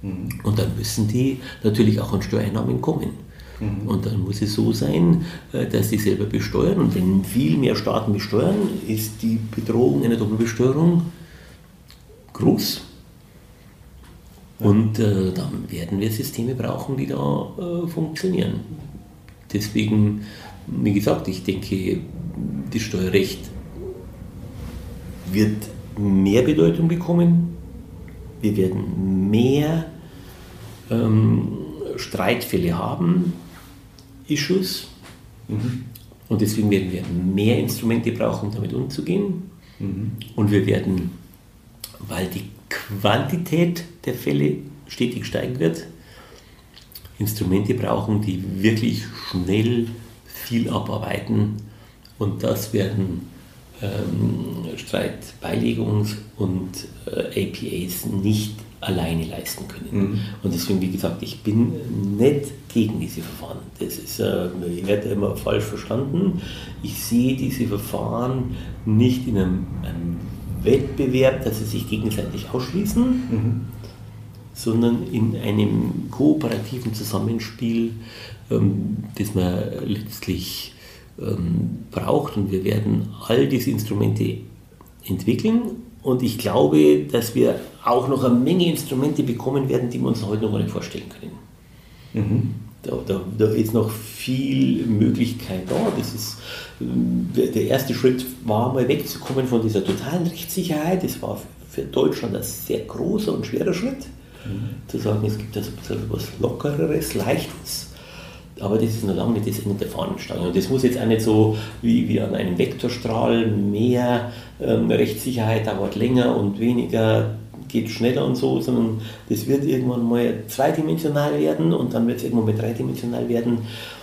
Mhm. Und dann müssen die natürlich auch an Steuereinnahmen kommen. Mhm. Und dann muss es so sein, äh, dass sie selber besteuern. Und wenn viel mehr Staaten besteuern, ist die Bedrohung einer Doppelbesteuerung groß. Und äh, dann werden wir Systeme brauchen, die da äh, funktionieren. Deswegen, wie gesagt, ich denke, das Steuerrecht wird mehr Bedeutung bekommen. Wir werden mehr ähm, Streitfälle haben. Issues. Mhm. Und deswegen werden wir mehr Instrumente brauchen, um damit umzugehen. Mhm. Und wir werden, weil die Quantität der Fälle stetig steigen wird, Instrumente brauchen, die wirklich schnell viel abarbeiten. Und das werden ähm, Streitbeilegungs- und äh, APAs nicht alleine leisten können. Mhm. Und deswegen, wie gesagt, ich bin nicht gegen diese Verfahren. Das ist, äh, ich werde immer falsch verstanden. Ich sehe diese Verfahren nicht in einem, einem Wettbewerb, dass sie sich gegenseitig ausschließen, mhm. sondern in einem kooperativen Zusammenspiel, ähm, das man letztlich ähm, braucht. Und wir werden all diese Instrumente entwickeln und ich glaube, dass wir auch noch eine Menge Instrumente bekommen werden, die wir uns heute noch gar nicht vorstellen können. Mhm. Da, da, da, ist noch viel Möglichkeit da. Das ist, der erste Schritt war mal wegzukommen von dieser totalen Rechtssicherheit. Das war für Deutschland ein sehr großer und schwerer Schritt, mhm. zu sagen, es gibt also etwas Lockereres, Leichtes. Aber das ist noch lange nicht das Ende der Fahnenstange. Und das muss jetzt auch nicht so wie, wie an einem Vektorstrahl mehr ähm, Rechtssicherheit dauert länger und weniger geht schneller und so, sondern das wird irgendwann mal zweidimensional werden und dann wird es irgendwann mal dreidimensional werden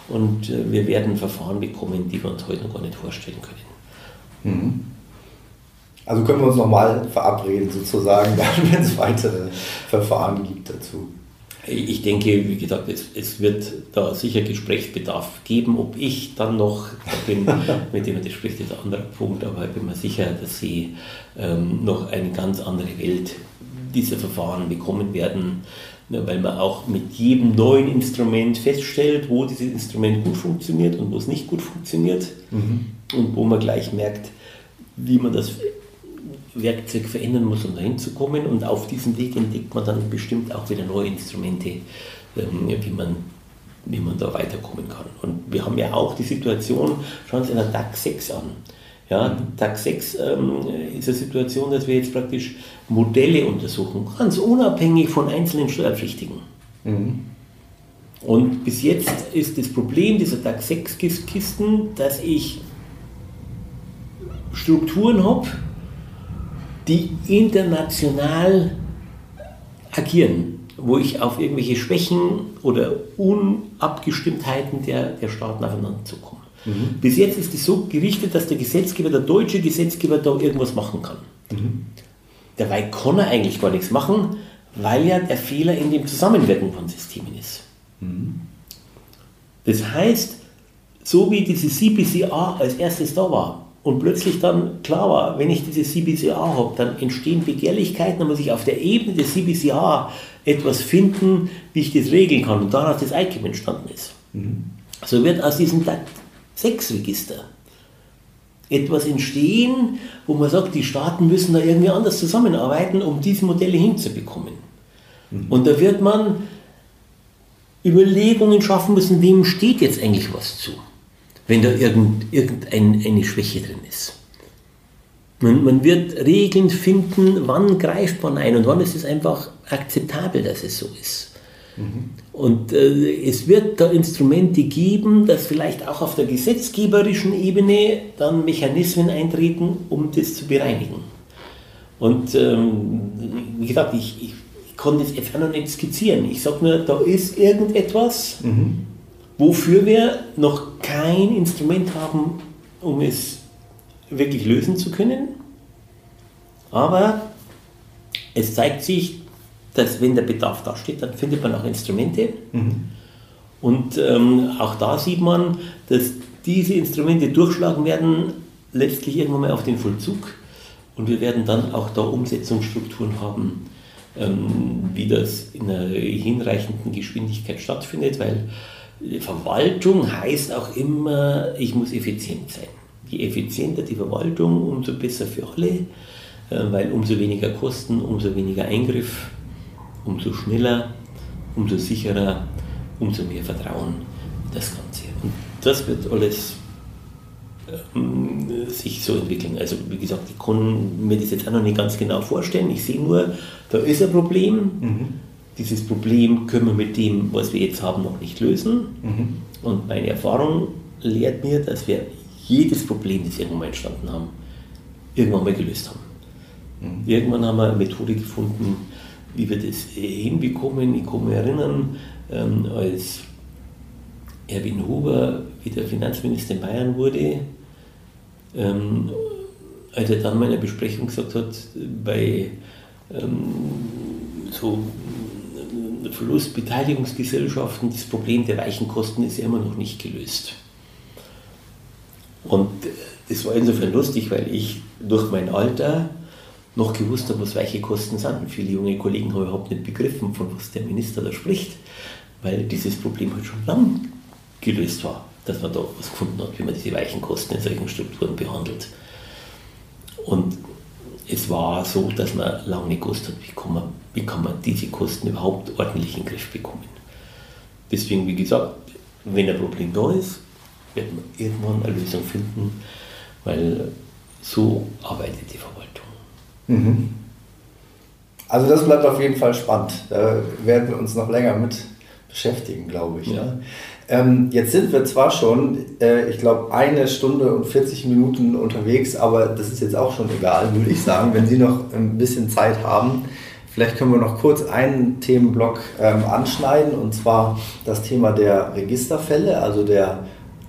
und äh, wir werden Verfahren bekommen, die wir uns heute noch gar nicht vorstellen können.
Mhm. Also können wir uns nochmal verabreden, sozusagen, wenn es weitere Verfahren gibt dazu.
Ich denke, wie gesagt, es, es, wird da sicher Gesprächsbedarf geben. Ob ich dann noch bin, mit dem das spricht, ist ein anderer Punkt, aber ich bin mir sicher, dass Sie ähm, noch eine ganz andere Welt dieser Verfahren bekommen werden, weil man auch mit jedem neuen Instrument feststellt, wo dieses Instrument gut funktioniert und wo es nicht gut funktioniert mhm. und wo man gleich merkt, wie man das Werkzeug verändern muss, um dahin zu kommen. Und auf diesem Weg entdeckt man dann bestimmt auch wieder neue Instrumente, ähm, wie man, wie man da weiterkommen kann. Und wir haben ja auch die Situation, schauen Sie einer DAX 6 an. Ja, DAX 6 ähm, ist eine Situation, dass wir jetzt praktisch Modelle untersuchen, ganz unabhängig von einzelnen Steuerpflichtigen. Mhm. Und bis jetzt ist das Problem dieser DAX 6 Kisten, dass ich Strukturen habe, die international agieren, wo ich auf irgendwelche Schwächen oder Unabgestimmtheiten der, der Staaten aufeinander zukomme. Mhm. Bis jetzt ist es so gerichtet, dass der Gesetzgeber, der deutsche Gesetzgeber, da irgendwas machen kann. Mhm. Dabei kann er eigentlich gar nichts machen, weil ja der Fehler in dem Zusammenwirken von Systemen ist. Mhm. Das heißt, so wie diese CBCA als erstes da war, und plötzlich dann klar war, wenn ich diese CBCA habe, dann entstehen Begehrlichkeiten, dann muss ich auf der Ebene des CBCA etwas finden, wie ich das regeln kann und daraus das ICAM entstanden ist. Mhm. So wird aus diesem DAC-6-Register etwas entstehen, wo man sagt, die Staaten müssen da irgendwie anders zusammenarbeiten, um diese Modelle hinzubekommen. Mhm. Und da wird man Überlegungen schaffen müssen, wem steht jetzt eigentlich was zu wenn da irgendeine irgendein, Schwäche drin ist. Man, man, wird Regeln finden, wann greift man ein und wann ist es einfach akzeptabel, dass es so ist. Mhm. Und äh, es wird da Instrumente geben, dass vielleicht auch auf der gesetzgeberischen Ebene dann Mechanismen eintreten, um das zu bereinigen. Und ähm, wie gesagt, ich, ich, ich konnte es jetzt auch noch nicht skizzieren. Ich sage nur, da ist irgendetwas. Mhm wofür wir noch kein Instrument haben, um es wirklich lösen zu können. Aber es zeigt sich, dass wenn der Bedarf da steht, dann findet man auch Instrumente. Mhm. Und ähm, auch da sieht man, dass diese Instrumente durchschlagen werden, letztlich irgendwann mal auf den Vollzug. Und wir werden dann auch da Umsetzungsstrukturen haben, ähm, wie das in einer hinreichenden Geschwindigkeit stattfindet, weil Verwaltung heißt auch immer, ich muss effizient sein. Je effizienter die Verwaltung, umso besser für alle, äh, weil umso weniger Kosten, umso weniger Eingriff, umso schneller, umso sicherer, umso mehr Vertrauen das Ganze. Und das wird alles ähm, sich so entwickeln. Also wie gesagt, ich kann mir das jetzt auch noch nicht ganz genau vorstellen. Ich sehe nur, da ist ein Problem. Mhm dieses Problem können wir mit dem, was wir jetzt haben, noch nicht lösen. Mhm. Und meine Erfahrung lehrt mir, dass wir jedes Problem, das irgendwann mal entstanden haben, irgendwann mal gelöst haben. Mhm. Irgendwann haben wir eine Methode gefunden, wie wir das hinbekommen. Ich kann mich erinnern, ähm, als Erwin Huber wieder Finanzminister in Bayern wurde, ähm, als er dann mal in einer Besprechung gesagt hat, bei ähm, so Verlustbeteiligungsgesellschaften, das Problem der weichen Kosten ist immer noch nicht gelöst. Und das war insofern lustig, weil ich durch mein Alter noch gewusst habe, was weiche Kosten sind. Viele junge Kollegen haben überhaupt nicht begriffen, von was der Minister da spricht, weil dieses Problem halt schon lang gelöst war, dass man da was gefunden hat, wie man diese weichen Kosten in solchen Strukturen behandelt. Und es war so, dass man lange nicht gewusst hat, wie kann, man, wie kann man diese Kosten überhaupt ordentlich in den Griff bekommen. Deswegen, wie gesagt, wenn ein Problem da ist, wird man irgendwann eine Lösung finden, weil so arbeitet die Verwaltung.
Mhm. Also das bleibt auf jeden Fall spannend. Da werden wir uns noch länger mit beschäftigen, glaube ich. Ja. Ne? Ähm, jetzt sind wir zwar schon, äh, ich glaube, eine Stunde und 40 Minuten unterwegs, aber das ist jetzt auch schon egal, würde ich sagen. Wenn Sie noch ein bisschen Zeit haben, vielleicht können wir noch kurz einen Themenblock ähm, anschneiden, und zwar das Thema der Registerfälle, also der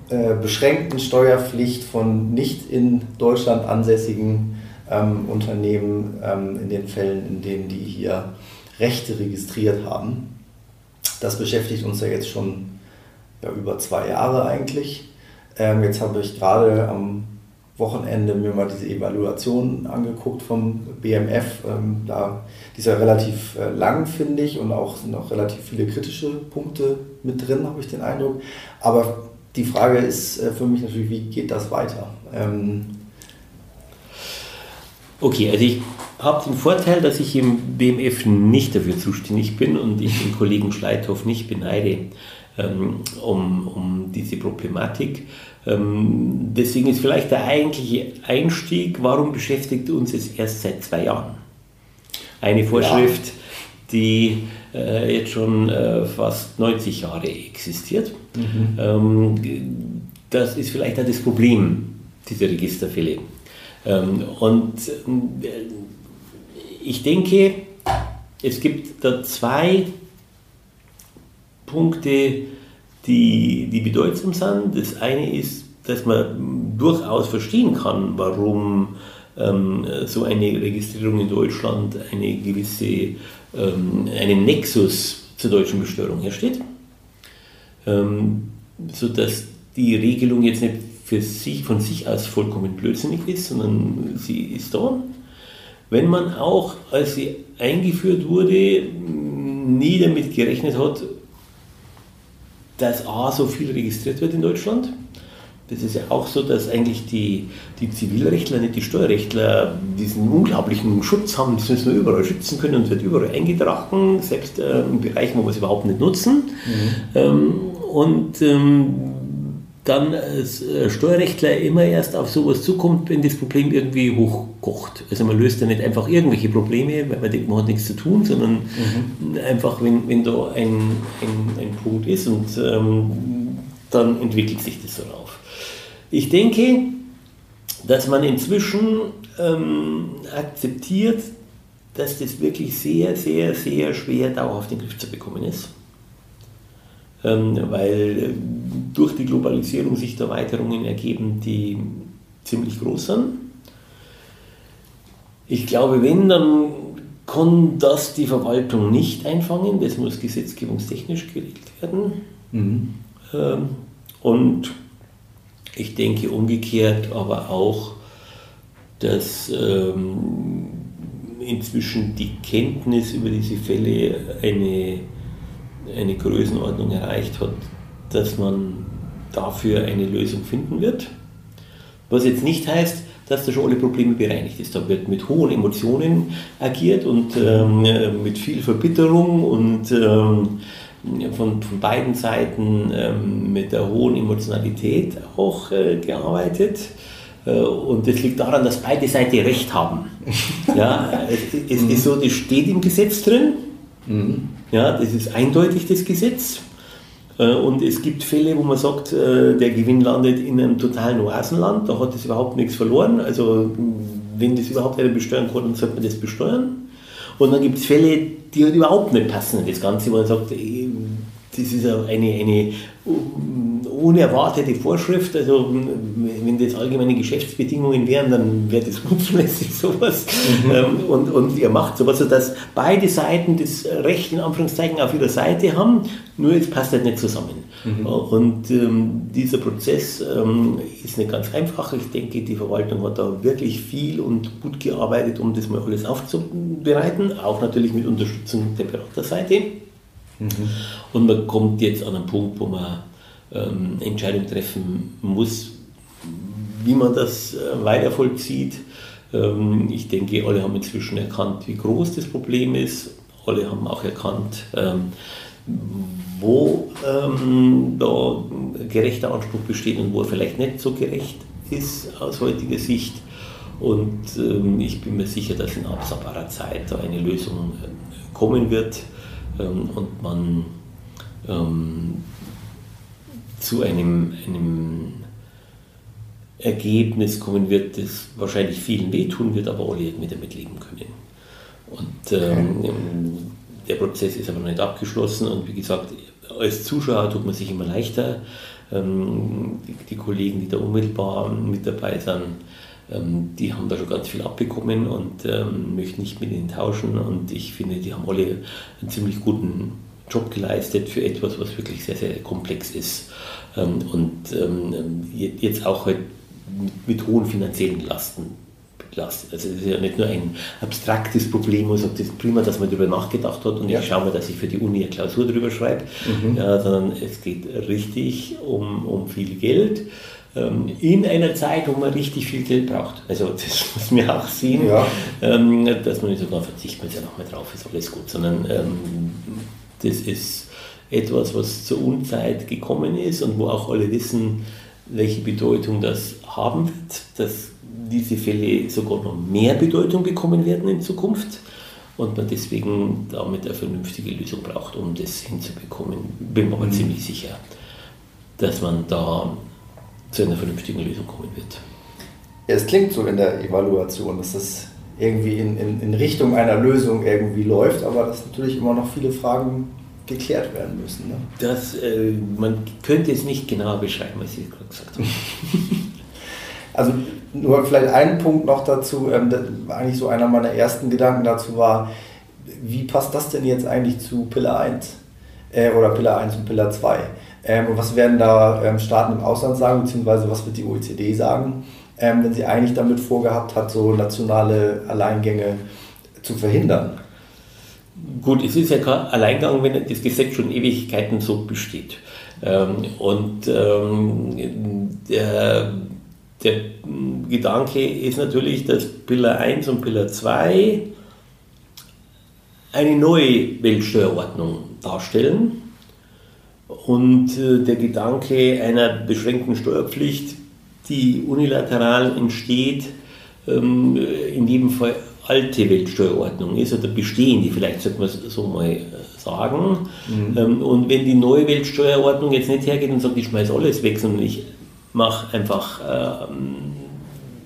äh, beschränkten Steuerpflicht von nicht in Deutschland ansässigen ähm, Unternehmen ähm, in den Fällen, in denen die hier Rechte registriert haben. Das beschäftigt uns ja jetzt schon ja, über zwei Jahre eigentlich. Ähm, jetzt habe ich gerade am Wochenende mir mal diese Evaluation angeguckt vom BMF. Ähm, da, die ist ja relativ äh, lang, finde ich, und auch sind auch relativ viele kritische Punkte mit drin, habe ich den Eindruck. Aber die Frage ist äh, für mich natürlich, wie geht das weiter? Ähm,
okay, also ich habe den Vorteil, dass ich im BMF nicht dafür zuständig bin und ich den Kollegen Schleithoff nicht beneide ähm, um, um diese Problematik. Ähm, deswegen ist vielleicht der eigentliche Einstieg, warum beschäftigt uns es erst seit zwei Jahren? Eine Vorschrift, ja. die äh, jetzt schon äh, fast 90 Jahre existiert. Mhm. Ähm, das ist vielleicht auch das Problem dieser Registerfälle. Ähm, und äh, ich denke, es gibt da zwei Punkte, die, die bedeutsam sind. Das eine ist, dass man durchaus verstehen kann, warum ähm, so eine Registrierung in Deutschland eine gewisse, ähm, einen Nexus zur deutschen Besteuerung herstellt, ähm, sodass die Regelung jetzt nicht für sich, von sich aus vollkommen blödsinnig ist, sondern sie ist da. Wenn man auch, als sie eingeführt wurde, nie damit gerechnet hat, dass A, so viel registriert wird in Deutschland. Das ist ja auch so, dass eigentlich die, die Zivilrechtler, nicht die Steuerrechtler, diesen unglaublichen Schutz haben, das müssen wir überall schützen können und wird überall eingetragen, selbst äh, in Bereichen, wo wir es überhaupt nicht nutzen. Mhm. Ähm, und ähm, dann als äh, Steuerrechtler immer erst auf sowas zukommt, wenn das Problem irgendwie hochkocht. Also man löst ja nicht einfach irgendwelche Probleme, weil man denkt, man hat nichts zu tun, sondern mhm. einfach, wenn, wenn da ein, ein, ein Punkt ist und ähm, dann entwickelt sich das so auf. Ich denke, dass man inzwischen ähm, akzeptiert, dass das wirklich sehr, sehr, sehr schwer dauerhaft in den Griff zu bekommen ist. Ähm, weil äh, durch die Globalisierung sich Erweiterungen ergeben, die ziemlich groß sind. Ich glaube, wenn, dann kann das die Verwaltung nicht einfangen, das muss gesetzgebungstechnisch geregelt werden. Mhm. Ähm, und ich denke umgekehrt aber auch, dass ähm, inzwischen die Kenntnis über diese Fälle eine eine Größenordnung erreicht hat, dass man dafür eine Lösung finden wird. Was jetzt nicht heißt, dass da schon alle Probleme bereinigt ist. Da wird mit hohen Emotionen agiert und ähm, mit viel Verbitterung und ähm, von, von beiden Seiten ähm, mit der hohen Emotionalität auch äh, gearbeitet. Äh, und das liegt daran, dass beide Seiten Recht haben. ja, es, es ist so, das steht im Gesetz drin. Mhm. Ja, das ist eindeutig das Gesetz. Äh, und es gibt Fälle, wo man sagt, äh, der Gewinn landet in einem totalen Oasenland, da hat es überhaupt nichts verloren. Also wenn das überhaupt einer besteuern kann, dann sollte man das besteuern. Und dann gibt es Fälle, die halt überhaupt nicht passen das Ganze, wo man sagt, das ist eine, eine unerwartete Vorschrift. Also wenn das allgemeine Geschäftsbedingungen wären, dann wäre das unzulässig sowas. Mhm. Ähm, und, und ihr macht sowas, sodass beide Seiten das Recht in Anführungszeichen auf ihrer Seite haben, nur es passt halt nicht zusammen. Mhm. Und ähm, dieser Prozess ähm, ist nicht ganz einfach. Ich denke, die Verwaltung hat da wirklich viel und gut gearbeitet, um das mal alles aufzubereiten, auch natürlich mit Unterstützung der Beraterseite. Mhm. Und man kommt jetzt an einen Punkt, wo man ähm, Entscheidung treffen muss, wie man das äh, weiter vollzieht. Ähm, ich denke, alle haben inzwischen erkannt, wie groß das Problem ist. Alle haben auch erkannt, ähm, wo ähm, da gerechter Anspruch besteht und wo er vielleicht nicht so gerecht ist aus heutiger Sicht. Und ähm, ich bin mir sicher, dass in absehbarer Zeit da eine Lösung äh, kommen wird ähm, und man ähm, zu einem, einem Ergebnis kommen wird, das wahrscheinlich vielen wehtun wird, aber alle mit damit leben können. Und ähm, der Prozess ist aber noch nicht abgeschlossen und wie gesagt, als Zuschauer tut man sich immer leichter. Ähm, die, die, Kollegen, die da unmittelbar mit dabei sind, ähm, die haben da schon ganz viel abbekommen und ähm, möchten nicht mit ihnen tauschen. Und ich finde, die haben alle einen ziemlich guten Job geleistet für etwas, was wirklich sehr, sehr komplex ist. Ähm, und ähm, jetzt auch halt mit, hohen finanziellen Lasten belastet. Also es ist ja nicht nur ein abstraktes Problem, wo man sagt, es ist prima, dass man darüber nachgedacht hat und ja. ich schaue mal, dass ich für die Uni eine Klausur darüber schreibe, mhm. ja, sondern es geht richtig um, um viel Geld ähm, in einer Zeit, wo man richtig viel Geld braucht. Also das muss man auch sehen, ja. ähm, dass man nicht sogar verzichtet man ja nochmal drauf, ist alles gut, sondern ähm, das ist etwas, was zur Unzeit gekommen ist und wo auch alle wissen, welche Bedeutung das haben wird, dass diese Fälle sogar noch mehr Bedeutung bekommen werden in Zukunft und man deswegen damit eine vernünftige Lösung braucht, um das hinzubekommen. Bin mir aber mhm. ziemlich sicher, dass man da zu einer vernünftigen Lösung kommen wird.
Ja, es klingt so in der Evaluation, dass das irgendwie in, in, in Richtung einer Lösung irgendwie läuft, aber dass natürlich immer noch viele Fragen geklärt werden müssen. Ne?
Das, äh, man könnte es nicht genau beschreiben, was ich gerade gesagt habe.
also nur vielleicht ein Punkt noch dazu, ähm, eigentlich so einer meiner ersten Gedanken dazu war, wie passt das denn jetzt eigentlich zu Pillar 1 äh, oder Pillar 1 und Pillar 2? Ähm, und was werden da ähm, Staaten im Ausland sagen, beziehungsweise was wird die OECD sagen, ähm, wenn sie eigentlich damit vorgehabt hat, so nationale Alleingänge zu verhindern?
Gut, es ist ja kein Alleingang, wenn das Gesetz schon Ewigkeiten so besteht. Ähm, und ähm, der, der Gedanke ist natürlich, dass Pillar 1 und Pillar 2 eine neue Weltsteuerordnung darstellen. Und äh, der Gedanke einer beschränkten Steuerpflicht, die unilateral entsteht, ähm, in jedem Fall alte Weltsteuerordnung ist oder bestehende, vielleicht sollte man es so mal sagen. Mhm. Ähm, und wenn die neue Weltsteuerordnung jetzt nicht hergeht und sagt, ich schmeiße alles weg, sondern ich mache einfach ähm,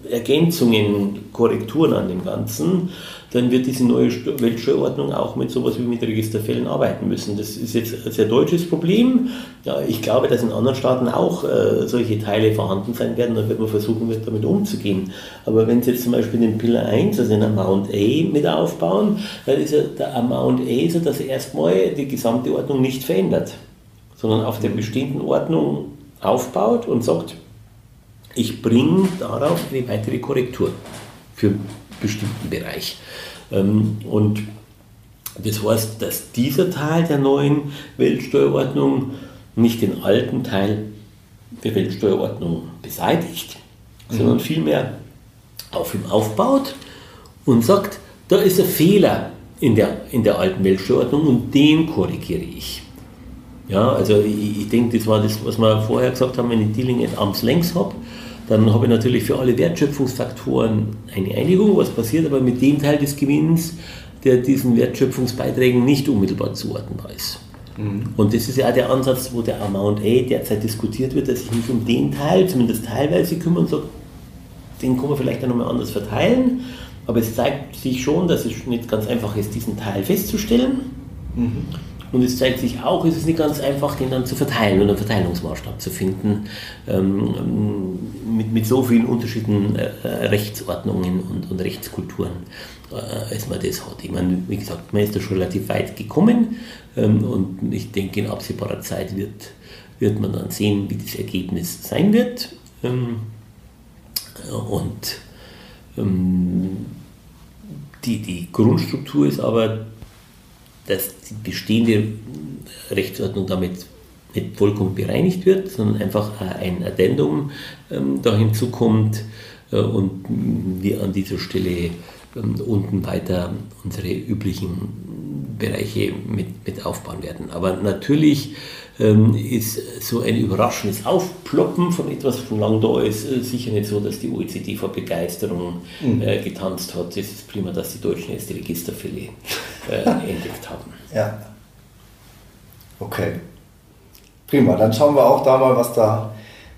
Ergänzungen, Korrekturen an dem Ganzen, dann wird diese neue Weltsteuerordnung auch mit sowas wie mit Registerfällen arbeiten müssen. Das ist jetzt ein sehr deutsches Problem. Ja, ich glaube, dass in anderen Staaten auch äh, solche Teile vorhanden sein werden, dann wird man versuchen, damit umzugehen. Aber wenn Sie jetzt zum Beispiel den Pillar 1, also den Amount A mit aufbauen, dann ist ja der Amount A so, dass er erstmal die gesamte Ordnung nicht verändert, sondern auf der bestehenden Ordnung aufbaut und sagt, ich bringe darauf eine weitere Korrektur für bestimmten Bereich. Ähm, und das heißt, dass dieser Teil der neuen Weltsteuerordnung nicht den alten Teil der Weltsteuerordnung beseitigt, mhm. sondern vielmehr auf ihm aufbaut und sagt, da ist ein Fehler in der, in der alten Weltsteuerordnung und den korrigiere ich. Ja, also ich, ich denke, das war das, was wir vorher gesagt haben, wenn ich Dealing at Arms Length habe, dann habe ich natürlich für alle Wertschöpfungsfaktoren eine Einigung, was passiert aber mit dem Teil des Gewinns, der diesen Wertschöpfungsbeiträgen nicht unmittelbar zuordnenbar ist. Mhm. Und das ist ja auch der Ansatz, wo der Amount A derzeit diskutiert wird, dass ich mich um den Teil zumindest teilweise kümmere und sage, den kann man vielleicht dann nochmal anders verteilen. Aber es zeigt sich schon, dass es nicht ganz einfach ist, diesen Teil festzustellen. Mhm. Und es zeigt sich auch, es ist nicht ganz einfach, den dann zu verteilen und einen Verteilungsmaßstab zu finden, ähm, mit, mit so vielen unterschiedlichen äh, Rechtsordnungen und, und Rechtskulturen, äh, als man das hat. Ich meine, wie gesagt, man ist da schon relativ weit gekommen ähm, und ich denke, in absehbarer Zeit wird, wird man dann sehen, wie das Ergebnis sein wird. Ähm, und ähm, die, die Grundstruktur ist aber dass die bestehende Rechtsordnung damit nicht vollkommen bereinigt wird, sondern einfach ein Addendum ähm, da hinzukommt äh, und wir an dieser Stelle ähm, unten weiter unsere üblichen Bereiche mit, mit aufbauen werden. Aber natürlich ähm, ist so ein überraschendes Aufploppen von etwas von lang da ist äh, sicher nicht so, dass die OECD vor Begeisterung mhm. äh, getanzt hat. Es ist prima, dass die Deutschen jetzt die Registerfälle äh, entdeckt haben.
Ja. Okay. Prima, dann schauen wir auch da mal, was da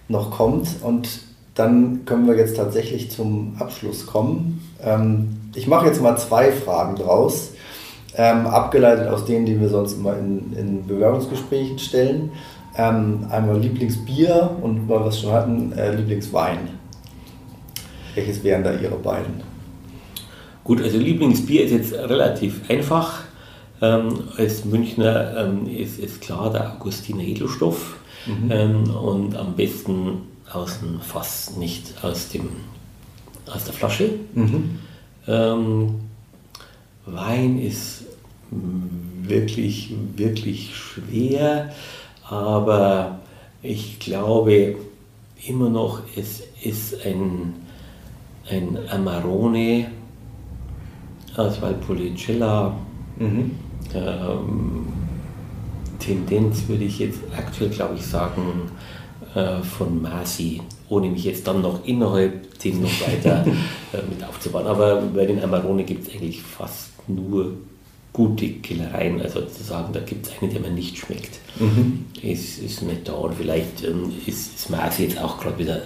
noch kommt und dann können wir jetzt tatsächlich zum Abschluss kommen. Ähm, ich mache jetzt mal zwei Fragen draus ähm, abgeleitet aus denen, die wir sonst immer in, in Bewerbungsgesprächen stellen. Ähm, einmal Lieblingsbier und weil wir es schon hatten, äh, Lieblingswein. Welches wären da Ihre beiden?
Gut, also Lieblingsbier ist jetzt relativ einfach. Ähm, als Münchner ähm, ist, ist klar der Augustiner Edelstoff mhm. ähm, und am besten aus dem Fass, nicht aus, dem, aus der Flasche. Mhm. Ähm, Wein ist wirklich, wirklich schwer, aber ich glaube immer noch, es ist ein, ein Amarone aus Valpolicella. Mhm. Ähm, Tendenz würde ich jetzt aktuell, glaube ich, sagen, äh, von Masi, ohne mich jetzt dann noch innerhalb dem noch weiter äh, mit aufzubauen. Aber bei den Amarone gibt es eigentlich fast nur gute Killereien, also zu sagen, da gibt es einen, der mir nicht schmeckt, mhm. ist, ist nicht da. Und vielleicht ähm, ist, ist Maß jetzt auch gerade wieder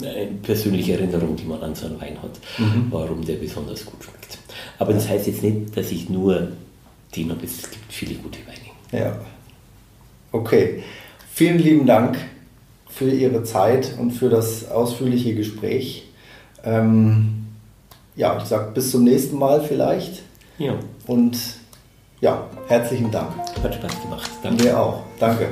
eine persönliche Erinnerung, die man an so einen Wein hat, mhm. warum der besonders gut schmeckt. Aber das heißt jetzt nicht, dass ich nur den habe, es gibt viele gute Weine.
Ja. Okay. Vielen lieben Dank für Ihre Zeit und für das ausführliche Gespräch. Ähm, ja, ich sage bis zum nächsten Mal vielleicht. Ja. Und ja, herzlichen Dank.
Hat Spaß gemacht.
Danke. Mir auch. Danke.